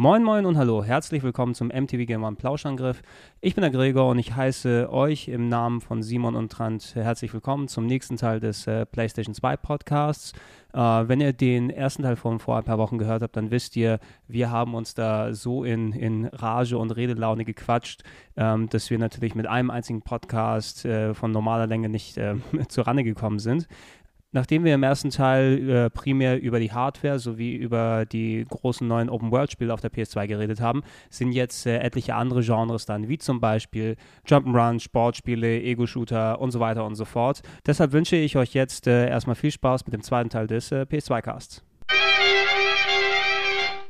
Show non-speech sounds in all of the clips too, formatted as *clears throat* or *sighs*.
Moin Moin und Hallo, herzlich willkommen zum MTV Game One Plauschangriff. Ich bin der Gregor und ich heiße euch im Namen von Simon und Trant herzlich willkommen zum nächsten Teil des äh, PlayStation 2 Podcasts. Äh, wenn ihr den ersten Teil von vor ein paar Wochen gehört habt, dann wisst ihr, wir haben uns da so in, in Rage und Redelaune gequatscht, ähm, dass wir natürlich mit einem einzigen Podcast äh, von normaler Länge nicht äh, *laughs* zur Ranne gekommen sind. Nachdem wir im ersten Teil äh, primär über die Hardware sowie über die großen neuen Open-World-Spiele auf der PS2 geredet haben, sind jetzt äh, etliche andere Genres dann, wie zum Beispiel Jump'n'Run, Sportspiele, Ego-Shooter und so weiter und so fort. Deshalb wünsche ich euch jetzt äh, erstmal viel Spaß mit dem zweiten Teil des äh, PS2-Casts.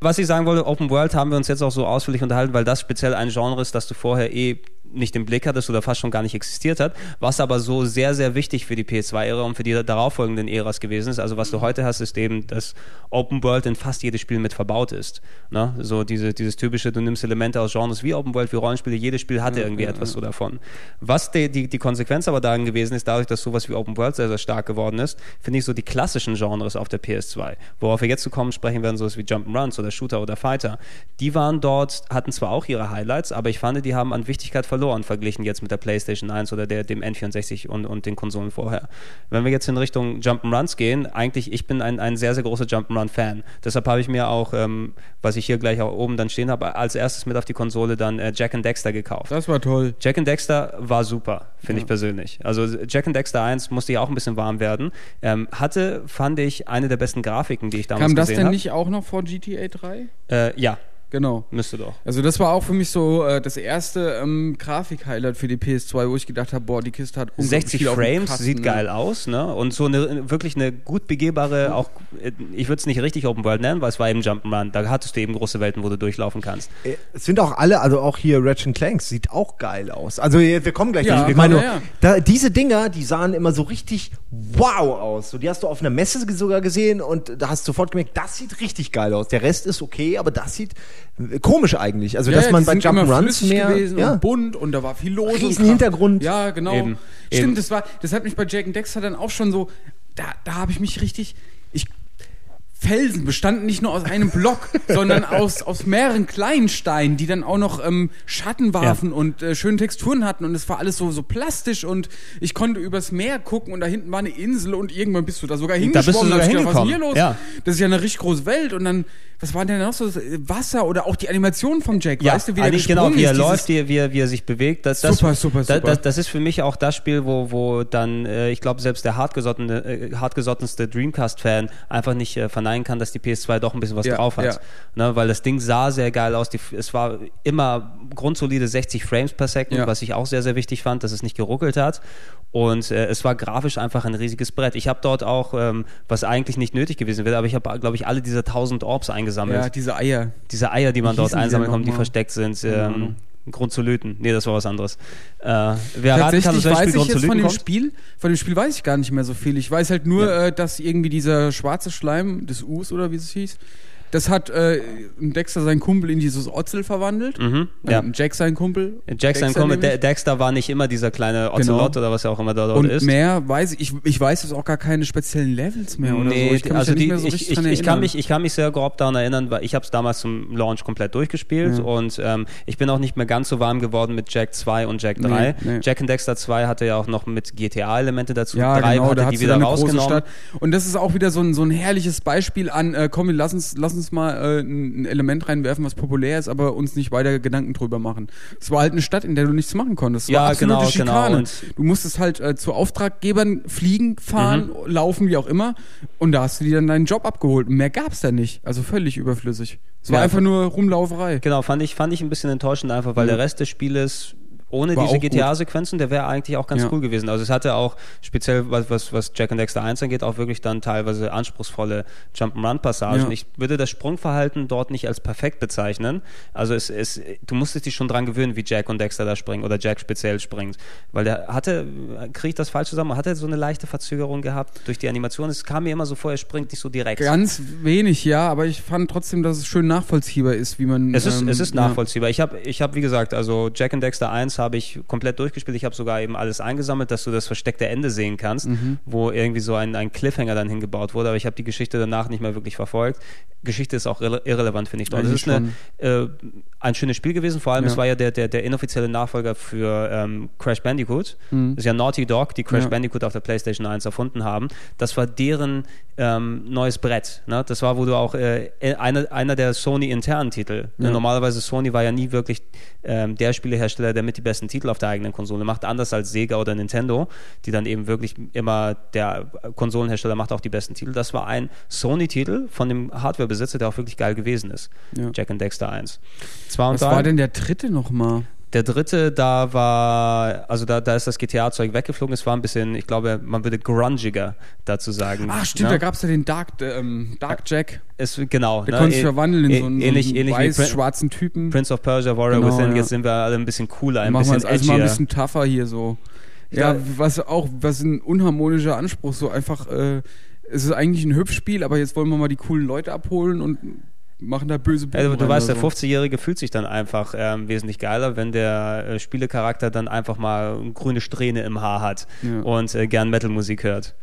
Was ich sagen wollte, Open World haben wir uns jetzt auch so ausführlich unterhalten, weil das speziell ein Genre ist, das du vorher eh nicht im Blick hattest oder fast schon gar nicht existiert hat, was aber so sehr, sehr wichtig für die PS2-Ära und für die darauffolgenden Äras gewesen ist. Also was du heute hast, ist eben, dass Open World in fast jedes Spiel mit verbaut ist. Ne? So diese, dieses typische, du nimmst Elemente aus Genres wie Open World, wie Rollenspiele, jedes Spiel hatte irgendwie ja, etwas ja. so davon. Was die, die, die Konsequenz aber darin gewesen ist, dadurch, dass sowas wie Open World sehr, sehr stark geworden ist, finde ich so die klassischen Genres auf der PS2. Worauf wir jetzt zu kommen sprechen werden, sowas wie Jump'n'Runs oder Shooter oder Fighter. Die waren dort, hatten zwar auch ihre Highlights, aber ich fand, die haben an Wichtigkeit verloren verloren, verglichen jetzt mit der PlayStation 1 oder der, dem N64 und, und den Konsolen vorher. Wenn wir jetzt in Richtung Jump'n'Runs gehen, eigentlich, ich bin ein, ein sehr, sehr großer Jump'n'Run-Fan. Deshalb habe ich mir auch, ähm, was ich hier gleich auch oben dann stehen habe, als erstes mit auf die Konsole dann äh, Jack and Dexter gekauft. Das war toll. Jack and Dexter war super, finde ja. ich persönlich. Also Jack and Dexter 1 musste ja auch ein bisschen warm werden. Ähm, hatte, fand ich, eine der besten Grafiken, die ich damals gesehen habe. Kam das denn nicht auch noch vor GTA 3? Äh, ja, Genau. Müsste doch. Also das war auch für mich so äh, das erste ähm, Grafik-Highlight für die PS2, wo ich gedacht habe, boah, die Kiste hat 60 Frames, Kasten, sieht ne? geil aus, ne? Und so eine wirklich eine gut begehbare, auch äh, ich würde es nicht richtig Open World nennen, weil es war eben Jump'n'Run. Da hattest du eben große Welten, wo du durchlaufen kannst. Äh, es sind auch alle, also auch hier Ratchet Clank sieht auch geil aus. Also wir kommen gleich ja, Ich meine, ja. da, diese Dinger, die sahen immer so richtig wow aus. So, die hast du auf einer Messe sogar gesehen und da hast du sofort gemerkt, das sieht richtig geil aus. Der Rest ist okay, aber das sieht komisch eigentlich. Also, ja, dass man bei Jump'n'Runs mehr. Gewesen ja. und bunt und da war viel los. Riesen Hintergrund. Ja, genau. Eben. Stimmt, Eben. das war, das hat mich bei Jack Dexter dann auch schon so, da, da habe ich mich richtig, ich Felsen bestanden nicht nur aus einem Block, *laughs* sondern aus, aus mehreren kleinen Steinen, die dann auch noch ähm, Schatten warfen ja. und äh, schöne Texturen hatten und es war alles so, so plastisch und ich konnte übers Meer gucken und da hinten war eine Insel und irgendwann bist du da sogar hingeschwommen. Da bist du sogar gedacht, was ist hier los? Ja. Das ist ja eine richtig große Welt und dann, was war denn noch so? Wasser oder auch die Animation vom Jack, ja, weißt du, wie er genau, wie er ist, läuft, wie, wie, er, wie er sich bewegt. Das, das, super, super, super. Das, das, ist für mich auch das Spiel, wo, wo dann, äh, ich glaube, selbst der hartgesottene, äh, hartgesottenste Dreamcast-Fan einfach nicht äh, verneinen kann, dass die PS2 2 doch ein bisschen was ja, drauf hat. Ja. Ne, weil das Ding sah sehr geil aus. Die, es war immer grundsolide 60 Frames per Second, ja. was ich auch sehr, sehr wichtig fand, dass es nicht geruckelt hat. Und äh, es war grafisch einfach ein riesiges Brett. Ich habe dort auch, ähm, was eigentlich nicht nötig gewesen wäre, aber ich habe, glaube ich, alle diese 1000 Orbs eingesammelt. Ja, diese Eier. Diese Eier, die man dort einsammeln kann, die versteckt sind. Ähm, Grund zu löten. Nee, das war was anderes. Äh, wer raten kann, weiß Spiel ich jetzt von dem Spiel, von dem Spiel weiß ich gar nicht mehr so viel. Ich weiß halt nur, ja. äh, dass irgendwie dieser schwarze Schleim des Us oder wie es hieß, das hat äh, Dexter seinen Kumpel in dieses Otzel verwandelt. Mhm, ja. Jack sein Kumpel. Jack sein Kumpel. De Dexter war nicht immer dieser kleine Ocelot genau. oder was er auch immer da dort Und ist. Und mehr weiß ich, ich, weiß jetzt auch gar keine speziellen Levels mehr oder nee, so. Ich kann also mich die, so ich, ich, ich, kann mich, ich kann mich sehr grob daran erinnern, weil ich habe es damals zum Launch komplett durchgespielt ja. und ähm, ich bin auch nicht mehr ganz so warm geworden mit Jack 2 und Jack 3. Nee, nee. Jack and Dexter 2 hatte ja auch noch mit GTA-Elemente dazu. Ja, 3 genau, hatte da die wieder rausgenommen. Und das ist auch wieder so ein, so ein herrliches Beispiel an, äh, komm, lass uns, lass uns mal äh, ein Element reinwerfen, was populär ist, aber uns nicht weiter Gedanken drüber machen. Es war halt eine Stadt, in der du nichts machen konntest. Es ja, war absolute genau, Schikane. Genau. Du musstest halt äh, zu Auftraggebern fliegen, fahren, mhm. laufen, wie auch immer. Und da hast du dir dann deinen Job abgeholt. Mehr gab es da nicht. Also völlig überflüssig. Es war ja, einfach nur Rumlauferei. Genau, fand ich, fand ich ein bisschen enttäuschend einfach, weil mhm. der Rest des Spieles ohne War diese GTA-Sequenzen, der wäre eigentlich auch ganz ja. cool gewesen. Also es hatte auch speziell, was, was, was Jack and Dexter 1 angeht, auch wirklich dann teilweise anspruchsvolle Jump'n'Run-Passagen. Ja. Ich würde das Sprungverhalten dort nicht als perfekt bezeichnen. Also es, es, du musstest dich schon dran gewöhnen, wie Jack und Dexter da springen oder Jack speziell springt. Weil der hatte, kriege ich das falsch zusammen, hatte so eine leichte Verzögerung gehabt durch die Animation. Es kam mir immer so vor, er springt nicht so direkt. Ganz wenig, ja, aber ich fand trotzdem, dass es schön nachvollziehbar ist, wie man. Es ist, ähm, es ist nachvollziehbar. Ja. Ich habe, ich hab, wie gesagt, also Jack and Dexter 1 1 habe ich komplett durchgespielt. Ich habe sogar eben alles eingesammelt, dass du das versteckte Ende sehen kannst, mhm. wo irgendwie so ein, ein Cliffhanger dann hingebaut wurde. Aber ich habe die Geschichte danach nicht mehr wirklich verfolgt. Geschichte ist auch irre irrelevant, finde ich. Ja, es ist eine, äh, ein schönes Spiel gewesen. Vor allem, ja. es war ja der, der, der inoffizielle Nachfolger für ähm, Crash Bandicoot. Mhm. Das ist ja Naughty Dog, die Crash ja. Bandicoot auf der PlayStation 1 erfunden haben. Das war deren ähm, neues Brett. Ne? Das war, wo du auch äh, einer, einer der Sony-internen Titel. Ja. Normalerweise Sony war ja nie wirklich ähm, der Spielehersteller, der mit die besten Titel auf der eigenen Konsole macht, anders als Sega oder Nintendo, die dann eben wirklich immer der Konsolenhersteller macht auch die besten Titel. Das war ein Sony-Titel von dem Hardware-Besitzer, der auch wirklich geil gewesen ist. Ja. Jack and Dexter 1. Zwei Was war denn der dritte nochmal? Der dritte, da war, also da, da ist das GTA-Zeug weggeflogen. Es war ein bisschen, ich glaube, man würde grungiger dazu sagen. Ach, stimmt, ne? da gab es ja den Dark, ähm, Dark Jack. Es, genau. Der ne? konnte sich verwandeln in so einen, ähnlich, so einen weiß-schwarzen Typen. Prince of Persia, Warrior genau, Within. Ja. Jetzt sind wir alle ein bisschen cooler, ein Machen bisschen wir also mal ein bisschen tougher hier so. Ja, ja, was auch, was ein unharmonischer Anspruch, so einfach, äh, es ist eigentlich ein Hübschspiel, aber jetzt wollen wir mal die coolen Leute abholen und machen da böse Buben also, Du weißt, der 50-Jährige fühlt sich dann einfach ähm, wesentlich geiler, wenn der äh, Spielecharakter dann einfach mal grüne Strähne im Haar hat ja. und äh, gern Metalmusik hört.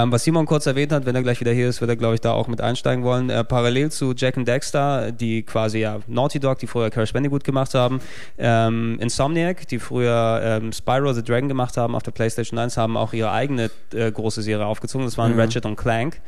Ähm, was Simon kurz erwähnt hat, wenn er gleich wieder hier ist, wird er, glaube ich, da auch mit einsteigen wollen. Äh, parallel zu Jack and Dexter, die quasi ja Naughty Dog, die früher Crash Bandicoot gemacht haben, ähm, Insomniac, die früher ähm, Spyro the Dragon gemacht haben auf der PlayStation 1, haben auch ihre eigene äh, große Serie aufgezogen. Das waren mhm. Ratchet und Clank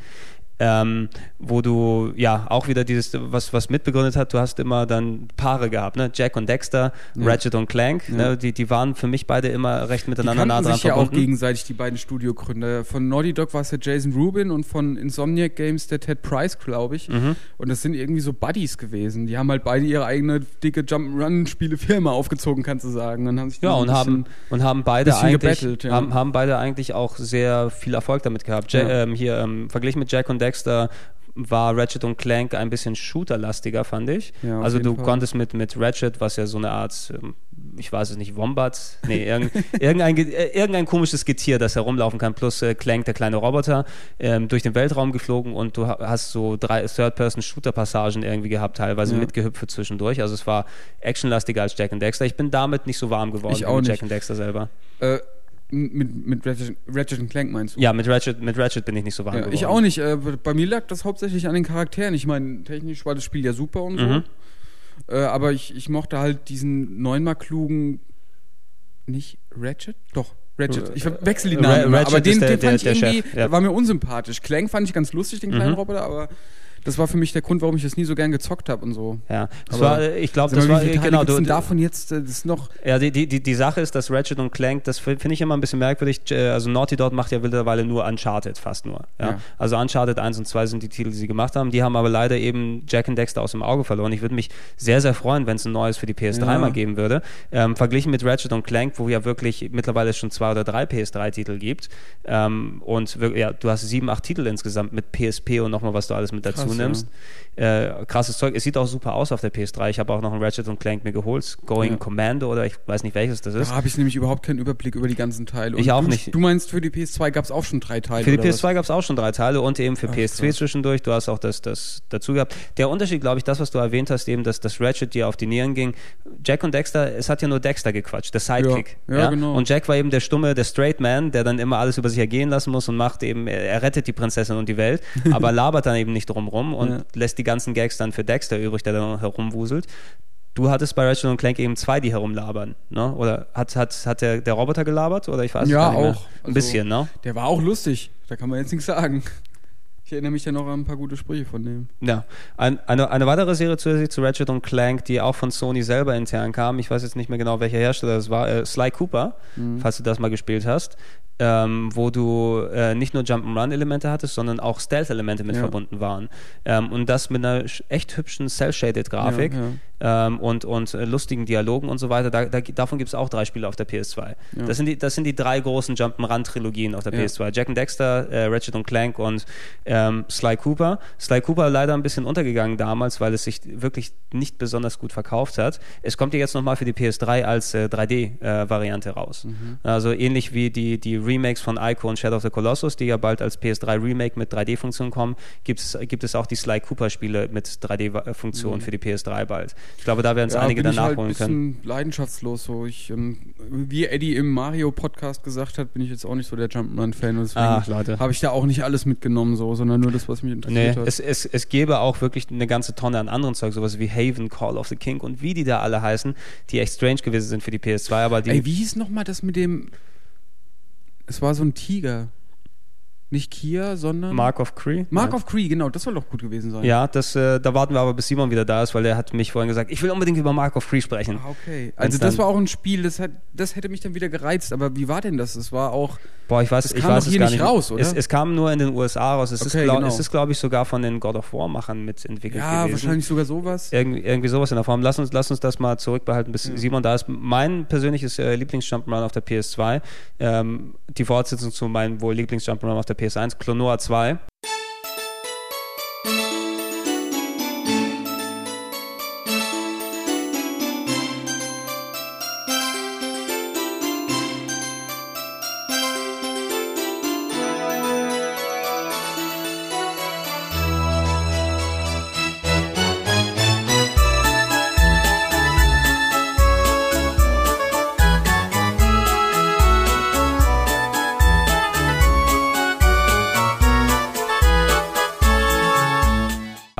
ähm, wo du ja auch wieder dieses, was, was mitbegründet hat, du hast immer dann Paare gehabt, ne? Jack und Dexter, ja. Ratchet und Clank, ja. ne? die, die waren für mich beide immer recht miteinander nah dran sich ja auch gegenseitig, die beiden Studiogründer. Von Naughty Dog war es der Jason Rubin und von Insomniac Games der Ted Price, glaube ich. Mhm. Und das sind irgendwie so Buddies gewesen. Die haben halt beide ihre eigene dicke Jump'n'Run-Spiele-Firma aufgezogen, kannst du sagen. Dann haben sich ja, und haben, und haben beide eigentlich, ja. haben, haben beide eigentlich auch sehr viel Erfolg damit gehabt. Ja. ähm, hier, ähm, verglichen mit Jack und Dexter war Ratchet und Clank ein bisschen shooterlastiger, fand ich. Ja, also du Fall. konntest mit, mit Ratchet, was ja so eine Art, ähm, ich weiß es nicht, Wombat, nee, *laughs* irgendein, irgendein, äh, irgendein komisches Getier, das herumlaufen kann, plus äh, Clank, der kleine Roboter, ähm, durch den Weltraum geflogen und du hast so drei Third-Person-Shooter-Passagen irgendwie gehabt, teilweise ja. mitgehüpft zwischendurch. Also es war actionlastiger als Jack and Dexter. Ich bin damit nicht so warm geworden ich auch mit Jack and Dexter selber. Äh, mit, mit Ratchet, Ratchet Clank meinst du? Ja, mit Ratchet, mit Ratchet bin ich nicht so warm ja, geworden. Ich auch nicht. Äh, bei mir lag das hauptsächlich an den Charakteren. Ich meine, technisch war das Spiel ja super und so. Mhm. Äh, aber ich, ich mochte halt diesen neunmal klugen. Nicht Ratchet? Doch. Ratchet. Ich wechsle die Namen. Ratchet aber den, der, den fand der, ich irgendwie, Chef, ja. war mir unsympathisch. Clank fand ich ganz lustig, den kleinen mhm. Roboter, aber das war für mich der Grund, warum ich das nie so gern gezockt habe und so. Ja, das war, ich glaube, das war genau. Du, davon jetzt äh, das noch. Ja, die, die, die Sache ist, dass Ratchet und Clank, das finde ich immer ein bisschen merkwürdig. Also Naughty Dog macht ja mittlerweile nur Uncharted, fast nur. Ja? ja? Also Uncharted 1 und 2 sind die Titel, die sie gemacht haben. Die haben aber leider eben Jack and Dexter aus dem Auge verloren. Ich würde mich sehr, sehr freuen, wenn es ein neues für die PS3 ja. mal geben würde. Ähm, verglichen mit Ratchet und Clank, wo ja wirklich mittlerweile schon zwei oder drei PS3-Titel gibt. Ähm, und ja, du hast sieben, acht Titel insgesamt mit PSP und nochmal, was du alles mit dazu Krass, nimmst. Ja äh, krasses Zeug. Es sieht auch super aus auf der PS3. Ich habe auch noch ein Ratchet und Clank mir geholt. Going ja. Commando oder ich weiß nicht welches das ist. Da habe ich nämlich überhaupt keinen Überblick über die ganzen Teile. Und ich auch du, nicht. Du meinst, für die PS2 gab es auch schon drei Teile? Für die PS2 gab es auch schon drei Teile und eben für Ach, PS2 krass. zwischendurch. Du hast auch das, das dazu gehabt. Der Unterschied, glaube ich, das, was du erwähnt hast, eben, dass das Ratchet dir auf die Nieren ging. Jack und Dexter, es hat ja nur Dexter gequatscht, der Sidekick. Ja, ja, ja? genau. Und Jack war eben der stumme, der Straight Man, der dann immer alles über sich ergehen lassen muss und macht eben, er rettet die Prinzessin und die Welt, *laughs* aber labert dann eben nicht drumrum und ja. lässt die ganzen Gags dann für Dexter übrig, der da herumwuselt. Du hattest bei Ratchet und Clank eben zwei, die herumlabern, ne? Oder hat, hat, hat der, der Roboter gelabert? Oder ich weiß ja, nicht auch. Ein also, bisschen, ne? Der war auch lustig. Da kann man jetzt nichts sagen. Ich erinnere mich ja noch an ein paar gute Sprüche von dem. Ja. Ein, eine, eine weitere Serie zusätzlich zu Ratchet und Clank, die auch von Sony selber intern kam, ich weiß jetzt nicht mehr genau, welcher Hersteller das war, äh, Sly Cooper, mhm. falls du das mal gespielt hast. Ähm, wo du äh, nicht nur Jump'n'Run-Elemente hattest, sondern auch Stealth-Elemente mit ja. verbunden waren. Ähm, und das mit einer echt hübschen Cell-Shaded-Grafik. Ja, ähm, und, und äh, lustigen Dialogen und so weiter. Da, da, davon gibt es auch drei Spiele auf der PS2. Ja. Das, sind die, das sind die drei großen Jump'n'Run-Trilogien auf der ja. PS2. Jack and Dexter, äh, Ratchet und Clank und ähm, Sly Cooper. Sly Cooper leider ein bisschen untergegangen damals, weil es sich wirklich nicht besonders gut verkauft hat. Es kommt ja jetzt nochmal für die PS3 als äh, 3D-Variante äh, raus. Mhm. Also ähnlich wie die, die Remakes von Ico und Shadow of the Colossus, die ja bald als PS3 Remake mit 3D-Funktion kommen, gibt's, gibt es auch die Sly Cooper-Spiele mit 3D-Funktion mhm. für die PS3 bald. Ich glaube, da werden es ja, einige dann nachholen halt können. leidenschaftslos so. Ich, ähm, wie Eddie im Mario-Podcast gesagt hat, bin ich jetzt auch nicht so der Jumpman-Fan. Deswegen habe ich da auch nicht alles mitgenommen, so, sondern nur das, was mich interessiert nee, hat. Es, es, es gäbe auch wirklich eine ganze Tonne an anderen Zeug, sowas wie Haven, Call of the King und wie die da alle heißen, die echt strange gewesen sind für die PS2. Aber die Ey, wie hieß nochmal das mit dem. Es war so ein Tiger. Nicht Kia, sondern. Mark of Cree? Mark ja. of Cree, genau, das soll doch gut gewesen sein. Ja, das, äh, da warten wir aber, bis Simon wieder da ist, weil er hat mich vorhin gesagt, ich will unbedingt über Mark of Cree sprechen. Ah, okay. Also, das war auch ein Spiel, das, hat, das hätte mich dann wieder gereizt, aber wie war denn das? Es war auch. Boah, ich weiß, es ich weiß es gar nicht raus, oder? Es, es, kam nur in den USA raus. Es okay, ist, glaub, genau. ist glaube ich, sogar von den God of War-Machern mitentwickelt ja, gewesen. Ja, wahrscheinlich sogar sowas. Irgendwie, irgendwie sowas in der Form. Lass uns, lass uns das mal zurückbehalten, bis ja. Simon da ist. Mein persönliches äh, Lieblings-Jump'n'Run auf der PS2, ähm, die Fortsetzung zu meinem wohl Lieblings-Jump'n'Run auf der PS1, Clonoa 2.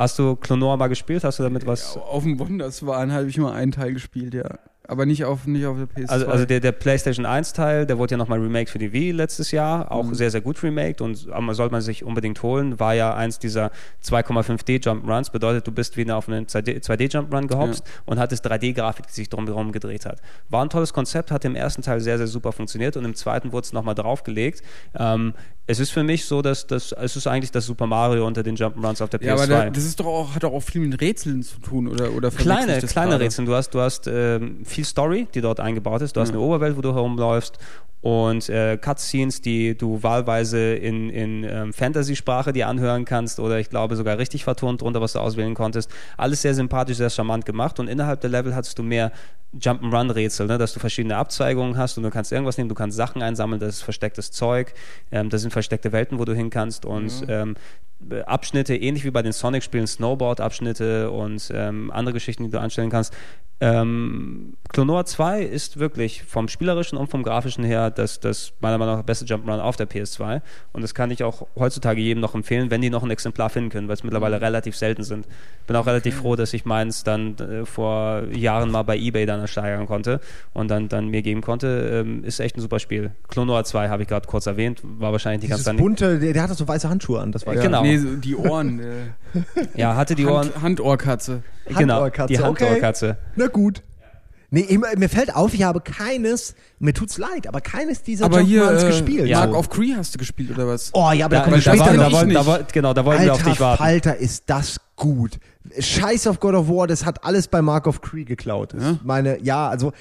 Hast du Clonor mal gespielt? Hast du damit was? Auf dem Wunderswan habe ich mal einen Teil gespielt, ja. Aber nicht auf, nicht auf der PS2. Also, also der, der PlayStation 1-Teil, der wurde ja nochmal remake für die Wii letztes Jahr. Auch mhm. sehr, sehr gut remaked und soll man sich unbedingt holen. War ja eins dieser 2,5D Jump-Runs. Bedeutet, du bist wieder auf einen 2D-Jump-Run gehopst ja. und hattest 3D-Grafik, die sich drumherum gedreht hat. War ein tolles Konzept, hat im ersten Teil sehr, sehr super funktioniert und im zweiten wurde es nochmal draufgelegt. Ähm, es ist für mich so, dass das, es ist eigentlich das Super Mario unter den Jump'n'Runs auf der PS2. Ja, aber da, das ist doch auch, hat doch auch viel mit Rätseln zu tun, oder? oder kleine, kleine Rätsel. Du hast, du hast ähm, viel Story, die dort eingebaut ist. Du hast eine Oberwelt, wo du herumläufst und äh, Cutscenes, die du wahlweise in, in ähm, Fantasy-Sprache dir anhören kannst oder ich glaube sogar richtig vertont drunter, was du auswählen konntest. Alles sehr sympathisch, sehr charmant gemacht und innerhalb der Level hattest du mehr Jump'n'Run-Rätsel, ne? dass du verschiedene Abzweigungen hast und du kannst irgendwas nehmen, du kannst Sachen einsammeln, das ist verstecktes Zeug, ähm, das sind versteckte Welten, wo du hin kannst und mhm. ähm, Abschnitte, ähnlich wie bei den Sonic-Spielen, Snowboard-Abschnitte und ähm, andere Geschichten, die du anstellen kannst. Ähm, Clonoa 2 ist wirklich vom spielerischen und vom grafischen her das, das meiner Meinung nach beste Jump'n'Run auf der PS2 und das kann ich auch heutzutage jedem noch empfehlen, wenn die noch ein Exemplar finden können, weil es mittlerweile mhm. relativ selten sind. Bin auch relativ froh, dass ich meins dann äh, vor Jahren mal bei Ebay dann ersteigern konnte und dann, dann mir geben konnte. Ähm, ist echt ein super Spiel. Clonoa 2 habe ich gerade kurz erwähnt, war wahrscheinlich die ganze Zeit. bunte, der, der hatte so weiße Handschuhe an, das war ja. Genau. Nee, so die Ohren. *laughs* ja, hatte die Ohren. Handohrkatze. Genau, Handohrkatze. die Handohrkatze. Okay. Na gut. Nee, mir fällt auf, ich habe keines, mir tut's leid, aber keines dieser aber hier, äh, gespielt. Mark so. of Cree hast du gespielt oder was? Oh ja, aber da, da kommen wir später da, da, da, da, Genau, da wollen Alter, wir auf dich warten. Alter, ist das gut. Scheiß auf God of War, das hat alles bei Mark of Cree geklaut. Ja? meine, ja, also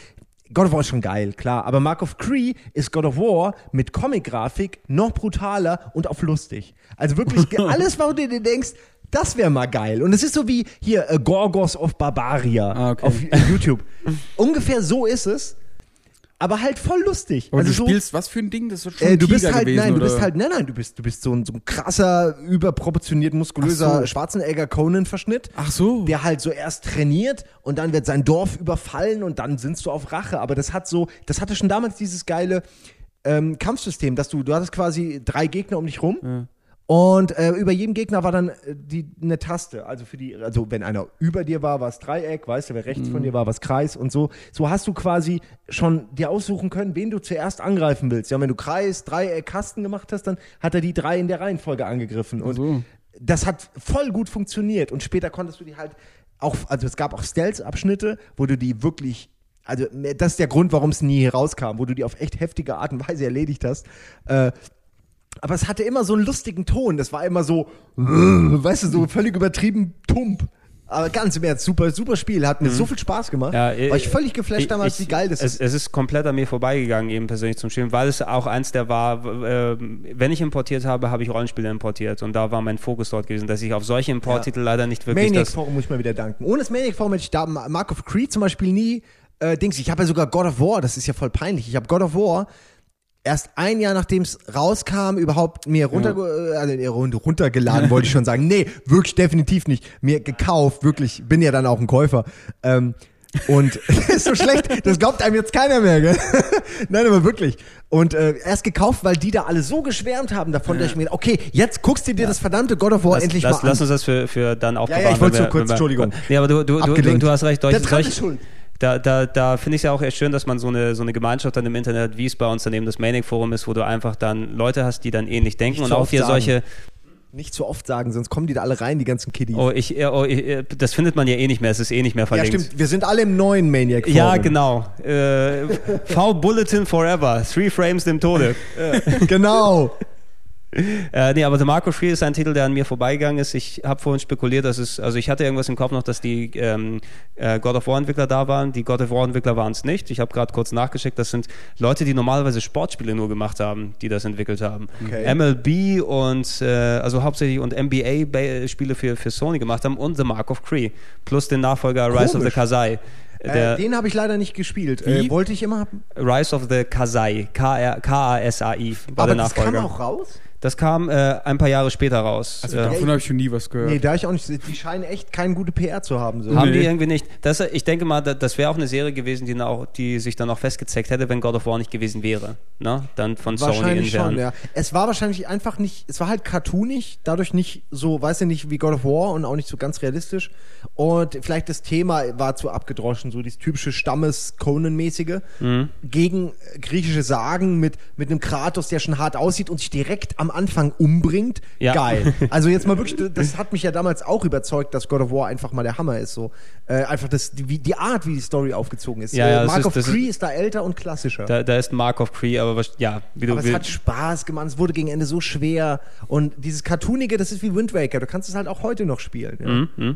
God of War ist schon geil, klar. Aber Mark of Cree ist God of War mit Comic-Grafik noch brutaler und auf lustig. Also wirklich *laughs* alles, was du dir denkst, das wäre mal geil. Und es ist so wie hier uh, Gorgos of Barbaria ah, okay. auf YouTube. Ungefähr so ist es. Aber halt voll lustig. Und also du so, spielst was für ein Ding? Das ist schon äh, du bist halt, gewesen, nein, oder? du bist halt, nein, nein, du bist, du bist so ein, so ein krasser, überproportioniert muskulöser so. Schwarzenegger Conan Verschnitt. Ach so. Der halt so erst trainiert und dann wird sein Dorf überfallen und dann sinnst du auf Rache. Aber das hat so, das hatte schon damals dieses geile ähm, Kampfsystem, dass du, du hattest quasi drei Gegner um dich rum. Ja. Und äh, über jedem Gegner war dann äh, die, eine Taste. Also für die, also wenn einer über dir war, war es Dreieck, weißt du, wer rechts mhm. von dir war, war es Kreis und so. So hast du quasi schon dir aussuchen können, wen du zuerst angreifen willst. Ja, wenn du Kreis, Dreieck, Kasten gemacht hast, dann hat er die drei in der Reihenfolge angegriffen. Und so. das hat voll gut funktioniert. Und später konntest du die halt auch, also es gab auch Stealth-Abschnitte, wo du die wirklich also das ist der Grund, warum es nie rauskam, wo du die auf echt heftige Art und Weise erledigt hast. Äh, aber es hatte immer so einen lustigen Ton. Das war immer so, weißt du, so völlig übertrieben tump. Aber ganz im Ernst, super, super Spiel. Hat mir mhm. so viel Spaß gemacht. Ja, war ich völlig geflasht damals, ich, wie geil das es, ist. Es ist komplett an mir vorbeigegangen, eben persönlich zum Spielen, weil es auch eins der war, äh, wenn ich importiert habe, habe ich Rollenspiele importiert. Und da war mein Fokus dort gewesen, dass ich auf solche Importtitel ja. leider nicht wirklich. Maniac Forum muss ich mal wieder danken. Ohne das Maniac Forum hätte ich da Mark of Creed zum Beispiel nie. Äh, Dings, ich habe ja sogar God of War, das ist ja voll peinlich. Ich habe God of War erst ein Jahr nachdem es rauskam, überhaupt mir runter, ja. also runtergeladen, wollte ich schon sagen. Nee, wirklich definitiv nicht. Mir gekauft, wirklich, bin ja dann auch ein Käufer. Ähm, und *laughs* ist so schlecht, das glaubt einem jetzt keiner mehr, gell? *laughs* Nein, aber wirklich. Und äh, erst gekauft, weil die da alle so geschwärmt haben davon, ja. dass ich mir, okay, jetzt guckst du dir ja. das verdammte God of War lass, endlich lass, mal an. Lass uns das für, für dann aufbewahren. Ja, ja, ich wollte so kurz, Entschuldigung. Nee, aber du, du, du, du, hast recht, solche, solche, da, da, da finde ich es ja auch echt schön, dass man so eine, so eine Gemeinschaft dann im Internet hat, wie es bei uns daneben das Manic Forum ist, wo du einfach dann Leute hast, die dann ähnlich denken Nicht und auch hier solche nicht zu oft sagen, sonst kommen die da alle rein, die ganzen Kiddies. Oh, ich, oh, ich, das findet man ja eh nicht mehr, es ist eh nicht mehr verlinkt. Ja, stimmt, wir sind alle im neuen Maniac Forum. Ja, genau. Äh, V-Bulletin Forever, Three Frames dem Tode. *laughs* genau. *laughs* äh, nee, aber The Mark of Free ist ein Titel, der an mir vorbeigegangen ist. Ich habe vorhin spekuliert, dass es, also ich hatte irgendwas im Kopf noch, dass die ähm, äh, God of War Entwickler da waren. Die God of War Entwickler waren es nicht. Ich habe gerade kurz nachgeschickt, das sind Leute, die normalerweise Sportspiele nur gemacht haben, die das entwickelt haben. Okay. MLB und äh, also hauptsächlich und NBA Spiele für, für Sony gemacht haben und The Mark of Cree plus den Nachfolger Rise Komisch. of the Kasai. Äh, den habe ich leider nicht gespielt. Äh, wollte ich immer haben. Rise of the Kasai. K-A-S-A-I Aber der Nachfolger. Das kam auch raus? Das kam äh, ein paar Jahre später raus. Also äh, davon habe ich schon nie was gehört. Nee, da ich auch nicht. Die scheinen echt keine gute PR zu haben. So. Haben nee. die irgendwie nicht. Das, ich denke mal, das wäre auch eine Serie gewesen, die, auch, die sich dann auch festgezeckt hätte, wenn God of War nicht gewesen wäre. Ne? Dann von wahrscheinlich Sony schon, ja. Es war wahrscheinlich einfach nicht, es war halt cartoonig, dadurch nicht so, weiß ich nicht, wie God of War und auch nicht so ganz realistisch. Und vielleicht das Thema war zu abgedroschen, so dieses typische Stammes-Conan-mäßige. Mhm. Gegen griechische Sagen mit, mit einem Kratos, der schon hart aussieht und sich direkt am Anfang umbringt bringt, ja. geil. *laughs* Also jetzt mal wirklich, das hat mich ja damals auch überzeugt, dass God of War einfach mal der Hammer ist. So äh, einfach das, die, die, Art, wie die Story aufgezogen ist. Ja, ja, Mark of Cree ist, ist, da älter und klassischer. Da, da ist Mark of Cree, aber was, ja, wie du willst. es hat Spaß gemacht. Es wurde gegen Ende so schwer und dieses cartoonige, das ist wie Wind Waker. Du kannst es halt auch heute noch spielen. Ja. Mhm, mh.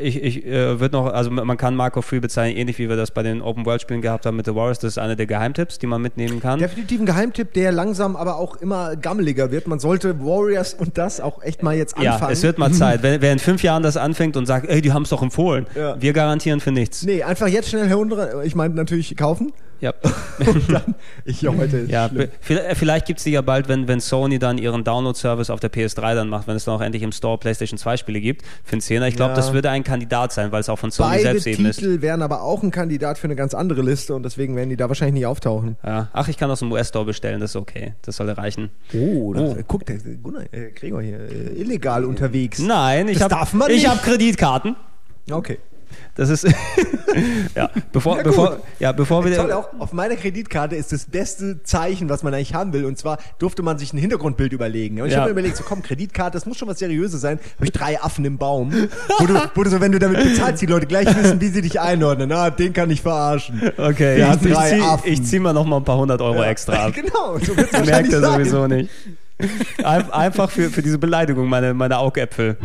Ich, ich äh, wird noch, also man kann Marco Free bezeichnen, ähnlich wie wir das bei den Open World Spielen gehabt haben mit The Warriors. Das ist einer der Geheimtipps, die man mitnehmen kann. Definitiv ein Geheimtipp, der langsam aber auch immer gammeliger wird. Man sollte Warriors und das auch echt mal jetzt anfangen. Ja, es wird mal *laughs* Zeit. Wer, wer in fünf Jahren das anfängt und sagt, ey, die haben es doch empfohlen. Ja. Wir garantieren für nichts. Nee, einfach jetzt schnell herunter. Ich meine natürlich kaufen. Ja. *laughs* dann, ich heute ja, vielleicht gibt es die ja bald, wenn, wenn Sony dann ihren Download-Service auf der PS3 dann macht, wenn es dann auch endlich im Store PlayStation 2 Spiele gibt für einen Zehner. Ich glaube, ja. das würde ein Kandidat sein, weil es auch von Sony Beide selbst eben ist. Beide Titel wären aber auch ein Kandidat für eine ganz andere Liste und deswegen werden die da wahrscheinlich nicht auftauchen. Ja. Ach, ich kann aus dem US-Store bestellen, das ist okay. Das sollte reichen. Oh, das, oh. guck, der Gunnar, äh, Gregor hier, äh, illegal unterwegs. Nein, ich habe hab Kreditkarten. Okay. Das ist *laughs* ja bevor ja, bevor ja bevor wir Toll auch auf meiner Kreditkarte ist das beste Zeichen, was man eigentlich haben will. Und zwar durfte man sich ein Hintergrundbild überlegen. Und ich ja. habe mir überlegt, so komm Kreditkarte, das muss schon was Seriöses sein. Habe ich drei Affen im Baum, wo du, wo du so, wenn du damit bezahlst, die Leute gleich wissen, wie sie dich einordnen. Ah, den kann ich verarschen. Okay, ja, ich, drei ich, Affen. ich zieh mal noch mal ein paar hundert Euro ja. extra ab. *laughs* genau, so wird's Merkt er sowieso nicht. Einfach für, für diese Beleidigung, meine, meine Augäpfel.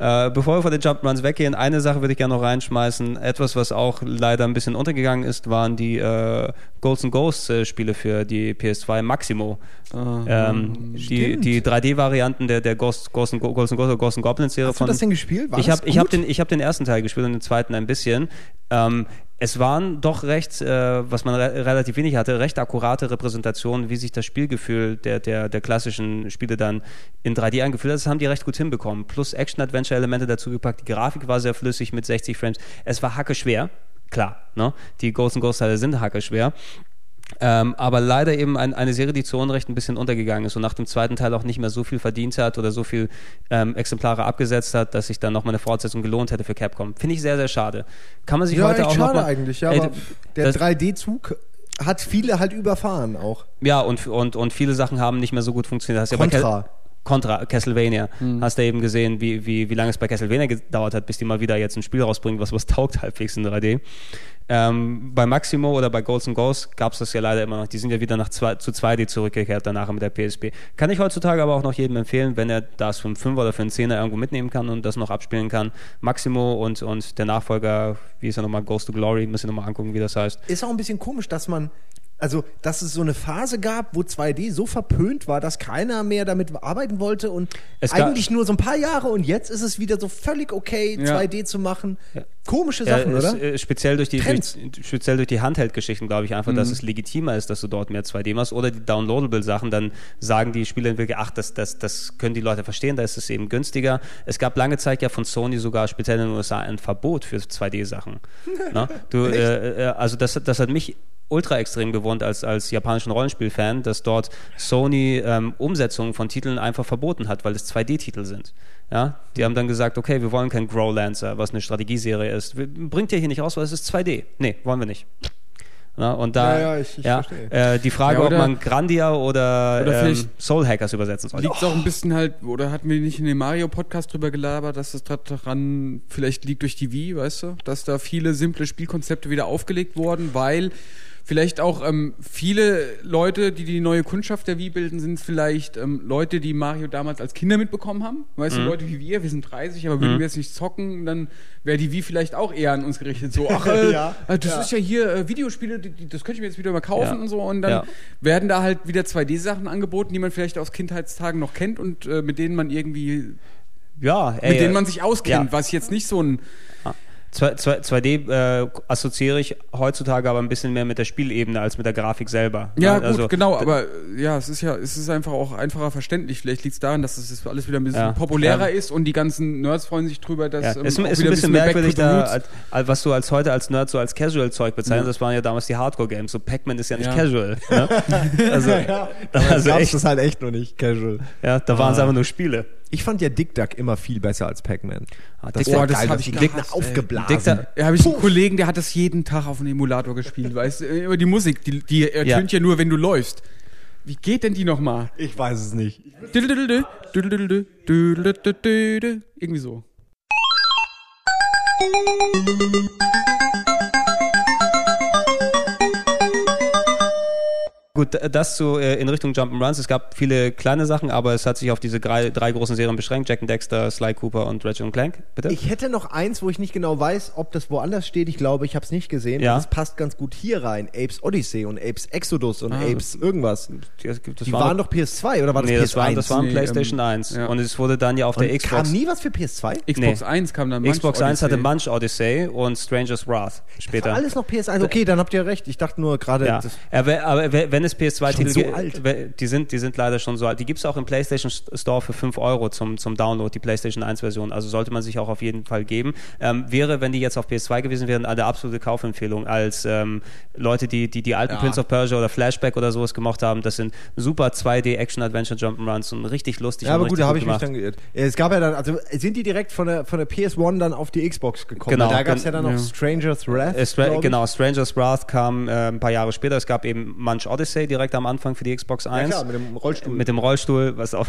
Äh, bevor wir von den Jump Runs weggehen, eine Sache würde ich gerne noch reinschmeißen. Etwas, was auch leider ein bisschen untergegangen ist, waren die äh, Ghosts and Ghosts äh, Spiele für die PS2 Maximo. Ähm, die, die 3D-Varianten der, der Ghost, Ghost, and, Ghost and Ghost oder Ghost and Goblins Serie Hast von. Hast du das denn gespielt? War ich habe hab den, hab den ersten Teil gespielt und den zweiten ein bisschen. Ähm, es waren doch recht, äh, was man re relativ wenig hatte, recht akkurate Repräsentationen, wie sich das Spielgefühl der, der, der klassischen Spiele dann in 3D angefühlt hat. Das haben die recht gut hinbekommen. Plus Action-Adventure-Elemente dazu gepackt. Die Grafik war sehr flüssig mit 60 Frames. Es war hacke schwer. Klar, ne? die Ghost and Ghost Teile sind hacke schwer. Ähm, aber leider eben ein, eine Serie, die zu Unrecht ein bisschen untergegangen ist und nach dem zweiten Teil auch nicht mehr so viel verdient hat oder so viel ähm, Exemplare abgesetzt hat, dass sich dann nochmal eine Fortsetzung gelohnt hätte für Capcom. Finde ich sehr, sehr schade. Kann man sich ja, heute auch schade noch mal, eigentlich, ja, ey, aber der 3D-Zug hat viele halt überfahren auch. Ja, und, und, und viele Sachen haben nicht mehr so gut funktioniert. Hast Contra. Ja Contra, Castlevania. Mhm. Hast du eben gesehen, wie, wie, wie lange es bei Castlevania gedauert hat, bis die mal wieder jetzt ein Spiel rausbringen, was was taugt halbwegs in 3D. Ähm, bei Maximo oder bei Ghosts and Ghosts gab es das ja leider immer noch. Die sind ja wieder nach zwei, zu 2D zurückgekehrt danach mit der PSP. Kann ich heutzutage aber auch noch jedem empfehlen, wenn er das für einen 5 oder für einen 10er irgendwo mitnehmen kann und das noch abspielen kann. Maximo und, und der Nachfolger, wie ist er nochmal, Ghost to Glory, müssen wir nochmal angucken, wie das heißt. Ist auch ein bisschen komisch, dass man also, dass es so eine Phase gab, wo 2D so verpönt war, dass keiner mehr damit arbeiten wollte und es eigentlich nur so ein paar Jahre und jetzt ist es wieder so völlig okay, ja. 2D zu machen. Ja. Komische Sachen, ja, es, oder? Äh, speziell durch die, durch, speziell durch die Handheld-Geschichten glaube ich einfach, mhm. dass es legitimer ist, dass du dort mehr 2D machst oder die Downloadable-Sachen, dann sagen die Spieleentwickler, ach, das, das, das können die Leute verstehen, da ist es eben günstiger. Es gab lange Zeit ja von Sony sogar speziell in den USA ein Verbot für 2D-Sachen. *laughs* Ne? äh, äh, also das, das hat mich ultra extrem gewohnt als, als japanischen Rollenspielfan, dass dort Sony ähm, Umsetzungen von Titeln einfach verboten hat, weil es 2D-Titel sind. Ja, die haben dann gesagt, okay, wir wollen kein Growlancer, was eine Strategieserie ist. Bringt ihr hier nicht raus, weil es ist 2D. Nee, wollen wir nicht. Ja, und da, ja, ja, ich, ich ja äh, die Frage, oder, ob man Grandia oder, oder ähm, Soul Hackers übersetzen soll. Liegt es auch ein bisschen halt, oder hatten wir nicht in dem Mario-Podcast drüber gelabert, dass es daran vielleicht liegt durch die Wii, weißt du? Dass da viele simple Spielkonzepte wieder aufgelegt wurden, weil vielleicht auch ähm, viele Leute, die die neue Kundschaft der Wii bilden, sind vielleicht ähm, Leute, die Mario damals als Kinder mitbekommen haben. Weißt mhm. du, Leute wie wir, wir sind 30, aber würden mhm. wir jetzt nicht zocken, dann wäre die Wii vielleicht auch eher an uns gerichtet. So, ach, *laughs* äh, ja. Ah, das ja. ist ja hier äh, Videospiele, die, die, das könnte ich mir jetzt wieder mal kaufen ja. und so. Und dann werden da halt wieder 2D-Sachen angeboten, die man vielleicht aus Kindheitstagen noch kennt und äh, mit denen man irgendwie ja, ey, mit denen man sich auskennt, ja. was jetzt nicht so ein ah. 2D äh, assoziiere ich heutzutage aber ein bisschen mehr mit der Spielebene als mit der Grafik selber. Ja, ne? also, gut, genau, aber ja, es ist ja, es ist einfach auch einfacher verständlich. Vielleicht liegt es daran, dass es alles wieder ein bisschen ja, populärer ja. ist und die ganzen Nerds freuen sich drüber, dass ja, es ähm, ist, ist ein bisschen merkwürdig, da, als, was du als heute als Nerd so als Casual-Zeug bezeichnest. Das waren ja damals die Hardcore-Games. So Pac-Man ist ja nicht Casual. Ne? *laughs* Also, ja, also echt, das halt echt nur nicht Casual. Ja, da waren es ah. einfach nur Spiele. Ich fand ja Dick Duck immer viel besser als Pac-Man. Ah, das war geil, das ich Dick aufgeblasen. Dick Duck, ja, habe ich einen Kollegen, der hat das jeden Tag auf einem Emulator gespielt, weißt du? Aber die Musik, die, die ertönt ja. ja nur, wenn du läufst. Wie geht denn die nochmal? Ich weiß es nicht. Irgendwie so. Gut, das so äh, in Richtung Jump'n'Runs. Es gab viele kleine Sachen, aber es hat sich auf diese drei, drei großen Serien beschränkt. Jack and Dexter, Sly Cooper und Ratchet Clank. Bitte? Ich hätte noch eins, wo ich nicht genau weiß, ob das woanders steht. Ich glaube, ich habe es nicht gesehen. Ja. Das passt ganz gut hier rein. Apes Odyssey und Apes Exodus und ah, Apes irgendwas. Das, das die war waren doch PS2 oder war das nee, PS1? Das war, das war nee, PlayStation ähm, 1. Ja. Und es wurde dann ja auf und der Xbox. Kam nie was für PS2? Xbox nee. 1 kam dann Munch Xbox 1 hatte Munch Odyssey und Stranger's Wrath später. Das war alles noch PS1. Okay, dann habt ihr recht. Ich dachte nur gerade. Ja. Aber wenn es PS2-Titel gibt alt. Die sind, die sind leider schon so alt. Die gibt es auch im PlayStation Store für 5 Euro zum, zum Download, die PlayStation 1 Version. Also sollte man sich auch auf jeden Fall geben. Ähm, wäre, wenn die jetzt auf PS2 gewesen wären, eine absolute Kaufempfehlung als ähm, Leute, die, die die alten ja. Prince of Persia oder Flashback oder sowas gemacht haben. Das sind super 2D Action Adventure Jump'n'Runs und richtig lustig. Ja, aber gut, da habe ich mich dann geirrt. Es gab ja dann, also sind die direkt von der, von der PS1 dann auf die Xbox gekommen? Genau. Da gab es ja dann noch ja. Stranger's Wrath. Äh, Stra genau, Stranger's Wrath kam äh, ein paar Jahre später. Es gab eben Munch Odyssey direkt am Anfang für die Xbox 1. Ja, klar, mit dem Rollstuhl. Mit dem Rollstuhl, was auch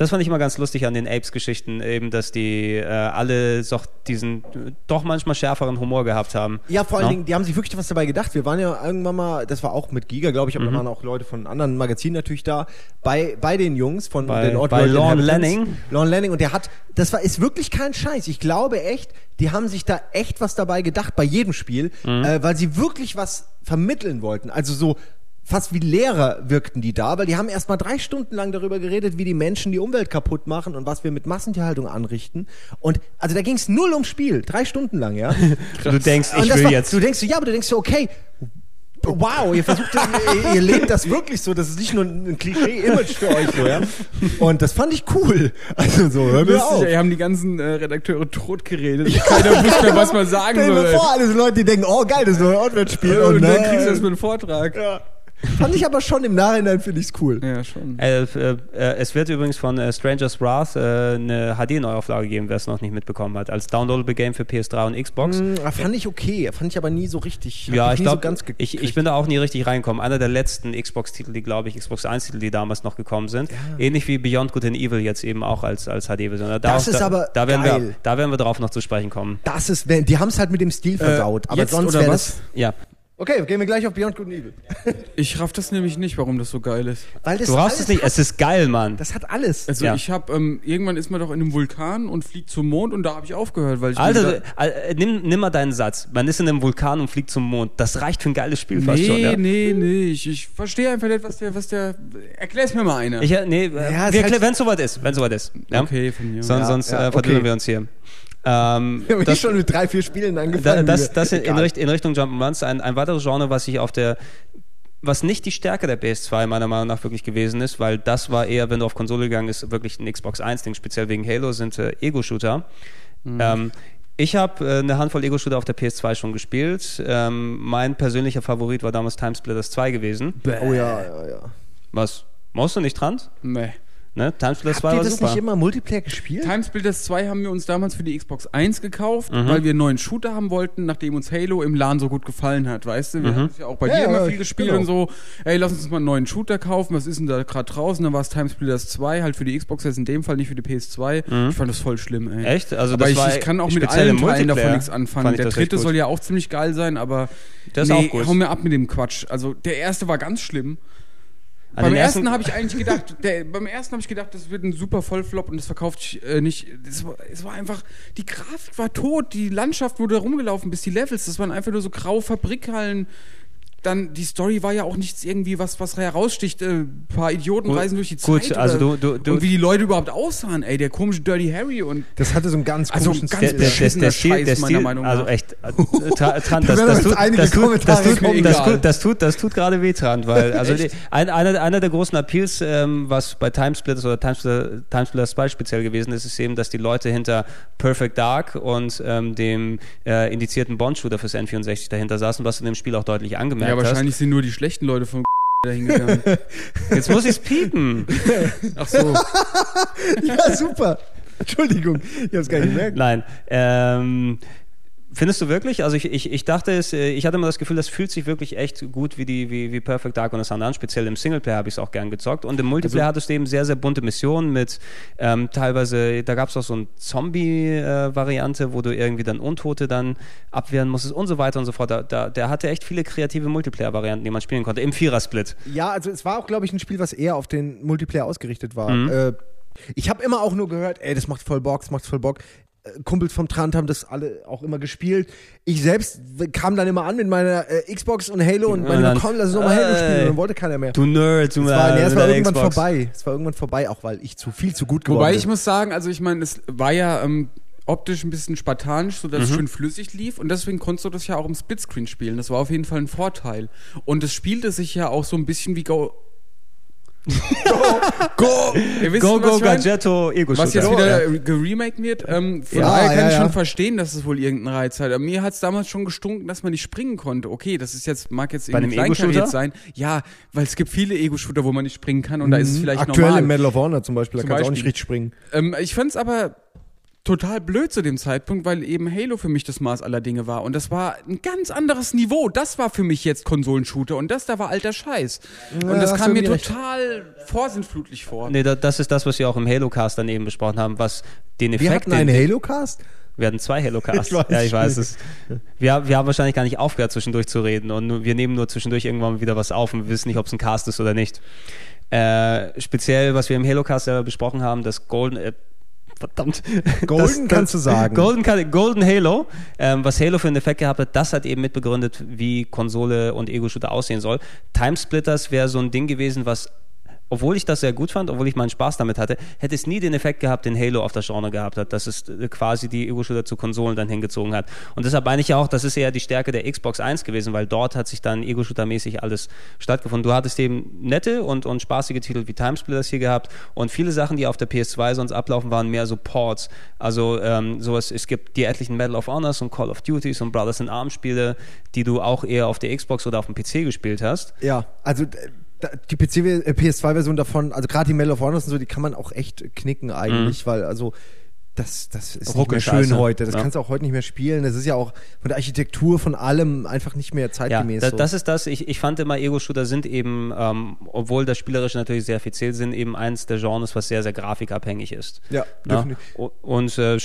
das fand ich immer ganz lustig an den Apes-Geschichten, eben, dass die äh, alle so diesen doch manchmal schärferen Humor gehabt haben. Ja, vor allen no? Dingen, die haben sich wirklich was dabei gedacht. Wir waren ja irgendwann mal, das war auch mit Giga, glaube ich, aber mhm. da waren auch Leute von anderen Magazinen natürlich da, bei, bei den Jungs von bei, den Odd Bei Lorne Lanning. Lorne Lanning und der hat, das war, ist wirklich kein Scheiß. Ich glaube echt, die haben sich da echt was dabei gedacht bei jedem Spiel, mhm. äh, weil sie wirklich was vermitteln wollten. Also so fast wie Lehrer wirkten die da, weil die haben erst mal drei Stunden lang darüber geredet, wie die Menschen die Umwelt kaputt machen und was wir mit Massentierhaltung anrichten. Und also da ging es null ums Spiel, drei Stunden lang, ja. *laughs* du denkst, ich will war, jetzt. Du denkst, ja, aber du denkst so, okay, wow, ihr versucht, ihr, ihr, lebt das wirklich so, das ist nicht nur ein Klischee-Image für euch so, ja. Und das fand ich cool. Also so, hör mir auf. Ey, haben die ganzen äh, Redakteure tot geredet. Keiner wusste mehr, was man sagen soll. Stell dir vor, alle so Leute, die denken, oh geil, das ist ein Outward-Spiel. Und, und dann kriegst du das mit einem Vortrag. Ja. Fand ich aber schon im Nachhinein, finde ich es cool. Ja, schon. Äh, äh, es wird übrigens von äh, Stranger's Wrath äh, eine HD-Neuauflage geben, wer es noch nicht mitbekommen hat. Als Downloadable Game für PS3 und Xbox. Mm, fand ich okay. Fand ich aber nie so richtig. Ja, ich glaube, so ich, ich bin da auch nie richtig reingekommen. Einer der letzten Xbox-Titel, die, glaube ich, Xbox 1-Titel, die damals noch gekommen sind. Ja. Ähnlich wie Beyond Good and Evil jetzt eben auch als, als HD-Version. Da das ist da, aber da werden geil. Wir, da werden wir drauf noch zu sprechen kommen. Das ist, die haben es halt mit dem Stil äh, versaut. aber sonst wäre das. Ja. Okay, gehen wir gleich auf Beyond Good and Evil. *laughs* ich raff das nämlich nicht, warum das so geil ist. Weil das du raffst es nicht, hat. es ist geil, Mann. Das hat alles. Also ja. ich hab, ähm, irgendwann ist man doch in einem Vulkan und fliegt zum Mond und da habe ich aufgehört, weil ich Alter, äh, nimm, nimm mal deinen Satz. Man ist in einem Vulkan und fliegt zum Mond. Das reicht für ein geiles Spiel nee, fast schon. Ja. Nee, nee, ich, ich verstehe einfach nicht, was der, was der. Erklär's mir mal einer. Ich, äh, nee, ja, halt wenn es soweit ist, wenn soweit ist. Ja? Okay, von mir. Sonst, sonst äh, verdünnen okay. wir uns hier. Ähm, *laughs* wir haben das, schon mit drei, vier Spielen angefangen. Das, das in, in, Richtung Jump'n'Runs ein, ein weiteres Genre, was ich auf der was nicht die Stärke der PS2 meiner Meinung nach wirklich gewesen ist, weil das war eher, wenn du auf Konsole gegangen bist, wirklich ein Xbox 1-Ding, speziell wegen Halo, sind äh, Ego-Shooter. Mhm. Ähm, ich habe äh, eine Handvoll Ego-Shooter auf der PS2 schon gespielt. Ähm, mein persönlicher Favorit war damals Timesplitters 2 gewesen. Oh ja, ja, ja. Was? Musst du nicht dran? Nee. Ne? Timesplitters 2 Habt war ihr das super. nicht immer Multiplayer gespielt? Timesplitters 2 haben wir uns damals für die Xbox 1 gekauft, mhm. weil wir einen neuen Shooter haben wollten, nachdem uns Halo im LAN so gut gefallen hat, weißt du? Wir mhm. haben es ja auch bei ja, dir immer viel gespielt genau. und so. Ey, lass uns mal einen neuen Shooter kaufen, was ist denn da gerade draußen? Dann war es Timesplitters 2, halt für die Xbox, jetzt in dem Fall nicht für die PS2. Mhm. Ich fand das voll schlimm, ey. Echt? Also aber ich, ich, kann auch mit allen Teilen davon nichts anfangen. Der dritte soll ja auch ziemlich geil sein, aber das nee, ist auch gut. hau mir ab mit dem Quatsch. Also der erste war ganz schlimm. An beim ersten, ersten habe ich eigentlich gedacht, *laughs* der, beim ersten habe ich gedacht, das wird ein super Vollflop und das verkauft sich äh, nicht. Das war, es war einfach, die Grafik war tot, die Landschaft, wo du da rumgelaufen bist, die Levels, das waren einfach nur so graue Fabrikhallen dann die Story war ja auch nichts irgendwie, was, was heraussticht. Äh, ein paar Idioten gut, reisen durch die gut, Zeit. also du, du, du, und wie die Leute überhaupt aussahen, ey, der komische Dirty Harry und. Das hatte so einen ganz also komischen ganz der, der, der, Stil, der Stil, Meinung also nach. Also echt, *laughs* das, das, tut, das, tut, das, tut, das, tut, das, tut, das tut gerade weh, Trant, weil, *laughs* also die, ein, einer, einer der großen Appeals, ähm, was bei Timesplitters oder Timesplitters, Timesplitters 2 speziell gewesen ist, ist eben, dass die Leute hinter Perfect Dark und ähm, dem äh, indizierten Bond-Shooter fürs N64 dahinter saßen, was in dem Spiel auch deutlich angemerkt hast. Ja, wahrscheinlich hast. sind nur die schlechten Leute von *laughs* dahingegangen. *laughs* Jetzt muss ich's piepen. Ach so. *laughs* ja, super. Entschuldigung, ich hab's gar nicht gemerkt. Nein. Ähm, Findest du wirklich? Also ich, ich, ich dachte es, äh, ich hatte immer das Gefühl, das fühlt sich wirklich echt gut wie die wie, wie Perfect Dark und das andere an. Speziell im Singleplayer habe ich es auch gern gezockt. Und im Multiplayer also, hattest du eben sehr, sehr bunte Missionen mit ähm, teilweise, da gab es auch so eine Zombie-Variante, äh, wo du irgendwie dann Untote dann abwehren musstest und so weiter und so fort. Da, da, der hatte echt viele kreative Multiplayer-Varianten, die man spielen konnte. Im Vierersplit. Ja, also es war auch, glaube ich, ein Spiel, was eher auf den Multiplayer ausgerichtet war. Mhm. Äh, ich habe immer auch nur gehört, ey, das macht voll Bock, das macht voll Bock. Kumpels vom Trant haben das alle auch immer gespielt. Ich selbst kam dann immer an mit meiner äh, Xbox und Halo und meine, komm, lass uns nochmal Halo spielen. Und dann wollte keiner mehr. Du Nerd, du es war, nee, es war irgendwann Xbox. vorbei. Es war irgendwann vorbei, auch weil ich zu viel zu gut geworden Wobei bin. ich muss sagen, also ich meine, es war ja ähm, optisch ein bisschen spartanisch, sodass mhm. es schön flüssig lief und deswegen konntest du das ja auch im Splitscreen spielen. Das war auf jeden Fall ein Vorteil. Und es spielte sich ja auch so ein bisschen wie Go go, go, Ihr wisst, go, go, Gadgetto, Ego Was jetzt wieder ja. geremaked wird. Ähm, von ja, daher kann ja, ich schon verstehen, dass es wohl irgendeinen Reiz hat. Aber mir hat es damals schon gestunken, dass man nicht springen konnte. Okay, das ist jetzt, mag jetzt irgendwie kleinkariert sein. Ja, weil es gibt viele Ego-Shooter, wo man nicht springen kann und mhm. da ist es mhm. vielleicht Aktuell normal. in Medal of Honor zum Beispiel, da kannst du auch nicht richtig springen. Ähm, ich fand es aber total blöd zu dem Zeitpunkt, weil eben Halo für mich das Maß aller Dinge war. Und das war ein ganz anderes Niveau. Das war für mich jetzt Konsolenshooter und das da war alter Scheiß. Ja, und das kam mir total recht. vorsinnflutlich vor. Nee, das ist das, was wir auch im Halo-Cast dann eben besprochen haben, was den Effekt... Wir hatten einen Halo-Cast? Wir hatten zwei Halo-Casts. *laughs* ja, ich weiß es. Wir, wir haben wahrscheinlich gar nicht aufgehört, zwischendurch zu reden und wir nehmen nur zwischendurch irgendwann wieder was auf und wir wissen nicht, ob es ein Cast ist oder nicht. Äh, speziell, was wir im Halo-Cast selber besprochen haben, das Golden... Äh, Verdammt. Golden das, kannst du sagen. Golden, Golden Halo, ähm, was Halo für einen Effekt gehabt hat, das hat eben mitbegründet, wie Konsole und Ego-Shooter aussehen soll. Timesplitters wäre so ein Ding gewesen, was obwohl ich das sehr gut fand, obwohl ich meinen Spaß damit hatte, hätte es nie den Effekt gehabt, den Halo auf der Genre gehabt hat, dass es äh, quasi die Ego-Shooter zu Konsolen dann hingezogen hat. Und deshalb meine ich ja auch, das ist eher die Stärke der Xbox 1 gewesen, weil dort hat sich dann Ego-Shooter-mäßig alles stattgefunden. Du hattest eben nette und, und spaßige Titel wie Timesplitters hier gehabt und viele Sachen, die auf der PS2 sonst ablaufen, waren mehr so Ports. Also ähm, sowas, es gibt die etlichen Medal of Honors und Call of Duties und Brothers in Arms Spiele, die du auch eher auf der Xbox oder auf dem PC gespielt hast. Ja, also die PC, äh, PS2-Version davon, also gerade die Medal of Honors und so, die kann man auch echt knicken eigentlich, mhm. weil also das, das ist nicht mehr schön heute. Das ja. kannst du auch heute nicht mehr spielen. Das ist ja auch von der Architektur, von allem einfach nicht mehr zeitgemäß. Ja, so. das ist das. Ich, ich fand immer, Ego-Shooter sind eben, ähm, obwohl das Spielerische natürlich sehr offiziell sind, eben eins der Genres, was sehr, sehr grafikabhängig ist. Ja, ja? Und äh, äh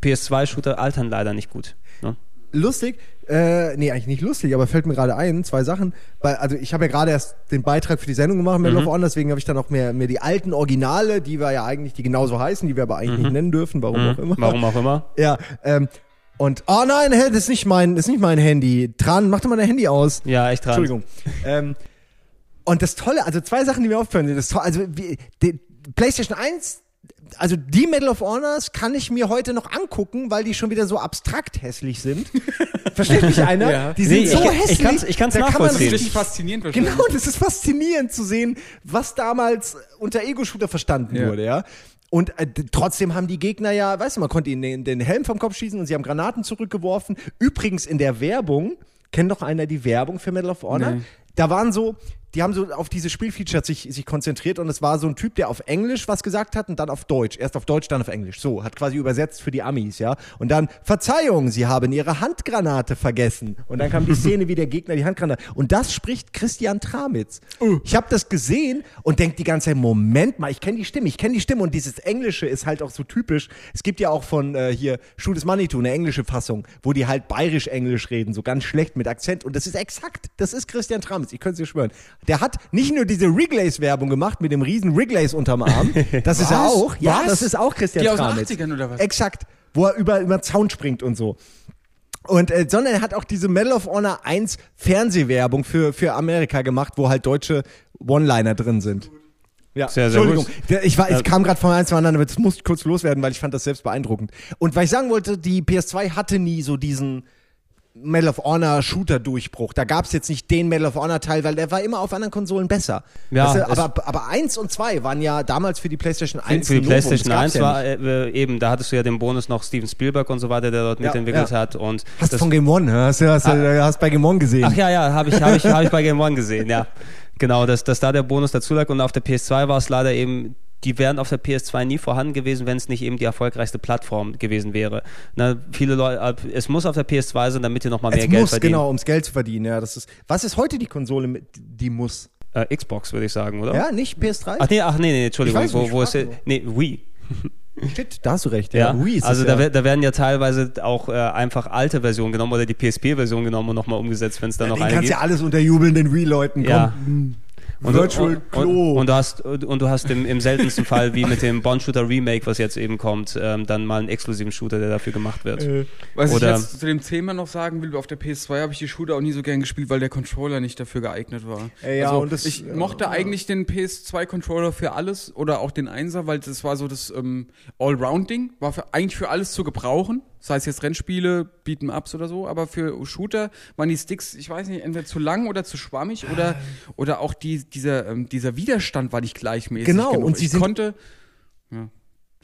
PS2-Shooter altern leider nicht gut. Ne? Lustig, äh, nee, eigentlich nicht lustig, aber fällt mir gerade ein, zwei Sachen. Weil, also ich habe ja gerade erst den Beitrag für die Sendung gemacht, Medal mhm. of Honor, deswegen habe ich dann auch mehr, mehr die alten Originale, die wir ja eigentlich, die genauso heißen, die wir aber eigentlich mhm. nicht nennen dürfen, warum mhm. auch immer. Warum auch immer. Ja, ähm, und, oh nein, das ist nicht mein, das ist nicht mein Handy. Tran, mach doch mal dein Handy aus. Ja, echt dran. Entschuldigung. ähm, und das Tolle, also zwei Sachen, die mir aufgefallen sind. Das Tolle, also wie, die, PlayStation 1 also die Medal of Honors kann ich mir heute noch angucken, weil die schon wieder so abstrakt hässlich sind. *laughs* Versteht mich einer? Ja. Die sind nee, so ich, hässlich. Ich kann's, ich kann's da nachvollziehen. Das ist faszinierend. Genau, das ist faszinierend zu sehen, was damals unter Ego-Shooter verstanden ja. wurde, ja. Und äh, trotzdem haben die Gegner ja, weißt du, man konnte ihnen den, den Helm vom Kopf schießen und sie haben Granaten zurückgeworfen. Übrigens in der Werbung, kennt doch einer die Werbung für Medal of Honor? Nee. Da waren so, die haben so auf diese Spielfeature sich, sich konzentriert und es war so ein Typ, der auf Englisch was gesagt hat und dann auf Deutsch. Erst auf Deutsch, dann auf Englisch. So, hat quasi übersetzt für die Amis, ja. Und dann, Verzeihung, sie haben ihre Handgranate vergessen. Und dann kam die *laughs* Szene, wie der Gegner die Handgranate. Und das spricht Christian Tramitz. Uh. Ich habe das gesehen und denk die ganze Zeit, Moment mal, ich kenne die Stimme, ich kenne die Stimme und dieses Englische ist halt auch so typisch. Es gibt ja auch von äh, hier is Money to eine englische Fassung, wo die halt bayerisch-englisch reden, so ganz schlecht mit Akzent. Und das ist exakt, das ist Christian Tramitz, ich könnte es dir schwören. Der hat nicht nur diese Wrigley's-Werbung gemacht mit dem riesen Wrigley's unterm Arm. Das ist er auch. Ja, was? das ist auch Christian Die aus den 80ern oder was? Exakt. Wo er über, über den Zaun springt und so. Und äh, sondern er hat auch diese Medal of Honor 1 Fernsehwerbung für, für Amerika gemacht, wo halt deutsche One-Liner drin sind. Ja, sehr, sehr Entschuldigung. Gut. Ich, war, ich kam gerade von eins zu anderen, aber das musste kurz loswerden, weil ich fand das selbst beeindruckend. Und weil ich sagen wollte, die PS2 hatte nie so diesen Medal of Honor Shooter Durchbruch. Da gab es jetzt nicht den Medal of Honor Teil, weil der war immer auf anderen Konsolen besser. Ja, weißt du, aber, aber 1 und 2 waren ja damals für die PlayStation 1 Für die PlayStation 1 ja war äh, eben, da hattest du ja den Bonus noch Steven Spielberg und so weiter, der dort ja, mitentwickelt ja. hat. Und hast du von Game One, hast du hast, ah, hast bei Game One gesehen. Ach ja, ja, habe ich, hab ich, hab ich bei Game One gesehen, ja. Genau, dass, dass da der Bonus dazu lag und auf der PS2 war es leider eben die wären auf der PS2 nie vorhanden gewesen, wenn es nicht eben die erfolgreichste Plattform gewesen wäre. Na, viele Leute, äh, es muss auf der PS2 sein, damit ihr nochmal mehr es Geld muss, verdienen. Genau, ums Geld zu verdienen. Ja, das ist. Was ist heute die Konsole, die muss? Äh, Xbox würde ich sagen, oder? Ja, nicht PS3. Ach nee, ach nee, nee, Entschuldigung, weiß, wo, wo ist nee Wii. Shit, da hast du recht. Ja, ja. Also da, ja. da, werden ja teilweise auch äh, einfach alte Versionen genommen oder die PSP-Version genommen und nochmal umgesetzt, wenn es da ja, noch eine gibt. Du kannst ja alles unterjubeln den Wii-Leuten. Ja. Und, Virtual und, Klo. Und, und, du hast, und du hast im, im seltensten Fall, wie mit dem Bond Shooter Remake, was jetzt eben kommt, ähm, dann mal einen exklusiven Shooter, der dafür gemacht wird. Äh, was Oder, ich jetzt zu dem Thema noch sagen will, auf der PS2 habe ich die Shooter auch nie so gern gespielt, weil der Controller nicht dafür geeignet war. Äh, ja, also, und das, ich äh, mochte eigentlich den PS2-Controller für alles oder auch den 1er, weil das war so das ähm, Allround-Ding, war für, eigentlich für alles zu gebrauchen sei es jetzt Rennspiele, Beat'em-Ups oder so, aber für Shooter waren die Sticks, ich weiß nicht, entweder zu lang oder zu schwammig oder, oder auch die, dieser, ähm, dieser Widerstand war nicht gleichmäßig. Genau, genug. und sie ich sind konnte, ja.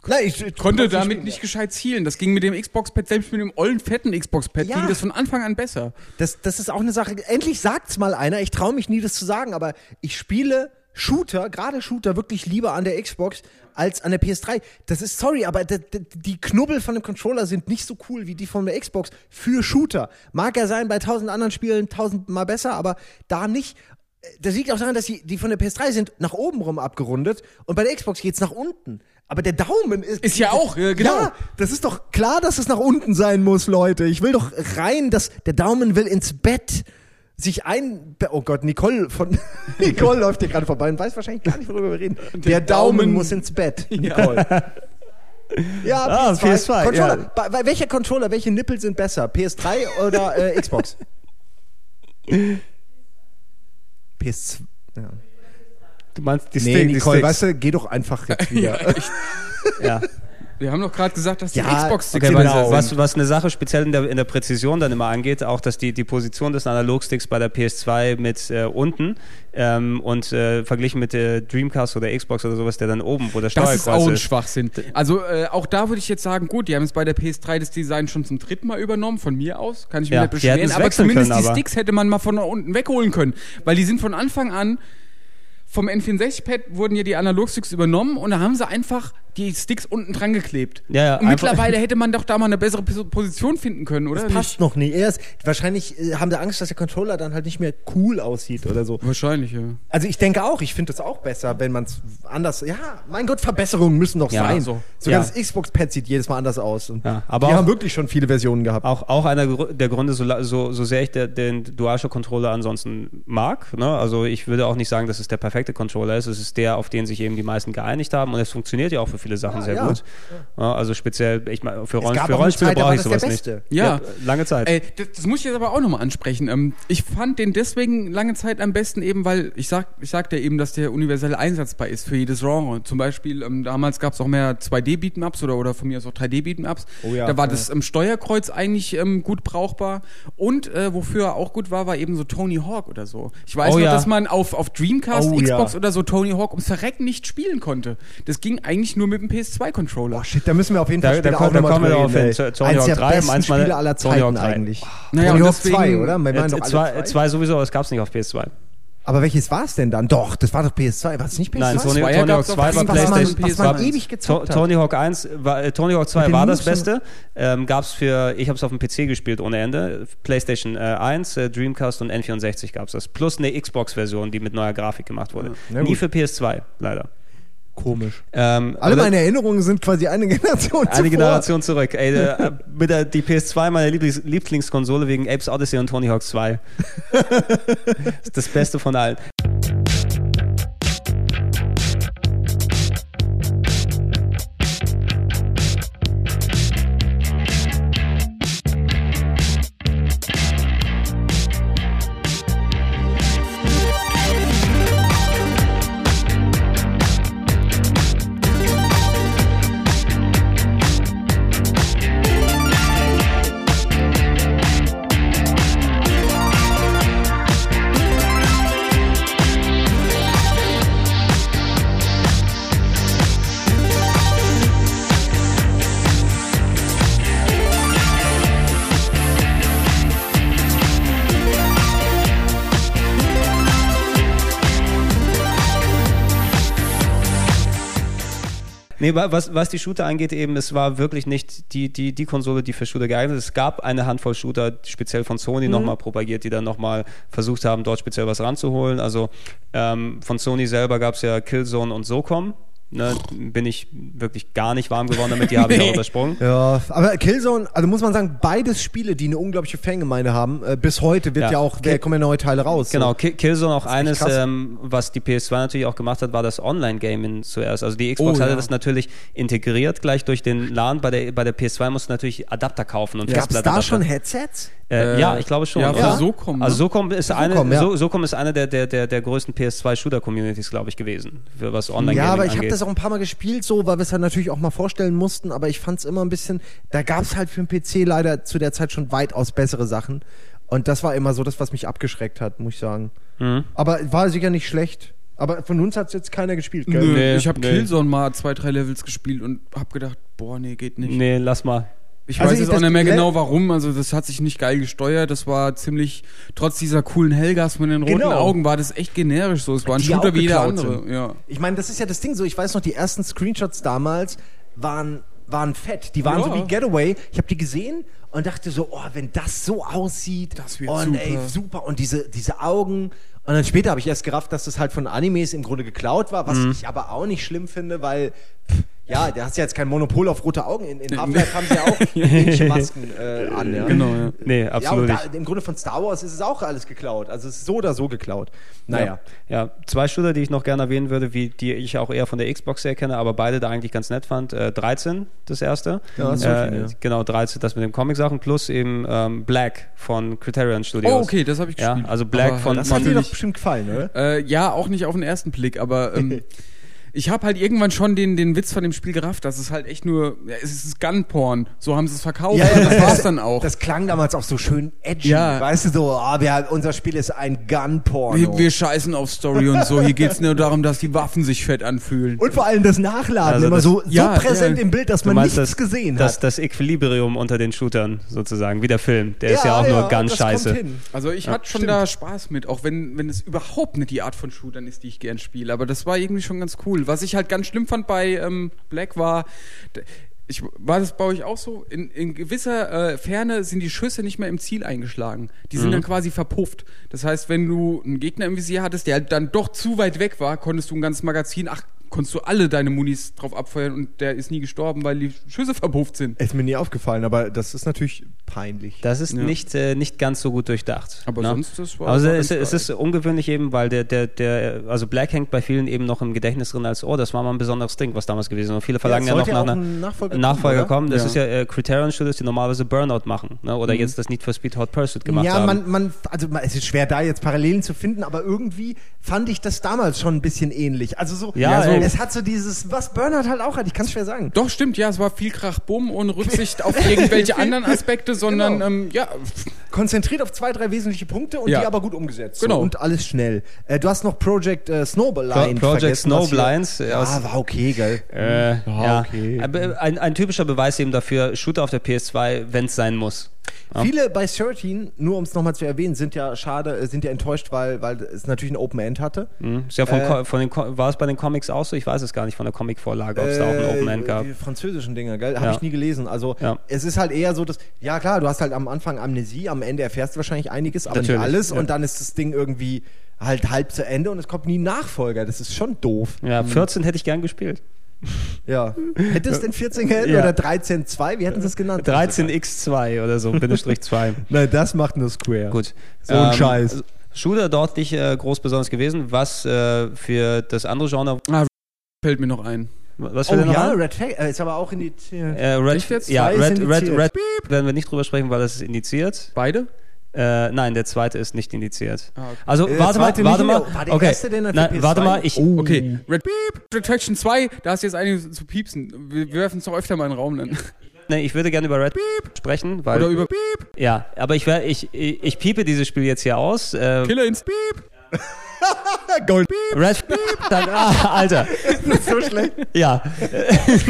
Nein, ich, ich konnte damit nicht gescheit zielen. Das ging mit dem Xbox-Pad, selbst mit dem ollen, fetten Xbox-Pad, ja. ging das von Anfang an besser. Das, das ist auch eine Sache. Endlich sagt's mal einer. Ich traue mich nie, das zu sagen, aber ich spiele Shooter, gerade Shooter, wirklich lieber an der Xbox als an der PS3. Das ist sorry, aber die Knubbel von dem Controller sind nicht so cool wie die von der Xbox für Shooter. Mag er sein bei tausend anderen Spielen tausendmal besser, aber da nicht. Das liegt auch daran, dass die, die von der PS3 sind nach oben rum abgerundet und bei der Xbox geht's nach unten. Aber der Daumen ist. Ist ja auch, ja, genau. Ja, das ist doch klar, dass es nach unten sein muss, Leute. Ich will doch rein, dass der Daumen will ins Bett sich ein. Oh Gott, Nicole von *laughs* Nicole läuft hier gerade vorbei und weiß wahrscheinlich gar nicht, worüber wir reden. Der, Daumen, Daumen, muss ins Bett, Nicole. Ja. *laughs* Ja, Ah, PS2. PS2, Controller. ja. Bei, welcher Controller, welche Nippel sind besser? PS3 oder äh, *laughs* Xbox? PS2. Ja. Du meinst die Nee, Stick, die Nicole, Sticks. weißt du, geh doch einfach jetzt wieder. ja. Wir haben doch gerade gesagt, dass die Ja, Xbox-Sticks Okay, Genau. was, was, was eine Sache speziell in der, in der Präzision dann immer angeht, auch dass die, die Position des Analogsticks bei der PS2 mit äh, unten ähm, und äh, verglichen mit der Dreamcast oder Xbox oder sowas, der dann oben, wo der Das Steuerkreuz ist auch ein ist. Schwachsinn. Also äh, auch da würde ich jetzt sagen, gut, die haben jetzt bei der PS3 das Design schon zum dritten Mal übernommen, von mir aus, kann ich mich Ja, nicht die beschweren, es aber zumindest können, die aber- Sticks hätte man mal von unten wegholen können, weil die sind von Anfang an vom N64-Pad wurden ja die Analogsticks übernommen und da haben sie einfach die Sticks unten dran geklebt. Ja, ja, und mittlerweile hätte man doch da mal eine bessere Pos- Position finden können, oder? Das passt noch nicht. Erst, wahrscheinlich äh, haben sie Angst, dass der Controller dann halt nicht mehr cool aussieht oder so. Wahrscheinlich, ja. Also ich denke auch, ich finde das auch besser, wenn man es anders. Ja, mein Gott, Verbesserungen müssen noch Ja, sein. so. Sogar Ja. das Xbox-Pad sieht jedes Mal anders aus. Und Ja, aber die auch- haben wirklich schon viele Versionen gehabt. Auch, auch einer der Gründe, so, so, so sehr ich der, den DualShock-Controller ansonsten mag. Ne? Also ich würde auch nicht sagen, dass es der perfekte Controller ist. Es ist der, auf den sich eben die meisten geeinigt haben und es funktioniert ja auch für viele Sachen sehr ja. gut. Ja, also speziell, ich meine, für, Rollen, für Rollenspiele brauche ich sowas nicht. Ja. lange Zeit. Ey, das, das muss ich jetzt aber auch nochmal ansprechen. Ähm, ich fand den deswegen lange Zeit am besten eben, weil ich sag, ich sagte eben, dass der universell einsetzbar ist für jedes Genre. Zum Beispiel, ähm, damals gab es auch mehr 2D-Beat'em-Ups oder, oder von mir aus auch 3D-Beat'em-Ups. Oh ja, da war ja. das ähm, Steuerkreuz eigentlich ähm, gut brauchbar. Und äh, wofür er auch gut war, war eben so Tony Hawk oder so. Ich weiß Oh noch, ja. dass man auf, auf Dreamcast, Oh Xbox ja. oder so Tony Hawk ums Verrecken nicht spielen konnte. Das ging eigentlich nur mit dem PS2-Controller. Boah, shit, da müssen wir auf jeden Da- Fall da später kommen- auch da nochmal kommen wir drüber darauf hin. Tony Eins Hawk der 3, besten meins meine- Spiele aller Zeiten Hawk 3. eigentlich. Naja, Tony Hawk deswegen- 2, oder? Wir Äh, meinen doch alle zwei, zwei. zwei sowieso, aber es gab es nicht auf PS2. Aber welches war es denn dann? Doch, das war doch PS2. War es nicht PS2? Nein, Tony, Tony Hawk gab's 2 auf war was, was, man, PlayStation. was man war- ewig gezockt hat. Tony Hawk 1 war, äh, Tony Hawk 2 Mit den war das Beste. Ähm, gab es für, ich habe es auf dem PC gespielt ohne Ende. PlayStation äh, 1, äh, Dreamcast und N64 gab es das. Plus eine Xbox-Version, die mit neuer Grafik gemacht wurde. Na Nie für PS2, leider. Komisch. Ähm, Alle meine Erinnerungen sind quasi eine Generation eine zuvor. Generation zurück. Ey, *laughs* äh, mit der, die PS2 meine Lieblings Lieblingskonsole wegen Apes Odyssey und Tony Hawk 2. das ist das Beste von allen. Nee, wa- was, was die Shooter angeht, eben, es war wirklich nicht die, die, die Konsole, die für Shooter geeignet ist. Es gab eine Handvoll Shooter, speziell von Sony Mhm. nochmal propagiert, die dann nochmal versucht haben, dort speziell was ranzuholen. Also ähm, von Sony selber gab es ja Killzone und SOCOM. Ne, bin ich wirklich gar nicht warm geworden damit, die habe *laughs* ich auch übersprungen. Ja, aber Killzone, also muss man sagen, beides Spiele, die eine unglaubliche Fangemeinde haben. Äh, bis heute wird ja, Ja. auch, der kommen ja neue Teile raus. Genau, Ki- Killzone auch eines, ähm, was die PS2 natürlich auch gemacht hat, war das Online-Gaming zuerst. Also die Xbox Oh, hatte ja. das natürlich integriert gleich durch den LAN. Bei der, bei der PS2 musst du natürlich Adapter kaufen und Gab es da schon Headsets? Äh, Äh, ja, ich glaube schon. ja, für SOCOM, ne? Also SOCOM ist eine, SOCOM, ja. so, SOCOM ist eine der, der, der, der größten PS2-Shooter-Communities, glaube ich, gewesen, für was Online-Gaming Ja, aber ich habe angeht. Das auch ein paar Mal gespielt, so, weil wir es halt natürlich auch mal vorstellen mussten, aber ich fand es immer ein bisschen, da gab es halt für den PC leider zu der Zeit schon weitaus bessere Sachen. Und das war immer so das, was mich abgeschreckt hat, muss ich sagen. Mhm. Aber war sicher nicht schlecht. Aber von uns hat es jetzt keiner gespielt, gell? Nö, Nee, ich habe nee. Killzone mal zwei, drei Levels gespielt und habe gedacht, boah, nee, geht nicht. Nee, lass mal. Ich Also weiß jetzt auch nicht mehr genau warum, also das hat sich nicht geil gesteuert, das war ziemlich, trotz dieser coolen Helgas mit den roten Genau. Augen war das echt generisch so, es war ein Die Shooter wie jeder geklaut andere, ja. Ich meine, das ist ja das Ding so. Ich weiß noch, die ersten Screenshots damals waren, waren fett. Die waren Ja. so wie Getaway. Ich habe die gesehen und dachte so, oh, wenn das so aussieht. Das wird und super. ey, super. Und diese, diese Augen. Und dann später habe ich erst gerafft, dass das halt von Animes im Grunde geklaut war, was Mhm. ich aber auch nicht schlimm finde, weil pff, Ja, der hast ja jetzt kein Monopol auf rote Augen. In, in Half-Life haben sie ja auch *laughs* ähnliche Masken äh, an. Ja. Genau, ja. Nee, absolut. Ja, und da, im Grunde von Star Wars ist es auch alles geklaut. Also es ist so oder so geklaut. Naja. Ja, ja zwei Shooter, die ich noch gerne erwähnen würde, wie die ich auch eher von der Xbox her kenne, aber beide da eigentlich ganz nett fand. Äh, 13, das erste. Ja, das äh, viel, ja. Genau, 13, das mit den Comic-Sachen, plus eben ähm, Black von Criterion Studios. Oh, okay, das habe ich gespielt. Ja, also Black aber von... Das hat dir doch bestimmt gefallen, oder? Äh, ja, auch nicht auf den ersten Blick, aber... Ähm, *laughs* ich habe halt irgendwann schon den, den Witz von dem Spiel gerafft, dass es halt echt nur, ja, es ist Gunporn, so haben sie es verkauft ja, ja, das war's dann *laughs* auch. Das klang damals auch so schön edgy, ja. weißt du so, ah, wir, unser Spiel ist ein Gunporn. Wir, wir, scheißen auf Story und so, hier geht's nur darum, dass die Waffen sich fett anfühlen. Und vor allem das Nachladen, also immer das, so, so präsent im Bild, dass man nichts das, gesehen das, hat. Das, das Equilibrium unter den Shootern sozusagen, wie der Film, der ist ja auch nur ganz scheiße. Also ich hatte schon stimmt. da Spaß mit, auch wenn, wenn es überhaupt nicht die Art von Shootern ist, die ich gern spiele, aber das war irgendwie schon ganz cool. Was ich halt ganz schlimm fand bei ähm, Black war, ich, war das bei euch auch so? In, in gewisser äh, Ferne sind die Schüsse nicht mehr im Ziel eingeschlagen. Die sind mhm. dann quasi verpufft. Das heißt, wenn du einen Gegner im Visier hattest, der dann doch zu weit weg war, konntest du ein ganzes Magazin, ach konntest du alle deine Munis drauf abfeuern und der ist nie gestorben, weil die Schüsse verpufft sind. Ist mir nie aufgefallen, aber das ist natürlich peinlich. Das ist ja. nicht, äh, nicht ganz so gut durchdacht. Aber ne? sonst das war Also es, es, ist ungewöhnlich eben, weil der, der, der, also Black hängt bei vielen eben noch im Gedächtnis drin als, oh, das war mal ein besonderes Ding, was damals gewesen ist. Und viele verlangen ja, ja noch nach einer Nachfolger, Nachfolger kommen. Das ja. ist ja äh, Criterion Studios, die normalerweise Burnout machen. Ne? Oder mhm. jetzt das Need for Speed Hot Pursuit gemacht ja, haben. Ja, man, man, also es ist schwer da jetzt Parallelen zu finden, aber irgendwie fand ich das damals schon ein bisschen ähnlich. Also so, ja, so es hat so dieses was Burnout halt auch hat. Ich kann es schwer sagen. Doch, stimmt, ja, es war viel Krach, Bumm, ohne Rücksicht auf irgendwelche *laughs* anderen Aspekte, sondern genau. ähm, ja. Konzentriert auf zwei, drei wesentliche Punkte und ja. die aber gut umgesetzt. Genau. So, und alles schnell. Äh, du hast noch Project äh, Snowblind Pro Project Snowblinds. Ja, ah, war okay, gell? Äh, war ja. okay. Ein, ein typischer Beweis eben dafür, Shooter auf der PS2, wenn es sein muss. Ja. Viele bei 13, nur um es nochmal zu erwähnen, sind ja schade, äh, sind ja enttäuscht, weil, weil es natürlich ein Open End hatte. Mhm. Ist ja von, äh, von den, war es bei den Comics auch so? Ich weiß es gar nicht von der Comic-Vorlage, ob es äh, da auch ein Open End gab. Die französischen Dinger, gell? Habe ja. ich nie gelesen. Also ja. es ist halt eher so, dass, ja klar, du hast halt am Anfang Amnesie, am Ende erfährst du wahrscheinlich einiges, aber Natürlich, nicht alles und dann ist das Ding irgendwie halt halb zu Ende und es kommt nie ein Nachfolger. Das ist schon doof. Ja, 14 mhm. hätte ich gern gespielt. Ja. Hätte es denn 14 gehalten ja. oder 13.2? Wie hätten sie es genannt? 13x2 oder so, Bindestrich 2. *laughs* Nein, das macht nur Square. Gut. So ein ähm, Scheiß. Shooter dort nicht äh, groß besonders gewesen. Was äh, für das andere Genre. Ah, fällt mir noch ein. Was oh ja, an? Red Flag äh, ist aber auch indiziert. Äh, Red, jetzt? Ja, Red, Red, Red, Red, werden wir nicht drüber sprechen, weil das ist indiziert. Beide? Äh, nein, der zweite ist nicht indiziert. Ah, okay. Also äh, warte mal, warte mal. War der okay. erste denn Nein, warte mal, ich. Oh. Okay, Red Beep, Retraction 2, da hast du jetzt einige zu piepsen. Wir, wir werfen es doch öfter mal in den Raum dann. Nee, ich würde gerne über Red Beep sprechen, weil. Oder über Beep. Ja, aber ich, ich, ich, ich piepe dieses Spiel jetzt hier aus. Äh, Killer ins Beep. *laughs* Gold. Red Beep. *laughs* Dann, ah, Alter. Das ist so schlecht. Ja.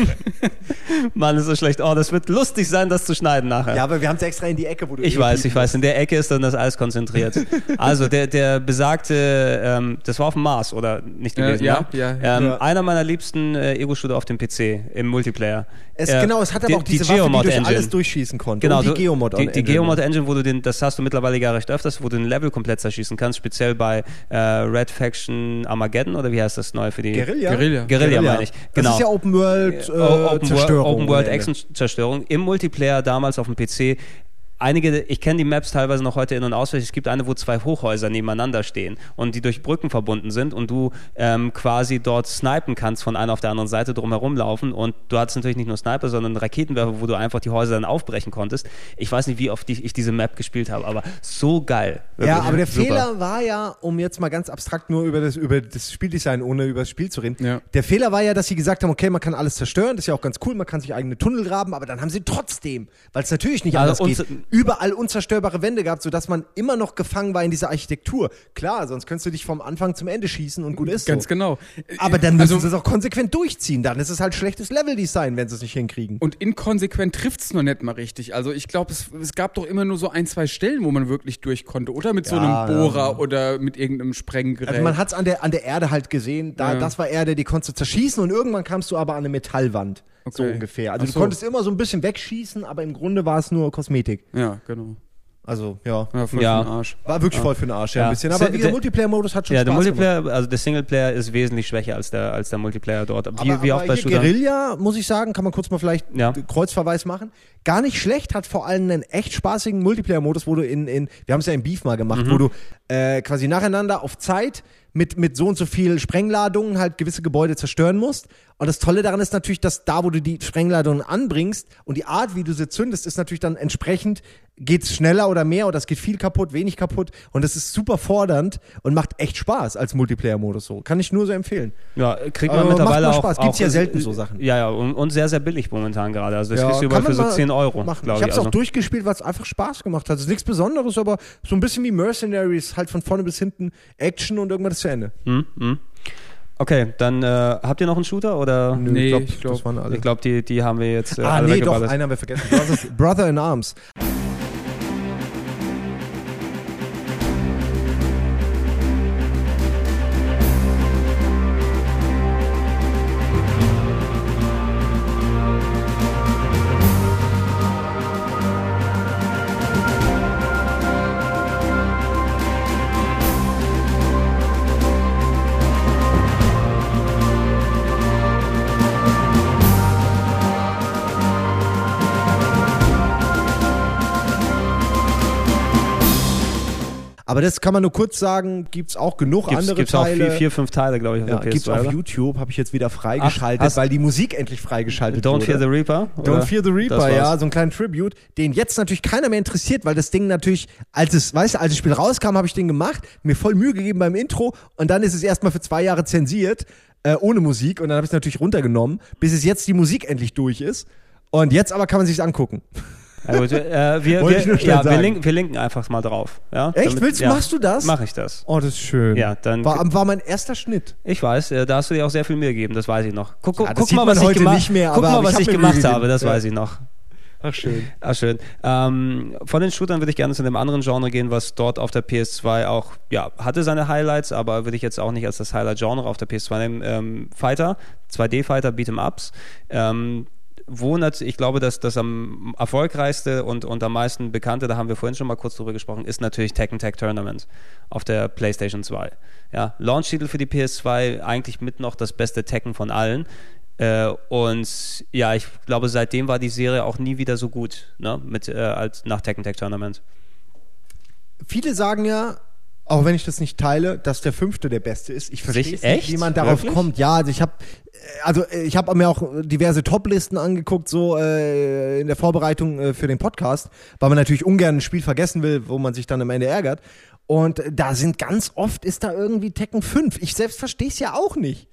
*laughs* Mann, ist so schlecht. Oh, das wird lustig sein, das zu schneiden nachher. Ja, aber wir haben es extra in die Ecke, wo du Ich weiß, ich weiß. In der Ecke ist dann das alles konzentriert. also, der, der besagte, ähm, das war auf dem Mars, oder nicht gewesen? Äh, ja, ne? ja, ähm, ja. Einer meiner liebsten äh, Ego-Shooter auf dem PC im Multiplayer. Es, äh, genau, es hat aber die, auch diese die Waffe, die durch alles durchschießen konnte. Genau, die Geomod-Engine. Die, die Geomod-Engine, wo du den, das hast du mittlerweile gar recht öfters, wo du den Level komplett zerschießen kannst, speziell bei äh, Red Faction Armageddon, oder wie heißt das neu für die? Guerilla. Guerilla, Guerilla, Guerilla. meine ich. Genau. Das ist ja Open World äh, Open Zerstörung. Open World Action Zerstörung im Multiplayer damals auf dem PC einige, ich kenne die Maps teilweise noch heute in- und auswendig. Es gibt eine, wo zwei Hochhäuser nebeneinander stehen und die durch Brücken verbunden sind und du ähm, quasi dort snipen kannst von einer auf der anderen Seite drumherum laufen. Und du hattest natürlich nicht nur Sniper, sondern Raketenwerfer, wo du einfach die Häuser dann aufbrechen konntest. Ich weiß nicht, wie oft ich diese Map gespielt habe, aber so geil. Wirklich. Ja, aber der Super. Fehler war ja, um jetzt mal ganz abstrakt nur über das, über das Spieldesign, ohne über das Spiel zu reden. Ja. Der Fehler war ja, dass sie gesagt haben, okay, man kann alles zerstören, das ist ja auch ganz cool, man kann sich eigene Tunnel graben, aber dann haben sie trotzdem, weil es natürlich nicht also anders geht, überall unzerstörbare Wände gehabt, sodass man immer noch gefangen war in dieser Architektur. Klar, sonst könntest du dich vom Anfang zum Ende schießen und gut ist Ganz so. genau. Aber dann müssen also, sie es auch konsequent durchziehen. Dann ist es halt schlechtes Leveldesign, wenn sie es nicht hinkriegen. Und inkonsequent trifft es noch nicht mal richtig. Also ich glaube, es, es, gab doch immer nur so ein, zwei Stellen, wo man wirklich durch konnte. Oder mit so ja, einem Bohrer ja. oder mit irgendeinem Sprenggerät. Also man hat es an der, an der Erde halt gesehen. Da, ja. Das war Erde, die konntest du zerschießen und irgendwann kamst du aber an eine Metallwand. Okay. So ungefähr. Also so. du konntest immer so ein bisschen wegschießen, aber im Grunde war es nur Kosmetik. Ja, genau. Also, ja. Ja, voll Ja. für den Arsch. War wirklich voll für den Arsch, ja, Ja. ein bisschen. Aber der der- Multiplayer-Modus hat schon Ja, der Spaß Multiplayer, also der Singleplayer ist wesentlich schwächer als der, als der Multiplayer dort. Wie, aber, wie aber auch bei. Guerilla, muss ich sagen, kann man kurz mal vielleicht Ja. Kreuzverweis machen. Gar nicht schlecht, hat vor allem einen echt spaßigen Multiplayer-Modus, wo du in, in wir haben es ja im Beef mal gemacht, Mhm. wo du äh, quasi nacheinander auf Zeit mit, mit so und so viel Sprengladungen halt gewisse Gebäude zerstören musst. Und das Tolle daran ist natürlich, dass da, wo du die Sprengladungen anbringst und die Art, wie du sie zündest, ist natürlich dann entsprechend, geht's schneller oder mehr oder es geht viel kaputt, wenig kaputt. Und das ist super fordernd und macht echt Spaß als Multiplayer-Modus so. Kann ich nur so empfehlen. Ja, kriegt man macht mittlerweile mal auch. Spaß. Gibt's auch, ja selten so Sachen. Ja, ja, und, und sehr, sehr billig momentan gerade. Also das Ja, kriegst du überall für so mal 10 Euro, machen. glaube Ich ich. habe es auch also. durchgespielt, weil es einfach Spaß gemacht hat. Es ist nichts Besonderes, aber so ein bisschen wie Mercenaries, halt von vorne bis hinten Action und irgendwann ist zu Ende. Hm, hm. Okay, dann äh, habt ihr noch einen Shooter oder? Nö, Nee, glaub, ich glaub- das waren alle. Ich glaube, die, die haben wir jetzt äh, ah, alle nee, doch, einen haben wir vergessen. Brothers, Brother in Arms. Aber das kann man nur kurz sagen, gibt's auch genug Gibt's, andere gibt's auch Teile. vier, vier, fünf Teile, glaube ich, auf ja, der gibt's PS2. auf oder? YouTube, habe ich jetzt wieder freigeschaltet, Ach, weil die Musik endlich freigeschaltet Don't wurde. Fear the Reaper? Don't oder? Fear the Reaper, ja, so einen kleinen Tribute, den jetzt natürlich keiner mehr interessiert, weil das Ding natürlich, als es, weißt du, als das Spiel rauskam, habe ich den gemacht, mir voll Mühe gegeben beim Intro und dann ist es erstmal für zwei Jahre zensiert, äh, ohne Musik und dann habe ich es natürlich runtergenommen, bis es jetzt die Musik endlich durch ist. Und jetzt aber kann man sich's angucken. Ja, gut, äh, wir, Wollte ich nur schnell ja, wir, sagen. linken, wir linken einfach mal drauf. Ja, Echt? Willst du- machst du das? Mache ich das. Oh, das ist schön. Ja, dann. War, war mein erster Schnitt. Ich weiß, äh, da hast du dir auch sehr viel Mühe gegeben, das weiß ich noch. Guck, Ja, das guck sieht mal, man was ich heute gemacht nicht mehr, Guck aber mal, ich was hab ich mir gemacht habe, das Ja. weiß ich noch. Ach, schön. Ah, schön. Ähm, von den Shootern würde ich gerne zu einem anderen Genre gehen, was dort auf der PS2 auch, ja, hatte seine Highlights, aber würde ich jetzt auch nicht als das Highlight-Genre auf der PS2 nehmen. Ähm, Fighter, 2D-Fighter, Beat'em-Ups. Ähm, wo nat- ich glaube, dass das am erfolgreichste und, und am meisten bekannte, da haben wir vorhin schon mal kurz drüber gesprochen, ist natürlich Tekken Tag Tournament auf der PlayStation 2. Ja, Launch-Titel für die PS2, eigentlich mit noch das beste Tekken von allen. Äh, und ja, ich glaube, seitdem war die Serie auch nie wieder so gut, ne? Mit, äh, als nach Tekken Tag Tournament. Viele sagen ja, auch wenn ich das nicht teile, dass der fünfte der beste ist. Ich verstehe Sich- nicht, wie man darauf Wirklich? kommt. Ja, also ich habe also äh, ich habe mir auch diverse Top-Listen angeguckt, so äh, in der Vorbereitung äh, für den Podcast, weil man natürlich ungern ein Spiel vergessen will, wo man sich dann am Ende ärgert. Und äh, da sind ganz oft ist da irgendwie Tekken 5. Ich selbst verstehe es ja auch nicht.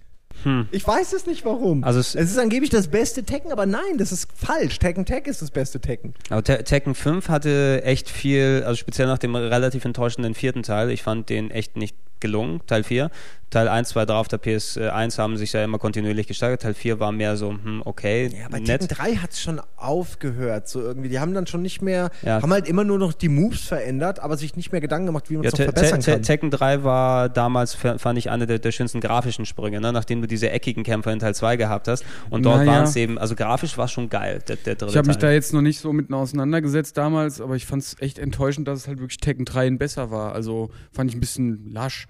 Ich weiß es nicht warum. Also es- es ist angeblich das beste Tekken, aber nein, das ist falsch. Tekken Tag ist das beste Tekken. Aber Te Tekken 5 hatte echt viel, also speziell nach dem relativ enttäuschenden vierten Teil, ich fand den echt nicht gelungen, Teil 4. Teil 1, 2, 3 auf der PS1 haben sich ja immer kontinuierlich gesteigert. Teil 4 war mehr so, hm, okay, Ja, bei nett. Tekken 3 hat es schon aufgehört, so irgendwie. Die haben dann schon nicht mehr, Ja. haben halt immer nur noch die Moves verändert, aber sich nicht mehr Gedanken gemacht, wie man Ja, es noch Te Te verbessern Te kann. Tekken 3 war damals, fand ich, eine der, der schönsten grafischen Sprünge, ne? nachdem du diese eckigen Kämpfer in Teil 2 gehabt hast. Und dort Naja. waren es eben, also grafisch war es schon geil, der, der dritte Ich habe mich da jetzt noch nicht so mitten auseinandergesetzt damals, aber ich fand es echt enttäuschend, dass es halt wirklich Tekken 3 besser war. Also fand ich ein bisschen lasch.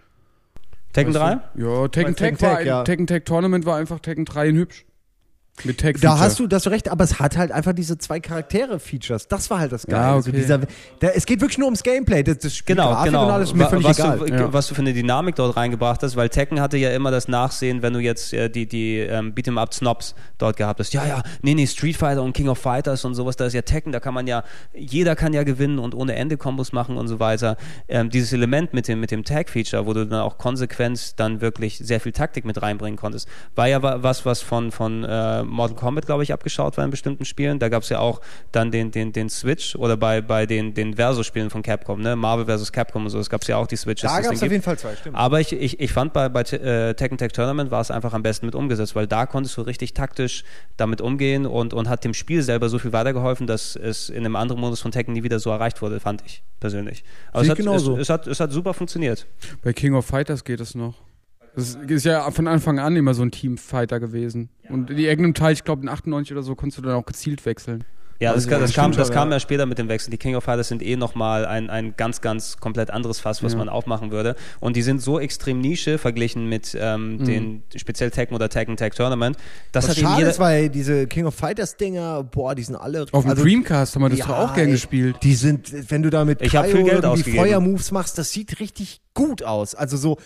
Tekken Weißt 3? du? Ja, Tekken Tekken Tag war Tag, ja. Tekken Tag Tournament war einfach Tekken 3 in hübsch. Mit Tag Da hast du, da hast du recht, aber es hat halt einfach diese zwei Charaktere-Features. Das war halt das Geile. Ja, also okay. dieser, da, es geht wirklich nur ums Gameplay. Das, das Spiel Genau, Grafik genau. und alles ist mir völlig was, egal. Du, Ja. was du für eine Dynamik dort reingebracht hast, weil Tekken hatte ja immer das Nachsehen, wenn du jetzt äh, die, die ähm, Beat'em-up-Snobs dort gehabt hast. Ja, ja, nee, nee, Street Fighter und King of Fighters und sowas, da ist ja Tekken, da kann man ja, jeder kann ja gewinnen und ohne Ende Kombos machen und so weiter. Ähm, dieses Element mit dem, mit dem Tag-Feature, wo du dann auch konsequent dann wirklich sehr viel Taktik mit reinbringen konntest, war ja wa- was, was von, von äh, Mortal Kombat, glaube ich, abgeschaut war in bestimmten Spielen. Da gab es ja auch dann den, den, den Switch oder bei, bei den, den Versus-Spielen von Capcom, ne? Marvel vs. Capcom und so, es gab ja auch die Switches. da gab es auf gibt. jeden Fall zwei, stimmt. Aber ich, ich, ich fand bei, bei äh, Tekken Tag Tournament war es einfach am besten mit umgesetzt, weil da konntest du richtig taktisch damit umgehen und, und hat dem Spiel selber so viel weitergeholfen, dass es in einem anderen Modus von Tekken nie wieder so erreicht wurde, fand ich persönlich. Aber es hat, es, es, hat, es hat super funktioniert. Bei King of Fighters geht es noch. Das ist ja von Anfang an immer so ein Teamfighter gewesen. Und in irgendeinem Teil, ich glaube in 98 oder so, konntest du dann auch gezielt wechseln. Ja, das, das, das kam, das kam ja später mit dem Wechsel. Die King of Fighters sind eh nochmal ein, ein ganz, ganz komplett anderes Fass, was ja. man aufmachen würde. Und die sind so extrem Nische verglichen mit ähm, mhm. den speziell Tekken oder Tekken Tag Tournament. Das was hat schade ist, weil diese King of Fighters Dinger, boah, die sind alle. Auf dem also, Dreamcast haben wir das ja, doch auch gern gespielt. Die sind, wenn du da mit ich viel Geld irgendwie Feuermoves machst, das sieht richtig gut aus. Also so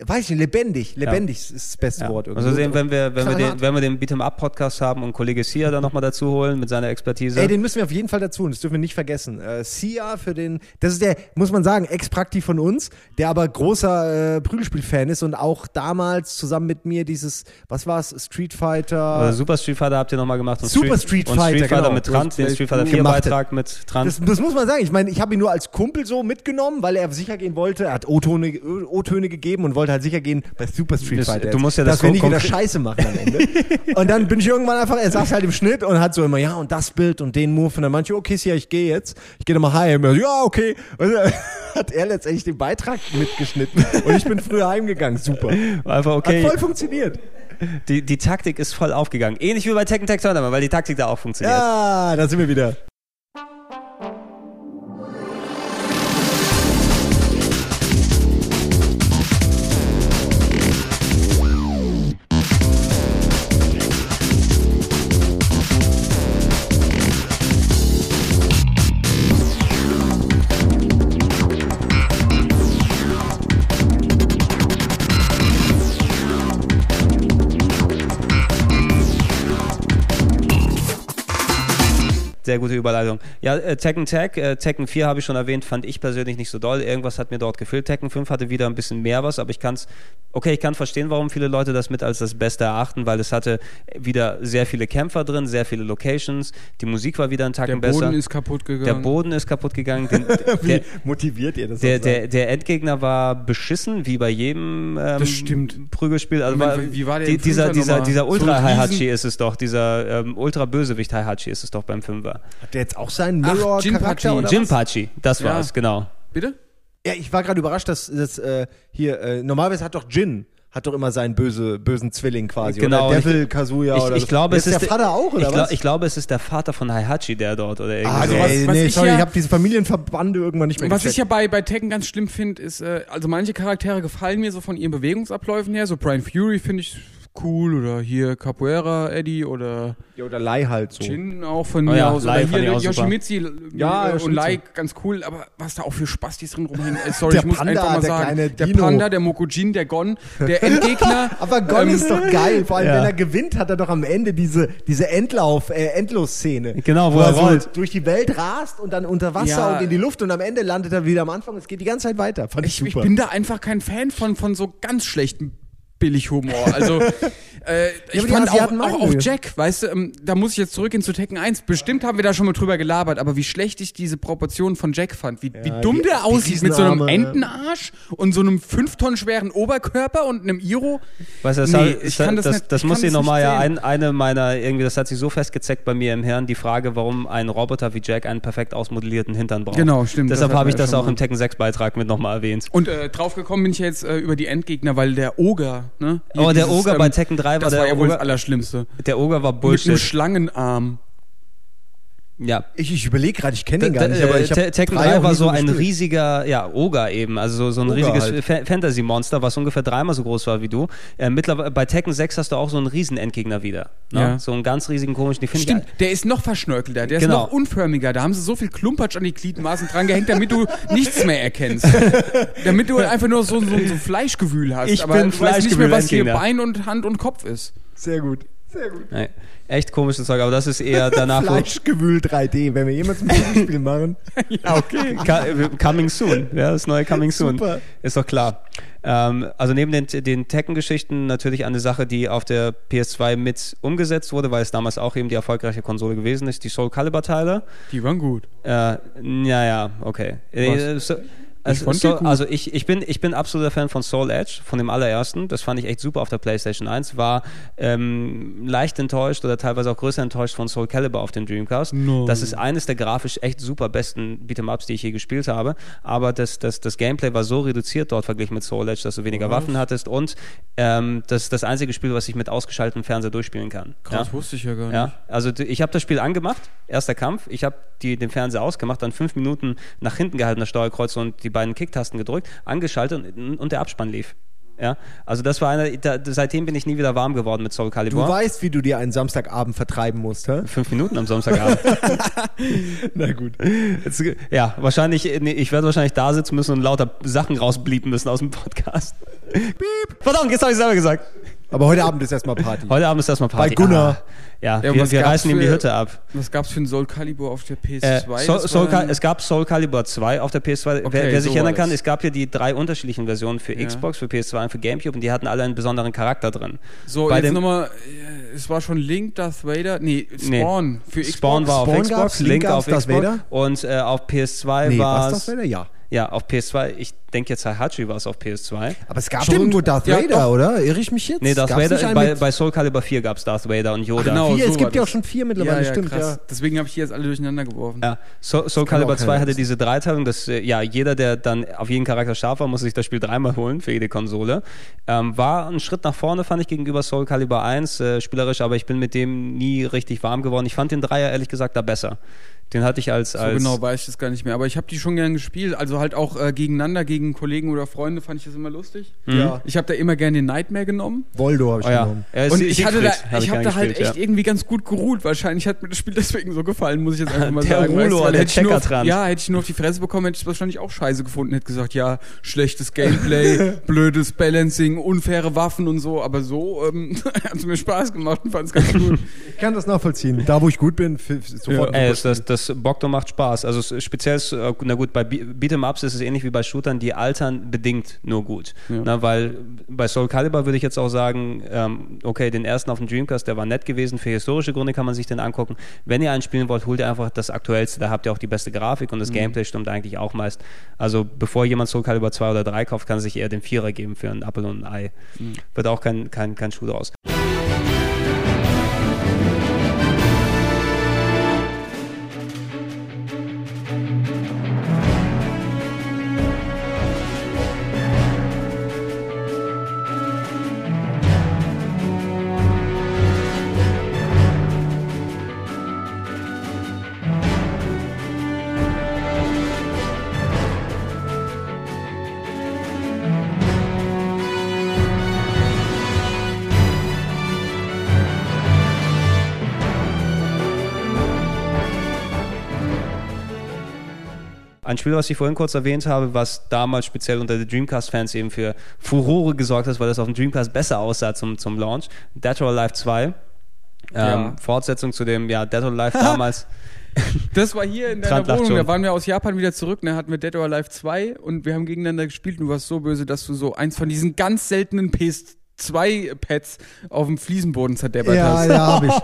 Weiß ich nicht, lebendig. Lebendig ja. ist das beste ja. Wort. Irgendwie. Also sehen, wenn wir, wenn wir den, wenn wir den Beat'em Up Podcast haben und Kollege Sia dann nochmal dazu holen mit seiner Expertise. Ey, den müssen wir auf jeden Fall dazu holen. Das dürfen wir nicht vergessen. Äh, Sia für den, das ist der, muss man sagen, Ex-Prakti von uns, der aber großer äh, Prügelspiel-Fan ist und auch damals zusammen mit mir dieses, was war's, Street Fighter. Also Super Street Fighter habt ihr nochmal gemacht. Und Super Street, Street Fighter. Und Street Fighter genau. mit Trant, den Street Fighter 4 Beitrag mit Trant. Das, das, muss man sagen. Ich meine, ich habe ihn nur als Kumpel so mitgenommen, weil er sicher gehen wollte. Er hat O-Töne gegeben und wollte halt sicher gehen bei Super Street Fighter. Du musst ja das dass wir nicht wieder Scheiße machen am Ende. *laughs* und dann bin ich irgendwann einfach, er saß halt im Schnitt und hat so immer, ja, und das Bild und den Move. Und dann manche, okay, Sia, ich gehe jetzt. Ich gehe nochmal heim. Ja, okay. Und dann *laughs* hat er letztendlich den Beitrag mitgeschnitten. Und ich bin früher heimgegangen. Super. Einfach okay. Hat voll funktioniert. Die, die Taktik ist voll aufgegangen. Ähnlich wie bei Tekken Tag Tournament, weil die Taktik da auch funktioniert. Ja, da sind wir wieder. Sehr gute Überleitung. Ja, äh, Tekken Tag, äh, Tekken 4 habe ich schon erwähnt, fand ich persönlich nicht so doll. Irgendwas hat mir dort gefehlt. Tekken 5 hatte wieder ein bisschen mehr was, aber ich kann es, okay, ich kann verstehen, warum viele Leute das mit als das Beste erachten, weil es hatte wieder sehr viele Kämpfer drin, sehr viele Locations, die Musik war wieder ein Tacken besser. Der Boden ist kaputt gegangen. Der Boden ist kaputt gegangen. Den, *laughs* Wie motiviert ihr das? Der, der, der, Endgegner war beschissen, wie bei jedem ähm, das stimmt. Prügelspiel. Also war, wie war der die, dieser, dieser, dieser Ultra-Heihachi ist es doch, dieser ähm, Ultra-Bösewicht-Heihachi ist es doch beim Fünfer. Hat der jetzt auch seinen Mirror-Charakter oder Jinpachi, das war es, genau. Bitte? Ja, ich war gerade überrascht, dass das äh, hier, äh, normalerweise hat doch Jin hat doch immer seinen böse, bösen Zwilling quasi. Genau. Oder Devil Kazuya ich, oder ich, glaube, ist es ist der Vater auch, oder ich was? ich glaube, es ist der Vater von Heihachi, der dort oder irgendwie. Ah, also was, was nee, ich sorry, ja, ich habe diese Familienverbande irgendwann nicht mehr Was gecheckt. ich ja bei, bei Tekken ganz schlimm finde, ist, äh, also manche Charaktere gefallen mir so von ihren Bewegungsabläufen her. So Brian Fury finde ich cool oder hier Capoeira Eddie oder ja oder Lai halt so. Chin auch von oh mir ja, aus. Lai oder hier Yoshimitsu ja, äh, und Lai ganz cool aber was da auch für Spastis drin rumhängen äh, sorry ich muss Panda, einfach mal sagen der Dino. Panda der Mokujin der Gon der *laughs* Endgegner aber Gon ähm, ist doch geil vor allem ja. wenn er gewinnt hat er doch am Ende diese diese Endlauf äh, Endlos-Szene genau wo, wo er, rollt so durch die Welt rast und dann unter Wasser ja. und in die Luft und am Ende landet er wieder am Anfang. Es geht die ganze Zeit weiter. Fand ich, ich, ich bin da einfach kein Fan von von so ganz schlechten Billighumor. Also *laughs* äh, ich fand auch, auch, auch, Jack, weißt du, ähm, da muss ich jetzt zurückgehen zu Tekken 1. Bestimmt haben wir da schon mal drüber gelabert, aber wie schlecht ich diese Proportionen von Jack fand. Wie, ja, wie dumm der aussieht mit so einem Entenarsch und so einem 5 Tonnen schweren Oberkörper und einem Iro. Weißt du, das, nee, hat, ich kann das, das, nicht, das muss ich nochmal ja ein, eine meiner, irgendwie, das hat sich so festgezeckt bei mir im Hirn, die Frage, warum ein Roboter wie Jack einen perfekt ausmodellierten Hintern braucht. Genau, stimmt. Deshalb habe ich das auch im Tekken 6 Beitrag mit nochmal erwähnt. Und äh, draufgekommen bin ich jetzt äh, über die Endgegner, weil der Oger Ne? Hier oh, der Oger ähm, bei Tekken 3 war das der war ja wohl das Allerschlimmste. Der Oger war Bullshit. Mit einem Schlangenarm. Ja. Ich, ich überlege gerade, ich kenne den gar nicht, aber ich habe Tekken 3 war so ein riesiger, ja, Oger eben, also so, so ein Oger riesiges halt. Fantasy-Monster, was ungefähr dreimal so groß war wie du. Äh, mittlerweile, bei Tekken 6 hast du auch so einen riesen Endgegner wieder. Ne? Ja. So einen ganz riesigen komischen, Stimmt, ich, der ist noch verschnörkelter, der genau. ist noch unförmiger, da haben sie so viel Klumpatsch an die Gliedmaßen dran gehängt, damit du nichts mehr erkennst. *laughs* damit du einfach nur so, so, so Fleischgewühl hast, ich aber bin du weißt nicht mehr, was hier Bein und Hand und Kopf ist. Sehr gut. Sehr gut. Nee, echt komisches Zeug, aber das ist eher *laughs* danach. Fleischgewühl 3D, wenn wir jemals ein Spiel machen. *laughs* ja, okay. coming soon. Ja, das neue Coming soon. Super. Ist doch klar. Ähm, also neben den, den Tekken-Geschichten natürlich eine Sache, die auf der PS2 mit umgesetzt wurde, weil es damals auch eben die erfolgreiche Konsole gewesen ist, die Soul Calibur-Teile. Die waren gut. Äh, ja, ja, okay. Äh, so, Also, ich Soul, also ich, ich, bin, ich bin absoluter Fan von Soul Edge, von dem allerersten. Das fand ich echt super auf der PlayStation 1. War ähm, leicht enttäuscht oder teilweise auch größer enttäuscht von Soul Calibur auf dem Dreamcast. No. Das ist eines der grafisch echt super besten Beat'em-Ups, die ich je gespielt habe. Aber das, das, das Gameplay war so reduziert dort verglichen mit Soul Edge, dass du weniger was? Waffen hattest und ähm, das ist das einzige Spiel, was ich mit ausgeschaltetem Fernseher durchspielen kann. Krass, ja? wusste ich ja gar nicht. Ja? Also ich habe das Spiel angemacht, erster Kampf. Ich habe den Fernseher ausgemacht, dann fünf Minuten nach hinten gehalten, das Steuerkreuz und die beiden Kicktasten gedrückt, angeschaltet und, und der Abspann lief. Ja, also das war eine, da, seitdem bin ich nie wieder warm geworden mit Soul Calibur. Du weißt, wie du dir einen Samstagabend vertreiben musst, hä? Fünf Minuten am Samstagabend. *laughs* Na gut. Jetzt, ja, wahrscheinlich, nee, ich werde wahrscheinlich da sitzen müssen und lauter Sachen rausblieben müssen aus dem Podcast. Piep. Verdammt, jetzt habe ich selber gesagt. Aber heute Abend ist erstmal Party. Heute Abend ist erstmal Party. Bei Gunnar. Ah, ja, ja wir, wir reißen ihm die Hütte ab. Was gab es für ein Soul Calibur auf der PS2? Äh, Soul, Soul es gab Soul Calibur 2 auf der PS2. Okay, wer, wer sich erinnern kann, es gab hier die drei unterschiedlichen Versionen für ja. Xbox, für PS2 und für Gamecube und die hatten alle einen besonderen Charakter drin. So, Bei jetzt nochmal, äh, es war schon Link, Darth Vader, nee, Spawn nee. für Xbox. Spawn war auf Spawn Xbox, Link, Link auf Xbox Vader? und äh, auf PS2 nee, war es... Ja. Ja, auf PS2, ich denke jetzt Hachi war es auf PS2. Aber es gab Stimmt. irgendwo Darth Vader, ja, oder? Irre ich mich jetzt? Nee, Darth Gab's Vader, bei, bei Soul Calibur 4 gab es Darth Vader und Yoda. Ach, genau, vier, so es gibt ja auch schon vier mittlerweile, ja, ja, stimmt, krass. ja. Deswegen habe ich die jetzt alle durcheinander geworfen. Ja, Soul, Soul Calibur 2 hatte diese Dreiteilung, dass äh, ja, jeder, der dann auf jeden Charakter scharf war, muss sich das Spiel dreimal holen für jede Konsole. Ähm, war ein Schritt nach vorne, fand ich, gegenüber Soul Calibur 1, äh, spielerisch, aber ich bin mit dem nie richtig warm geworden. Ich fand den Dreier ehrlich gesagt da besser. Den hatte ich als, als so genau weiß ich das gar nicht mehr, aber ich habe die schon gern gespielt, also halt auch äh, gegeneinander, gegen Kollegen oder Freunde fand ich das immer lustig. Mhm. Ja. Ich habe da immer gerne den Nightmare genommen. Voldo habe ich oh, ja. genommen. Ja, und ich hatte da, hab ich habe da halt gespielt, echt irgendwie ganz gut geruht. Wahrscheinlich hat mir das Spiel *laughs* deswegen so gefallen, muss ich jetzt einfach mal der sagen. Rulo, weißt, der Checker dran. Ja, hätte ich nur auf die Fresse bekommen, hätte ich es wahrscheinlich auch scheiße gefunden, hätte gesagt, ja, schlechtes Gameplay, *laughs* blödes Balancing, unfaire Waffen und so, aber so ähm, *laughs* hat es mir Spaß gemacht und fand es ganz gut. ich kann das nachvollziehen. Da, wo ich gut bin, sofort. Ja. Ey, das, das Bogdo macht Spaß. Also speziell, äh, na gut, bei Beat'em-Ups ist es ähnlich wie bei Shootern, die altern bedingt nur gut. Ja. Na, weil bei Soul Calibur würde ich jetzt auch sagen, ähm, okay, den ersten auf dem Dreamcast, der war nett gewesen, für historische Gründe kann man sich den angucken. Wenn ihr einen spielen wollt, holt ihr einfach das aktuellste, da habt ihr auch die beste Grafik und das mhm. Gameplay stimmt eigentlich auch meist. Also bevor jemand Soul Calibur 2 oder 3 kauft, kann sich eher den Vierer geben für einen Apple und ein Ei. Mhm. Wird auch kein, kein, kein Schuh draus. Ein Spiel, was ich vorhin kurz erwähnt habe, was damals speziell unter den Dreamcast-Fans eben für Furore gesorgt hat, weil das auf dem Dreamcast besser aussah zum, zum Launch. Dead or Alive 2. Ähm, ja. Fortsetzung zu dem, ja, Dead or Alive *laughs* damals. Das war hier in deiner Wohnung, schon. da waren wir aus Japan wieder zurück, da hatten wir Dead or Alive 2 und wir haben gegeneinander gespielt und du warst so böse, dass du so eins von diesen ganz seltenen PS zwei Pads auf dem Fliesenboden zerdeppert ja, hast. Ja, ja, habe ich. *laughs*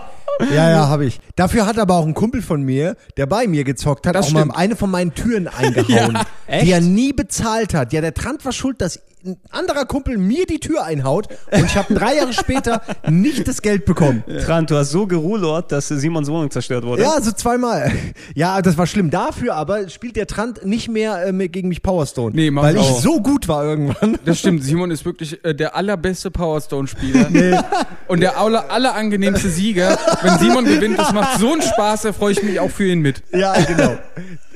Ja, ja, habe ich. Dafür hat aber auch ein Kumpel von mir, der bei mir gezockt hat, das auch stimmt. mal eine von meinen Türen *laughs* eingehauen, ja, die er nie bezahlt hat. Ja, der Trant war schuld, dass ein anderer Kumpel mir die Tür einhaut und ich habe drei Jahre später nicht das Geld bekommen. Trant, du hast so geruhlort, dass Simons Wohnung zerstört wurde. Ja, so zweimal. Ja, das war schlimm. Dafür aber spielt der Trant nicht mehr äh, gegen mich Powerstone. Nee, weil ich auch. so gut war irgendwann. Das stimmt. Simon ist wirklich äh, der allerbeste Powerstone-Spieler. *laughs* Nee. Und der aller, allerangenehmste Sieger. Wenn Simon gewinnt, das macht so einen Spaß, da freue ich mich auch für ihn mit. Ja, genau.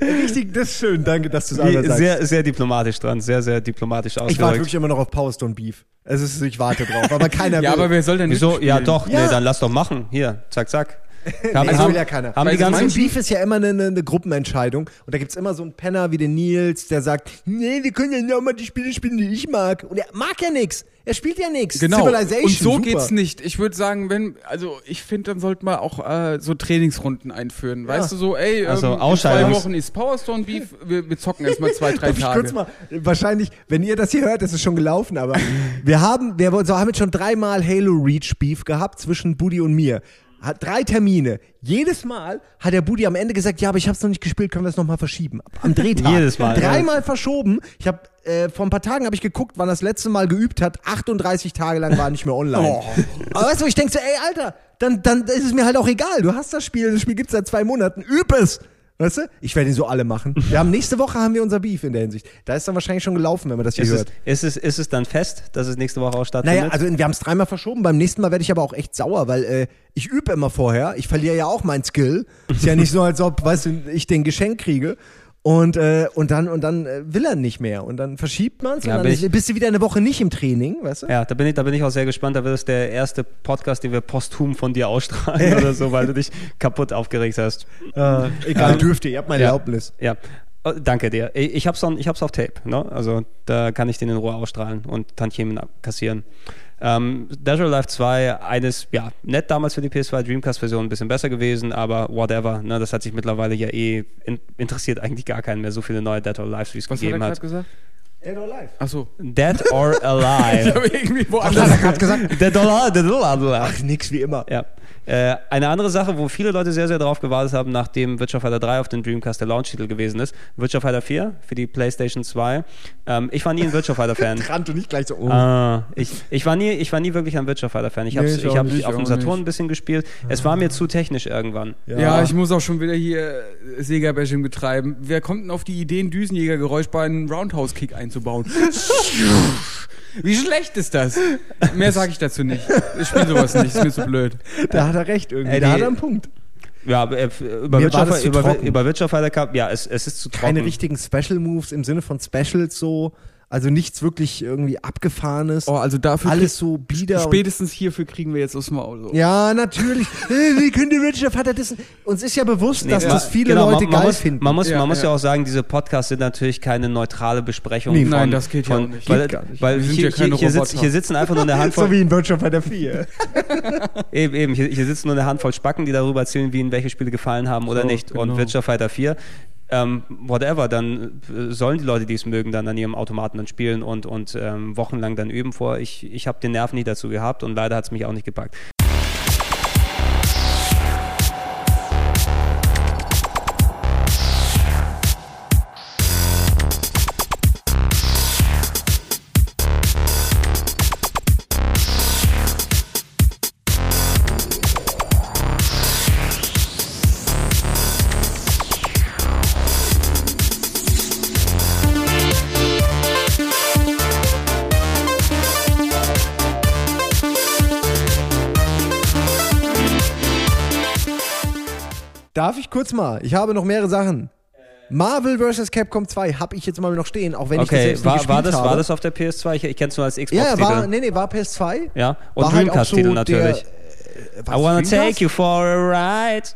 Richtig, das ist schön. Danke, dass du es nee, sagst. Sehr, sehr diplomatisch dran. Sehr, sehr diplomatisch ausgedrückt. Ich warte wirklich immer noch auf Powerstone Beef. Es ist, ich warte drauf, aber *laughs* keiner will. ja, aber wer soll denn nicht Wieso? Ja, doch. Ja. Nee, dann lass doch machen. Hier, zack, zack. *laughs* Haben, also, will ja keiner. Haben die ganzen mein Beef ist ja immer eine, eine, Gruppenentscheidung. Und da gibt es immer so einen Penner wie den Nils, der sagt, nee, wir können ja nur mal die Spiele spielen, die ich mag. Und er mag ja nichts. Er spielt ja nichts. Genau. Civilization, und so super. geht's nicht. Ich würde sagen, wenn, also ich finde, dann sollte man auch äh, so Trainingsrunden einführen. Weißt ja. du so, ey, also ähm, in zwei Wochen ist Powerstone Beef, wir, wir zocken erstmal zwei, drei *laughs* Tage. Kurz mal, wahrscheinlich, wenn ihr das hier hört, ist es schon gelaufen, aber wir haben, wir so, haben jetzt schon dreimal Halo Reach Beef gehabt zwischen Buddy und mir hat drei Termine. Jedes Mal hat der Budi am Ende gesagt, ja, aber ich habe es noch nicht gespielt, können wir es nochmal verschieben. Am Drehtag. *laughs* Jedes Mal. Dreimal verschoben. Ich habe äh, vor ein paar Tagen habe ich geguckt, wann das letzte Mal geübt hat. 38 Tage lang war nicht mehr online. Oh. Aber weißt du, ich denke so, ey, Alter, dann, dann ist es mir halt auch egal. Du hast das Spiel, das Spiel gibt's seit zwei Monaten. Üb es! Weißt du? Ich werde ihn so alle machen. Wir haben nächste Woche haben wir unser Beef in der Hinsicht. Da ist dann wahrscheinlich schon gelaufen, wenn man das hier ist hört. Es, ist, es, ist es dann fest, dass es nächste Woche auch stattfindet? Naja, also wir haben es dreimal verschoben. Beim nächsten Mal werde ich aber auch echt sauer, weil äh, ich übe immer vorher. Ich verliere ja auch mein Skill. Ist ja nicht so, als ob, weißt du, ich den Geschenk kriege. Und, äh, und dann, und dann äh, will er nicht mehr. Und dann verschiebt man es. Ja, und dann ist, bist du wieder eine Woche nicht im Training, weißt du? Ja, da bin ich, da bin ich auch sehr gespannt. Da wird es der erste Podcast, den wir posthum von dir ausstrahlen *laughs* oder so, weil du dich kaputt aufgeregt hast. Äh, egal, ähm, dürft ihr, habt meine ja, Erlaubnis. Ja. Oh, danke dir. Ich hab's, on, ich hab's auf Tape, ne? Also da kann ich den in Ruhe ausstrahlen und Tantiemen kassieren. Ähm, Dead or Alive 2, eines, ja, nett damals für die PS2 Dreamcast-Version, ein bisschen besser gewesen, aber whatever. Ne, das hat sich mittlerweile ja eh, in, interessiert eigentlich gar keinen mehr, so viele neue Dead or Alive, wie es gegeben hat. Gesagt? Dead or Alive. Achso. Dead or *laughs* Alive. ich habe irgendwie woanders. Ach, hat gesagt. Dead or Alive. Dead or Alive. Ach, nix wie immer. Ja. Äh, eine andere Sache, wo viele Leute sehr, sehr darauf gewartet haben, nachdem Witcher Fighter 3 auf den Dreamcast der Launch-Titel gewesen ist. Witcher Fighter 4 für die PlayStation 2. Ähm, ich war nie ein Witcher Fighter-Fan. *laughs* Rannte nicht gleich so um. Ah, ich, ich, war nie, ich war nie wirklich ein Witcher Fighter-Fan. Ich habe nee, ich hab auf dem Saturn ein bisschen gespielt. Es war mir zu technisch irgendwann. Ja. ja, ich muss auch schon wieder hier Sega-Bashing betreiben. Wer kommt denn auf die Idee, ein Düsenjäger-Geräusch bei einem Roundhouse-Kick einzubauen? *laughs* *laughs* Wie schlecht ist das? Mehr sage ich dazu nicht. Ich spiele sowas nicht, ist mir zu blöd. Da hat er recht irgendwie. Ey, da hat er einen Punkt. Ja, äh, über, Witcher, über, Fighter Cup, ja, es, es ist zu trocken. Keine richtigen Special Moves im Sinne von Specials so. Also nichts wirklich irgendwie abgefahrenes. Oh, also dafür alles so bieder. Spätestens hierfür kriegen wir jetzt aus dem Maul. So. Ja, natürlich. *laughs* Wie können die Richard Vater das? Uns ist ja bewusst, nee, dass ja, das viele genau, Leute man, man geil muss, finden. Man muss, ja, man muss ja. ja auch sagen, diese Podcasts sind natürlich keine neutrale Besprechung. Nee, von, nein, das geht von, ja auch nicht. Weil, nicht. weil hier, hier, hier, sitz, hier, sitzen einfach nur eine *laughs* Handvoll. so wie in Virtual Fighter 4. eben, eben. Hier, hier, sitzen nur eine Handvoll Spacken, die darüber erzählen, wie ihnen welche Spiele gefallen haben oder so, nicht. Genau. Und Virtual Fighter 4 ähm, whatever, dann äh, sollen die Leute, die es mögen, dann an ihrem Automaten dann spielen und, und ähm, wochenlang dann üben vor. Ich, ich habe den Nerv nie dazu gehabt und leider hat es mich auch nicht gepackt. Kurz mal? Ich habe noch mehrere Sachen. Marvel vs. Capcom 2 habe ich jetzt mal noch stehen, auch wenn okay, ich das selbst war, nicht war das, habe. War das auf der PS2? Ich, ich kenne es nur als Xbox. Ja, war, nee, nee, war PS2. Ja, und halt Dreamcast-Titel halt so natürlich. Der, äh, I wanna take you for a ride.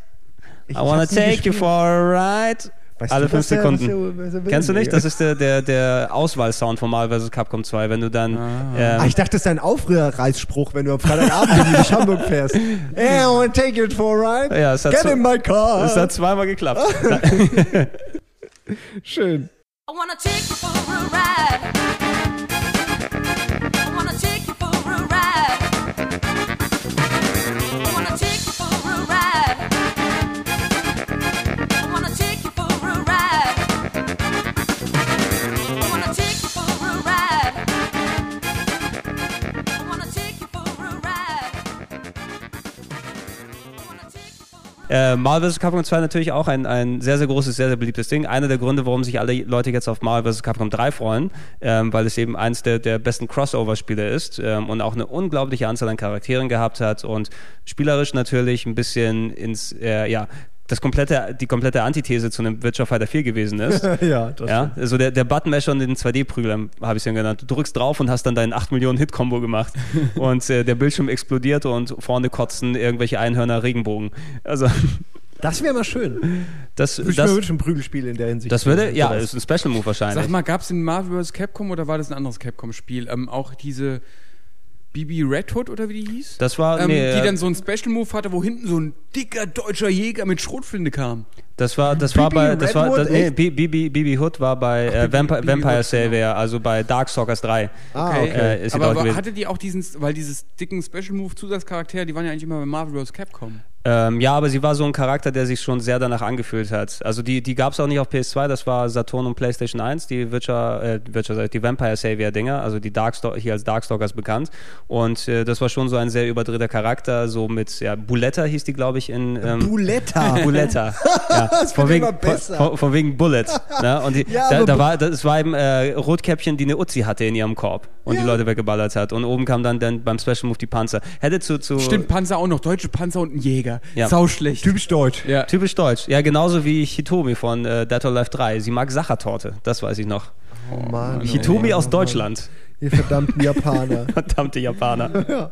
I wanna take you for a ride. Weißt Alle fünf Sekunden. Er, er, was Kennst du nicht? Das ist der, der, der Auswahlsound von Marvel vs. Capcom 2, wenn du dann. Ah. Ähm, ah, ich dachte, das ist ein Aufrührreisspruch, wenn du am Freitagabend in *laughs* Hamburg fährst. Hey, I wanna take it for a ride. Ja, es hat Get in my car. Es hat zweimal geklappt. *laughs* Schön. I wanna take you for a ride. Äh, Marvel vs. Capcom 2 natürlich auch ein, ein sehr, sehr großes, sehr, sehr beliebtes Ding. Einer der Gründe, warum sich alle Leute jetzt auf Marvel vs. Capcom 3 freuen, ähm, weil es eben eins der, der besten Crossover-Spiele ist ähm, und auch eine unglaubliche Anzahl an Charakteren gehabt hat und spielerisch natürlich ein bisschen ins, äh, ja, das komplette, die komplette Antithese zu einem Witcher Fighter 4 gewesen ist. *laughs* ja, das ja, Also der, der Button-Masher und den 2D-Prügler, habe ich es ja genannt. Du drückst drauf und hast dann deinen 8 Millionen Hit-Kombo gemacht. *laughs* und äh, der Bildschirm explodiert und vorne kotzen irgendwelche Einhörner Regenbogen. Also. *laughs* Das wäre mal schön. Das, ich das, würde ein Prügelspiel in der Hinsicht. Das würde, ja, das ist ein Special Move wahrscheinlich. Sag mal, gab es in Marvel vs. Capcom oder war das ein anderes Capcom-Spiel? Ähm, auch diese Bibi Red Hood oder wie die hieß? Das war, ähm, nee, die dann so einen Special Move hatte, wo hinten so ein dicker deutscher Jäger mit Schrotflinte kam. Das war, das war bei, das war, das, nee, Bibi, Bibi Hood war bei Ach, äh, Vampire, Bibi Vampire Savior, genau. also bei Darkstalkers 3. Ah, okay. Äh, ist Aber war, hatte die auch diesen, weil dieses dicken Special Move Zusatzcharakter, die waren ja eigentlich immer bei Marvel vs. Capcom. Ähm, ja, aber sie war so ein Charakter, der sich schon sehr danach angefühlt hat. Also die, die gab es auch nicht auf PS2, das war Saturn und PlayStation 1, die Witcher, äh, Witcher, die Vampire Savior Dinger, also die Darkstalker, hier als Darkstalkers bekannt. Und äh, das war schon so ein sehr überdrehter Charakter, so mit, ja, Buletta hieß die, glaube ich, in. Ähm, Buletta. *laughs* Buletta. *laughs* ja, das von wegen, besser. Von, von, wegen Bullet. ne? Und die, *laughs* ja, da, da war, das war eben äh, Rotkäppchen, die eine Uzi hatte in ihrem Korb und ja. die Leute weggeballert hat. Und oben kam dann, dann beim Special Move die Panzer. Hätte zu, zu Stimmt, Panzer auch noch, deutsche Panzer und ein Jäger. Ja. Sau schlecht. Typisch deutsch. Ja. Typisch deutsch. Ja, genauso wie Hitomi von äh, Dead or Alive 3. Sie mag Sachertorte, das weiß ich noch. Oh Mann. Hitomi oh, aus Deutschland. Ihr verdammten Japaner. *laughs* Verdammte Japaner. *laughs* ja.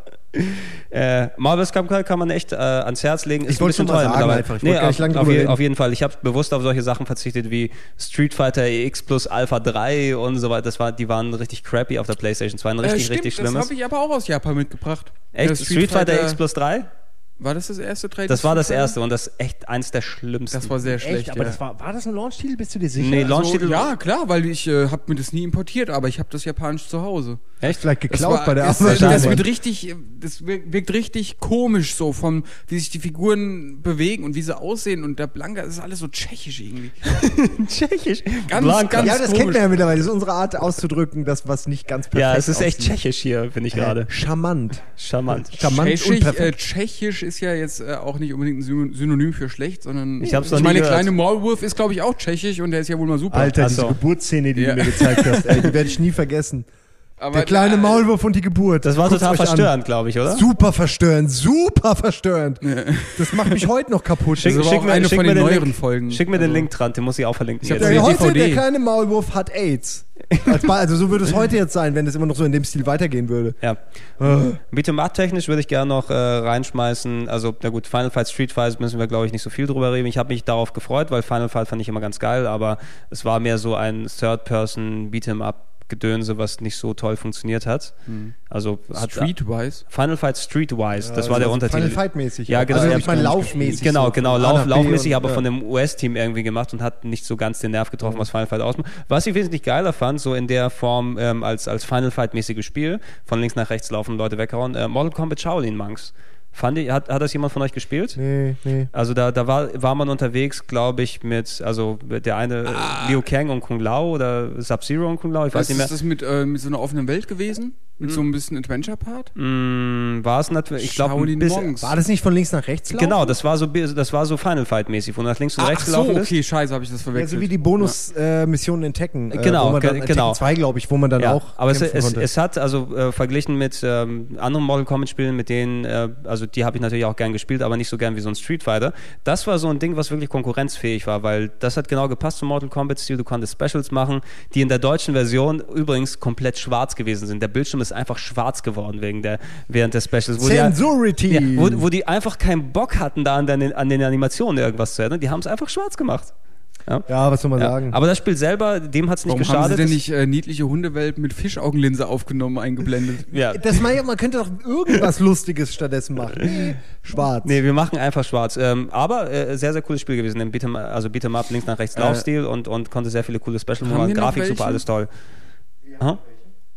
Äh, Marvel's Cup kann man echt äh, ans Herz legen. Ist ich wollte schon mal sagen einfach. Ich nee, auf, auf, je, auf, jeden Fall. Ich habe bewusst auf solche Sachen verzichtet wie Street Fighter X plus Alpha 3 und so weiter. Das war, die waren richtig crappy auf der PlayStation 2. Ein richtig, äh, stimmt, richtig schlimmes. Das habe ich aber auch aus Japan mitgebracht. Echt? Street, Street Fighter, Fighter X plus 3? War das das erste 3D? Das war das erste und das ist echt eins der schlimmsten. Das war sehr schlecht. Echt? Aber ja. das war, war das ein Launch-Titel? Bist du dir sicher? Nee, Launch-Titel. Also, ja, klar, weil ich äh, habe mir das nie importiert, aber ich habe das japanisch zu Hause. Echt? Vielleicht geklaut war, bei der das, das, das wird richtig, das wirkt richtig komisch so, von wie sich die Figuren bewegen und wie sie aussehen und der Blanka, das ist alles so tschechisch irgendwie. *laughs* tschechisch? Ganz, Blanka. ganz Ja, das komisch. kennt man ja mittlerweile. Das ist unsere Art auszudrücken, das was nicht ganz perfekt ist. Ja, es ist echt tschechisch hier, finde ich äh, gerade. Charmant. Charmant. Charmant Tschechisch, und perfekt. Äh, tschechisch ist ja jetzt äh, auch nicht unbedingt ein Synonym für schlecht, sondern ich, hab's ich meine, gehört. kleine Maulwurf ist, glaube ich, auch tschechisch und der ist ja wohl mal super. Alter, diese Geburtsszene, die ja. du mir gezeigt hast, ey, die *laughs* werde ich nie vergessen. Aber der kleine Maulwurf und die Geburt. Das war Guckt's total verstörend, glaube ich, oder? Super verstörend, super verstörend. Das macht mich heute noch kaputt. Schick, schick mir eine schick von den, den neueren Link, Folgen. Schick mir also. den Link dran, den muss ich auch verlinken. Ich habe ja, heute DVD. der kleine Maulwurf hat AIDS. *laughs* also so würde es heute jetzt sein, wenn es immer noch so in dem Stil weitergehen würde. Ja. Uh. Beat'em technisch würde ich gerne noch äh, reinschmeißen. Also na gut, Final Fight Street Fight müssen wir glaube ich nicht so viel drüber reden. Ich habe mich darauf gefreut, weil Final Fight fand ich immer ganz geil, aber es war mehr so ein Third Person Beat'em Up Gedönse, was nicht so toll funktioniert hat. Mhm. Also hat Streetwise? Final Fight Streetwise, das ja, war der also Untertitel. Final Fight mäßig. Ja, genau. Also ich meine laufmäßig. Genau, genau, Lauf, laufmäßig, aber ja. von dem US-Team irgendwie gemacht und hat nicht so ganz den Nerv getroffen, mhm. was Final Fight ausmacht. Was ich wesentlich geiler fand, so in der Form ähm, als, als Final Fight-mäßiges Spiel, von links nach rechts laufen, Leute weghauen, äh, Mortal Kombat Shaolin Monks. Fand ich, hat, hat das jemand von euch gespielt? Nee, nee. Also da, da war, war man unterwegs, glaube ich, mit, also der eine ah. Liu Kang und Kung Lao oder Sub-Zero und Kung Lao, ich weiß nicht mehr. Ist das mit, äh, mit so einer offenen Welt gewesen? Mit mm. so ein bisschen Adventure-Part? Mm, war es natürlich, ich glaube, War das nicht von links nach rechts laufen? Genau, das war so, das war so Final Fight-mäßig, wo nach links und rechts gelaufen so, okay, scheiße, habe ich das verwechselt. Ja, so wie die Bonus-Missionen ja. äh, in Tekken. Äh, genau, wo dann, genau. Tekken 2, glaube ich, wo man dann ja, auch Aber es, es, es, hat, also äh, verglichen mit ähm, anderen Mortal Kombat-Spielen, mit denen, äh, also die habe ich natürlich auch gern gespielt, aber nicht so gern wie so ein Street Fighter. Das war so ein Ding, was wirklich konkurrenzfähig war, weil das hat genau gepasst zum Mortal Kombat-Stil. Du konntest Specials machen, die in der deutschen Version übrigens komplett schwarz gewesen sind. Der Bildschirm ist einfach schwarz geworden wegen der, während des Specials. Wo Censurity! Die, ja, wo, wo, die einfach keinen Bock hatten, da an den, an den Animationen irgendwas zu ändern. Die haben es einfach schwarz gemacht. Ja, ja was soll man ja. sagen? Aber das Spiel selber, dem hat es nicht Warum geschadet. Haben sie denn nicht äh, niedliche Hundewelpen mit Fischaugenlinse aufgenommen, eingeblendet? *laughs* ja. Das man, man könnte doch irgendwas Lustiges stattdessen machen. Schwarz. Nee, wir machen einfach schwarz. Ähm, aber äh, sehr, sehr cooles Spiel gewesen. Beat'em, also Beat'em Up, links nach rechts äh, Laufstil und, und konnte sehr viele coole Special-Momente. Grafik super, alles toll. Ja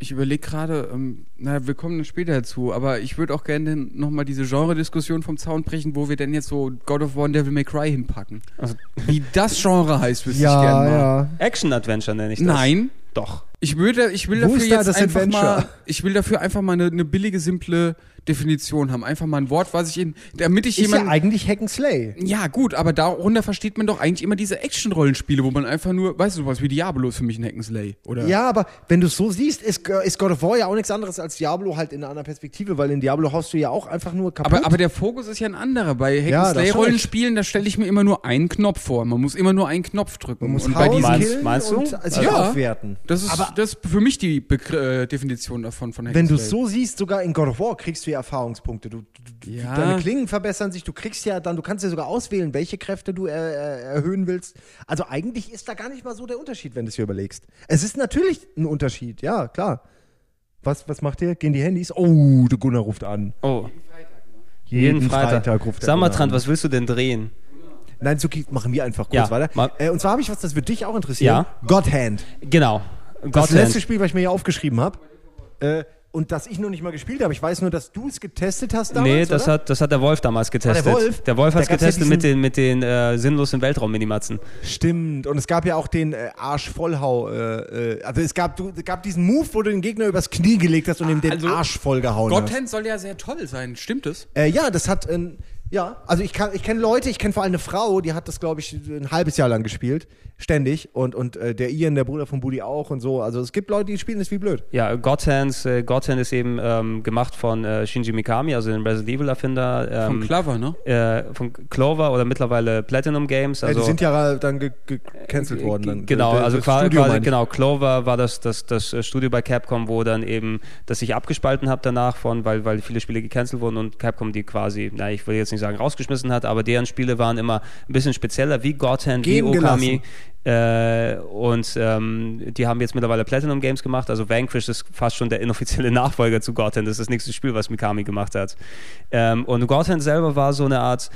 ich überlege gerade, ähm, naja, wir kommen später dazu, aber ich würde auch gerne nochmal diese Genre-Diskussion vom Zaun brechen, wo wir denn jetzt so God of War und Devil May Cry hinpacken. Also, Wie das Genre heißt, wüsste ja, ich gerne mal. Ja. Action-Adventure nenne ich das. Nein. Doch. Ich würde, ich will Wo dafür jetzt einfach Adventure? mal, ich will dafür einfach mal eine, eine billige, simple Definition haben. Einfach mal ein Wort, was ich in, damit ich jemand. Ist ja eigentlich Hack and Slay. Ja, gut, aber darunter versteht man doch eigentlich immer diese Action-Rollenspiele, wo man einfach nur, weißt du, sowas wie Diablo ist für mich ein Hack and Slay, oder? Ja, aber wenn du es so siehst, ist, ist God of War ja auch nichts anderes als Diablo halt in einer anderen Perspektive, weil in Diablo haust du ja auch einfach nur kaputt. Aber, aber der Fokus ist ja ein anderer. Bei Hack ja, and Slay-Rollenspielen, da stelle ich mir immer nur einen Knopf vor. Man muss immer nur einen Knopf drücken. Man muss und bei diesen meinst, meinst du? sich ja, aufwerten. Das ist, aber das ist für mich die Begr äh, Definition davon von Hack Wenn du es so siehst, sogar in God of War kriegst du ja Erfahrungspunkte. Du, du, ja. Deine Klingen verbessern sich, du kriegst ja dann, du kannst ja sogar auswählen, welche Kräfte du äh, äh, erhöhen willst. Also eigentlich ist da gar nicht mal so der Unterschied, wenn du es dir überlegst. Es ist natürlich ein Unterschied, ja, klar. Was, was macht ihr? Gehen die Handys? Oh, der Gunnar ruft an. Oh. Jeden, Jeden Freitag. Freitag ruft Sag mal, Trant, was willst du denn drehen? Nein, so machen wir einfach kurz ja, weiter. Äh, und zwar habe ich was, das wird dich auch interessieren. Ja. God Hand. Genau. Das letzte Spiel, was ich mir hier aufgeschrieben habe. Äh, und das ich noch nicht mal gespielt habe. Ich weiß nur, dass du es getestet hast damals. Nee, das hat, das hat der Wolf damals getestet. Ah, der Wolf, der Wolf hat es getestet ja mit den, mit den äh, sinnlosen Weltraum-Minimatzen. Stimmt. Und es gab ja auch den äh, Arsch-Vollhau. Äh, äh, also es gab, du, es gab diesen Move, wo du den Gegner übers Knie gelegt hast und ihm den also, Arsch vollgehauen hast. Gotthand soll ja sehr toll sein. Stimmt es? Äh, ja, das hat. Ja, also ich, ich kenne Leute, ich kenne vor allem eine Frau, die hat das, glaube ich, ein halbes Jahr lang gespielt ständig und, und äh, der Ian, der Bruder von Buddy auch und so. Also es gibt Leute, die spielen das wie blöd. Ja, God Hands, äh, God Hand ist eben ähm, gemacht von äh, Shinji Mikami, also dem Resident Evil Erfinder. Ähm, von Clover, ne? Äh, von Clover oder mittlerweile Platinum Games. Also, ja, die sind ja dann gecancelt worden. Dann. Genau, der, also quasi, quasi genau, Clover war das, das, das äh, Studio bei Capcom, wo dann eben, das sich abgespalten hat danach von, weil, weil viele Spiele gecancelt wurden und Capcom die quasi, na, ich will jetzt nicht sagen rausgeschmissen hat, aber deren Spiele waren immer ein bisschen spezieller, wie God Hand, wie Okami. Äh, und ähm, die haben jetzt mittlerweile Platinum Games gemacht. Also Vanquish ist fast schon der inoffizielle *laughs* Nachfolger zu Gotham. Das ist das nächste Spiel, was Mikami gemacht hat. Ähm, und Gotham selber war so eine Art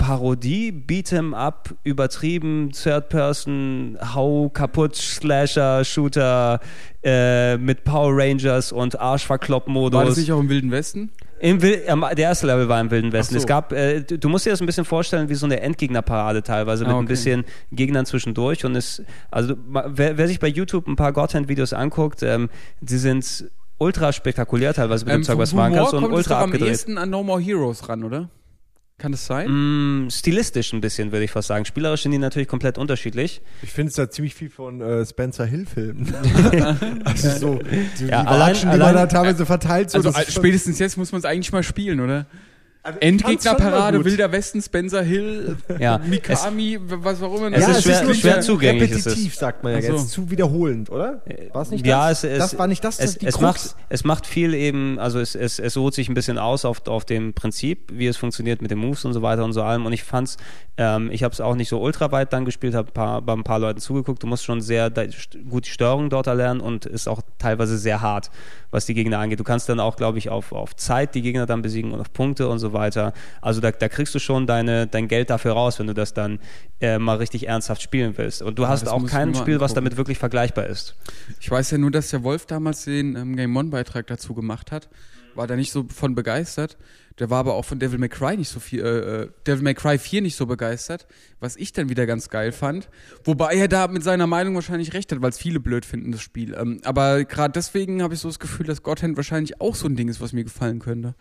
Parodie, Beat'em Up, übertrieben, Third Person, Hau kaputt, Slasher, Shooter äh, mit Power Rangers und Arschverklopp-Modus. War das nicht auch im Wilden Westen? Im der erste Level war im Wilden Westen. So. Es gab, äh, du musst dir das ein bisschen vorstellen wie so eine Endgegnerparade teilweise mit ah, okay. ein bisschen Gegnern zwischendurch. Und es, also wer, wer sich bei YouTube ein paar Godhand-Videos anguckt, ähm, die sind ultra spektakulär teilweise mit dem ähm, Zeug, was machen kannst und ultra abgedreht. am ehesten an No More Heroes ran, oder? Kann das sein? Mm, stilistisch ein bisschen, würde ich fast sagen. Spielerisch sind die natürlich komplett unterschiedlich. Ich finde es da ziemlich viel von äh, Spencer Hill-Filmen. *laughs* also so, die, ja, die allein, Watschen, die allein, man da teilweise verteilt. So, also spätestens jetzt muss man es eigentlich mal spielen, oder? Also Endgegnerparade, Wilder Westen, Spencer Hill, ja. Mikami, es, was auch immer. Es ja, ist schwer, ist schwer zugänglich. Repetitiv, sagt man ja so. jetzt. Zu wiederholend, oder? War es nicht ja, das? Es, das war nicht das, es, es macht, es macht viel eben, also es, es, es ruht sich ein bisschen aus auf, auf dem Prinzip, wie es funktioniert mit den Moves und so weiter und so allem. Und ich fand's, ähm, ich habe es auch nicht so ultra weit dann gespielt, habe paar, bei ein paar Leuten zugeguckt. Du musst schon sehr gut die Steuerung dort erlernen und ist auch teilweise sehr hart, was die Gegner angeht. Du kannst dann auch, glaube ich, auf, auf Zeit die Gegner dann besiegen und auf Punkte und so weiter. Also da, da kriegst du schon deine, dein Geld dafür raus, wenn du das dann äh, mal richtig ernsthaft spielen willst. Und du hast ja, auch kein Spiel, was damit wirklich vergleichbar ist. Ich weiß ja nur, dass der Wolf damals den ähm, Game One-Beitrag dazu gemacht hat. War da nicht so von begeistert. Der war aber auch von Devil May Cry nicht so viel, äh, äh Devil May Cry 4 nicht so begeistert, was ich dann wieder ganz geil fand. Wobei er da mit seiner Meinung wahrscheinlich recht hat, weil es viele blöd finden, das Spiel. Ähm, aber gerade deswegen habe ich so das Gefühl, dass Godhand wahrscheinlich auch so ein Ding ist, was mir gefallen könnte.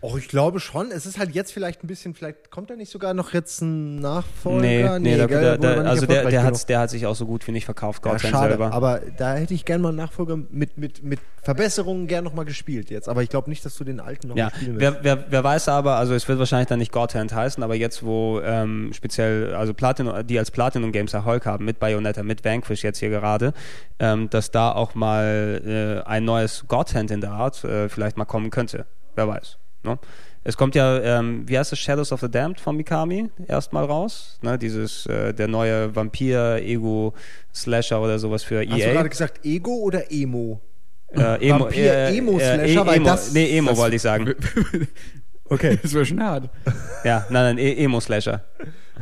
Oh, ich glaube schon. Es ist halt jetzt vielleicht ein bisschen, vielleicht kommt da nicht sogar noch jetzt ein Nachfolger? Nee, nee, nee da, da, da, also der, der, hat, der hat sich auch so gut wie nicht verkauft, Gott ja, schade, selber. Aber da hätte ich gerne mal einen Nachfolger mit, mit, mit Verbesserungen gern nochmal gespielt jetzt. Aber ich glaube nicht, dass du den alten noch ja. spielen willst. Wer, wer, wer weiß aber, also es wird wahrscheinlich dann nicht Godhand heißen, aber jetzt, wo ähm, speziell, also Platinum, die als Platinum Games Erfolg haben, mit Bayonetta, mit Vanquish jetzt hier gerade, ähm, dass da auch mal äh, ein neues Godhand in der Art äh, vielleicht mal kommen könnte. Wer weiß. Ne? Es kommt ja, ähm, wie heißt das, Shadows of the Damned von Mikami erstmal raus. Ne? Dieses, äh, der neue Vampir-Ego-Slasher oder sowas für EA. Hast du gerade gesagt Ego oder Emo? Äh, Emo, Vampir, Emo-Slasher, äh, weil Emo, das... Nee, Emo wollte ich sagen. *laughs* okay. Das wäre schon hart. Ja, nein, nein, e Emo-Slasher.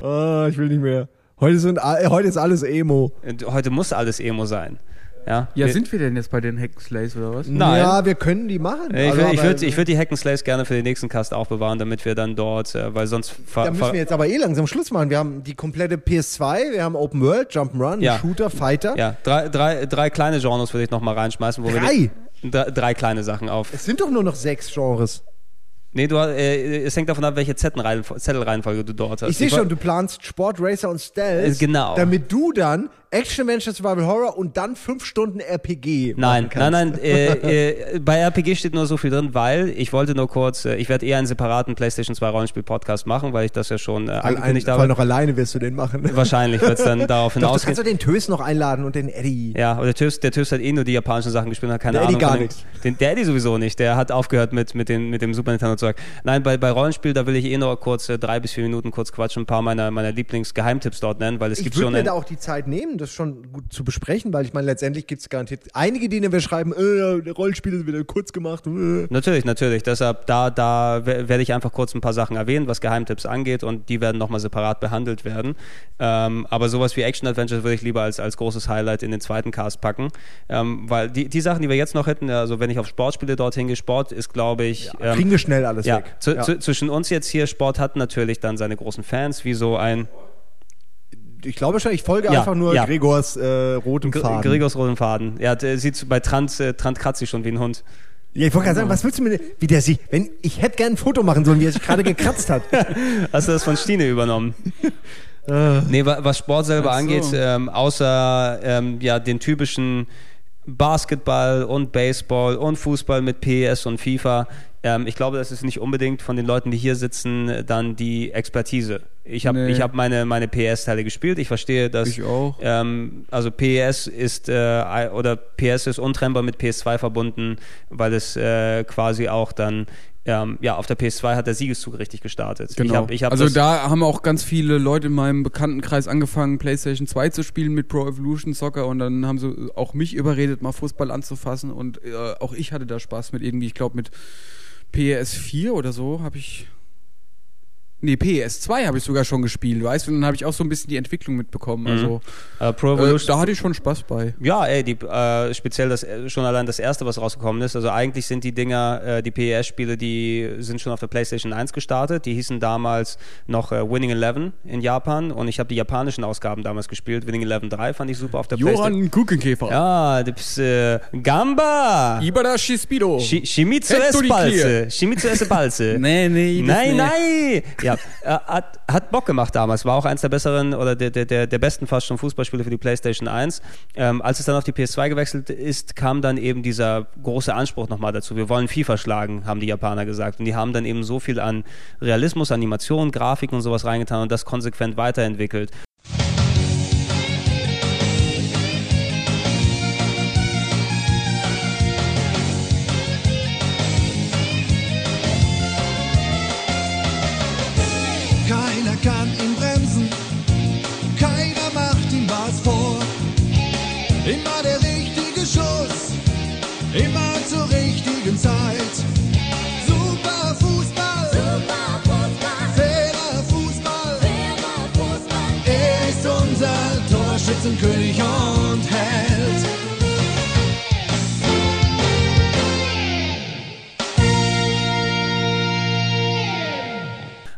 Oh, ich will nicht mehr. Heute, sind, heute ist alles Emo. Heute muss alles Emo sein. Ja, ja sind wir denn jetzt bei den Hackenslays oder was? Nein. Ja, wir können die machen. Ich, also, ich würde ich würd die Hackenslays gerne für den nächsten Cast aufbewahren, damit wir dann dort, äh, weil sonst... Da müssen wir jetzt aber eh langsam Schluss machen. Wir haben die komplette PS2, wir haben Open World, Jump'n'Run, ja. Shooter, Fighter. Ja, drei, drei, drei kleine Genres würde ich noch mal reinschmeißen. Wo drei? Wir drei? Drei kleine Sachen auf. Es sind doch nur noch sechs Genres. Nee, du, äh, es hängt davon ab, welche Zettelreihenfolge du dort hast. Ich sehe schon, du planst Sport, Racer und Stealth. Äh, genau. Damit du dann Action Adventure Survival Horror und dann fünf Stunden RPG. Nein, nein, nein. Äh, *laughs* äh, bei RPG steht nur so viel drin, weil ich wollte nur kurz, äh, ich werde eher einen separaten PlayStation 2 Rollenspiel Podcast machen, weil ich das ja schon äh, angekündigt habe. noch alleine wirst du den machen. *laughs* Wahrscheinlich wird es dann *laughs* darauf hinausgehen. Kannst du den Tös noch einladen und den Eddie. Ja, aber der Tös, der Tös hat eh nur die japanischen Sachen gespielt, hat keine der Ahnung. Eddie gar nicht. Den, der Eddie sowieso nicht. Der hat aufgehört mit, mit, den, mit dem Super Nintendo Zeug. Nein, bei, bei Rollenspiel, da will ich eh nur kurz äh, drei bis vier Minuten kurz quatschen, ein paar meiner, meiner Lieblingsgeheimtipps dort nennen, weil es ich gibt schon. Ich würde mir da auch die Zeit nehmen. Das schon gut zu besprechen, weil ich meine, letztendlich gibt es garantiert einige, denen wir schreiben, äh, Rollenspiele wieder kurz gemacht. Äh. Natürlich, natürlich. Deshalb, da, da werde ich einfach kurz ein paar Sachen erwähnen, was Geheimtipps angeht und die werden nochmal separat behandelt werden. Ähm, aber sowas wie Action Adventures würde ich lieber als, als großes Highlight in den zweiten Cast packen. Ähm, weil die, die Sachen, die wir jetzt noch hätten, also wenn ich auf Sportspiele dorthin gehe, Sport ist, glaube ich. Ja, kriegen ähm, wir schnell alles ja, weg. Ja. zwischen uns jetzt hier, Sport hat natürlich dann seine großen Fans, wie so ein ich glaube schon, ich folge ja, einfach nur ja. Gregors äh, rotem Faden. Gregors rotem Faden. Ja, der sieht bei Trans, äh, Trant kratzt schon wie ein Hund. Ja, ich wollte gerade sagen, was willst du mir, wie der sich, wenn, ich hätte gern ein Foto machen sollen, wie er sich gerade gekratzt hat. *laughs* Hast du das von Stine übernommen? *laughs* Äh. nee, was Sport selber so. angeht, ähm, außer ähm, ja, den typischen Basketball und Baseball und Fußball mit PS und FIFA. Ähm, ich glaube, das ist nicht unbedingt von den Leuten, die hier sitzen, dann die Expertise. Ich habe nee. hab meine, meine PS-Teile gespielt. Ich verstehe, dass ich auch. Ähm, also PS ist äh, oder PS ist untrennbar mit PS2 verbunden, weil es äh, quasi auch dann ähm, ja, auf der PS2 hat der Siegeszug richtig gestartet. Genau. Ich hab, ich hab also da haben auch ganz viele Leute in meinem Bekanntenkreis angefangen, PlayStation 2 zu spielen mit Pro Evolution Soccer und dann haben sie auch mich überredet, mal Fußball anzufassen und äh, auch ich hatte da Spaß mit irgendwie, ich glaube mit PS4 oder so habe ich Nee, PS2 habe ich sogar schon gespielt, weißt du? Und dann habe ich auch so ein bisschen die Entwicklung mitbekommen. Mhm. Also äh, Pro Evolution, äh, da hatte ich schon Spaß bei. Ja, ey, die, äh, speziell das äh, schon allein das erste, was rausgekommen ist. Also eigentlich sind die Dinger, äh, die PES-Spiele, die sind schon auf der PlayStation 1 gestartet. Die hießen damals noch äh, Winning Eleven in Japan und ich habe die japanischen Ausgaben damals gespielt. Winning Eleven 3 fand ich super auf der PlayStation. Johann Kuchenkäfer. Ja, das, äh, Gamba. Ibarashi Speedo. Sh Shimizu Esbalze. Shimizu Esbalze. *laughs* nee, nee. Nein, nein. Ja, äh, hat, hat Bock gemacht damals. War auch eins der besseren oder der, der, der besten fast schon Fußballspiele für die PlayStation 1. Ähm, als es dann auf die PS2 gewechselt ist, kam dann eben dieser große Anspruch nochmal dazu. Wir wollen FIFA schlagen, haben die Japaner gesagt. Und die haben dann eben so viel an Realismus, Animation, Grafik und sowas reingetan und das konsequent weiterentwickelt.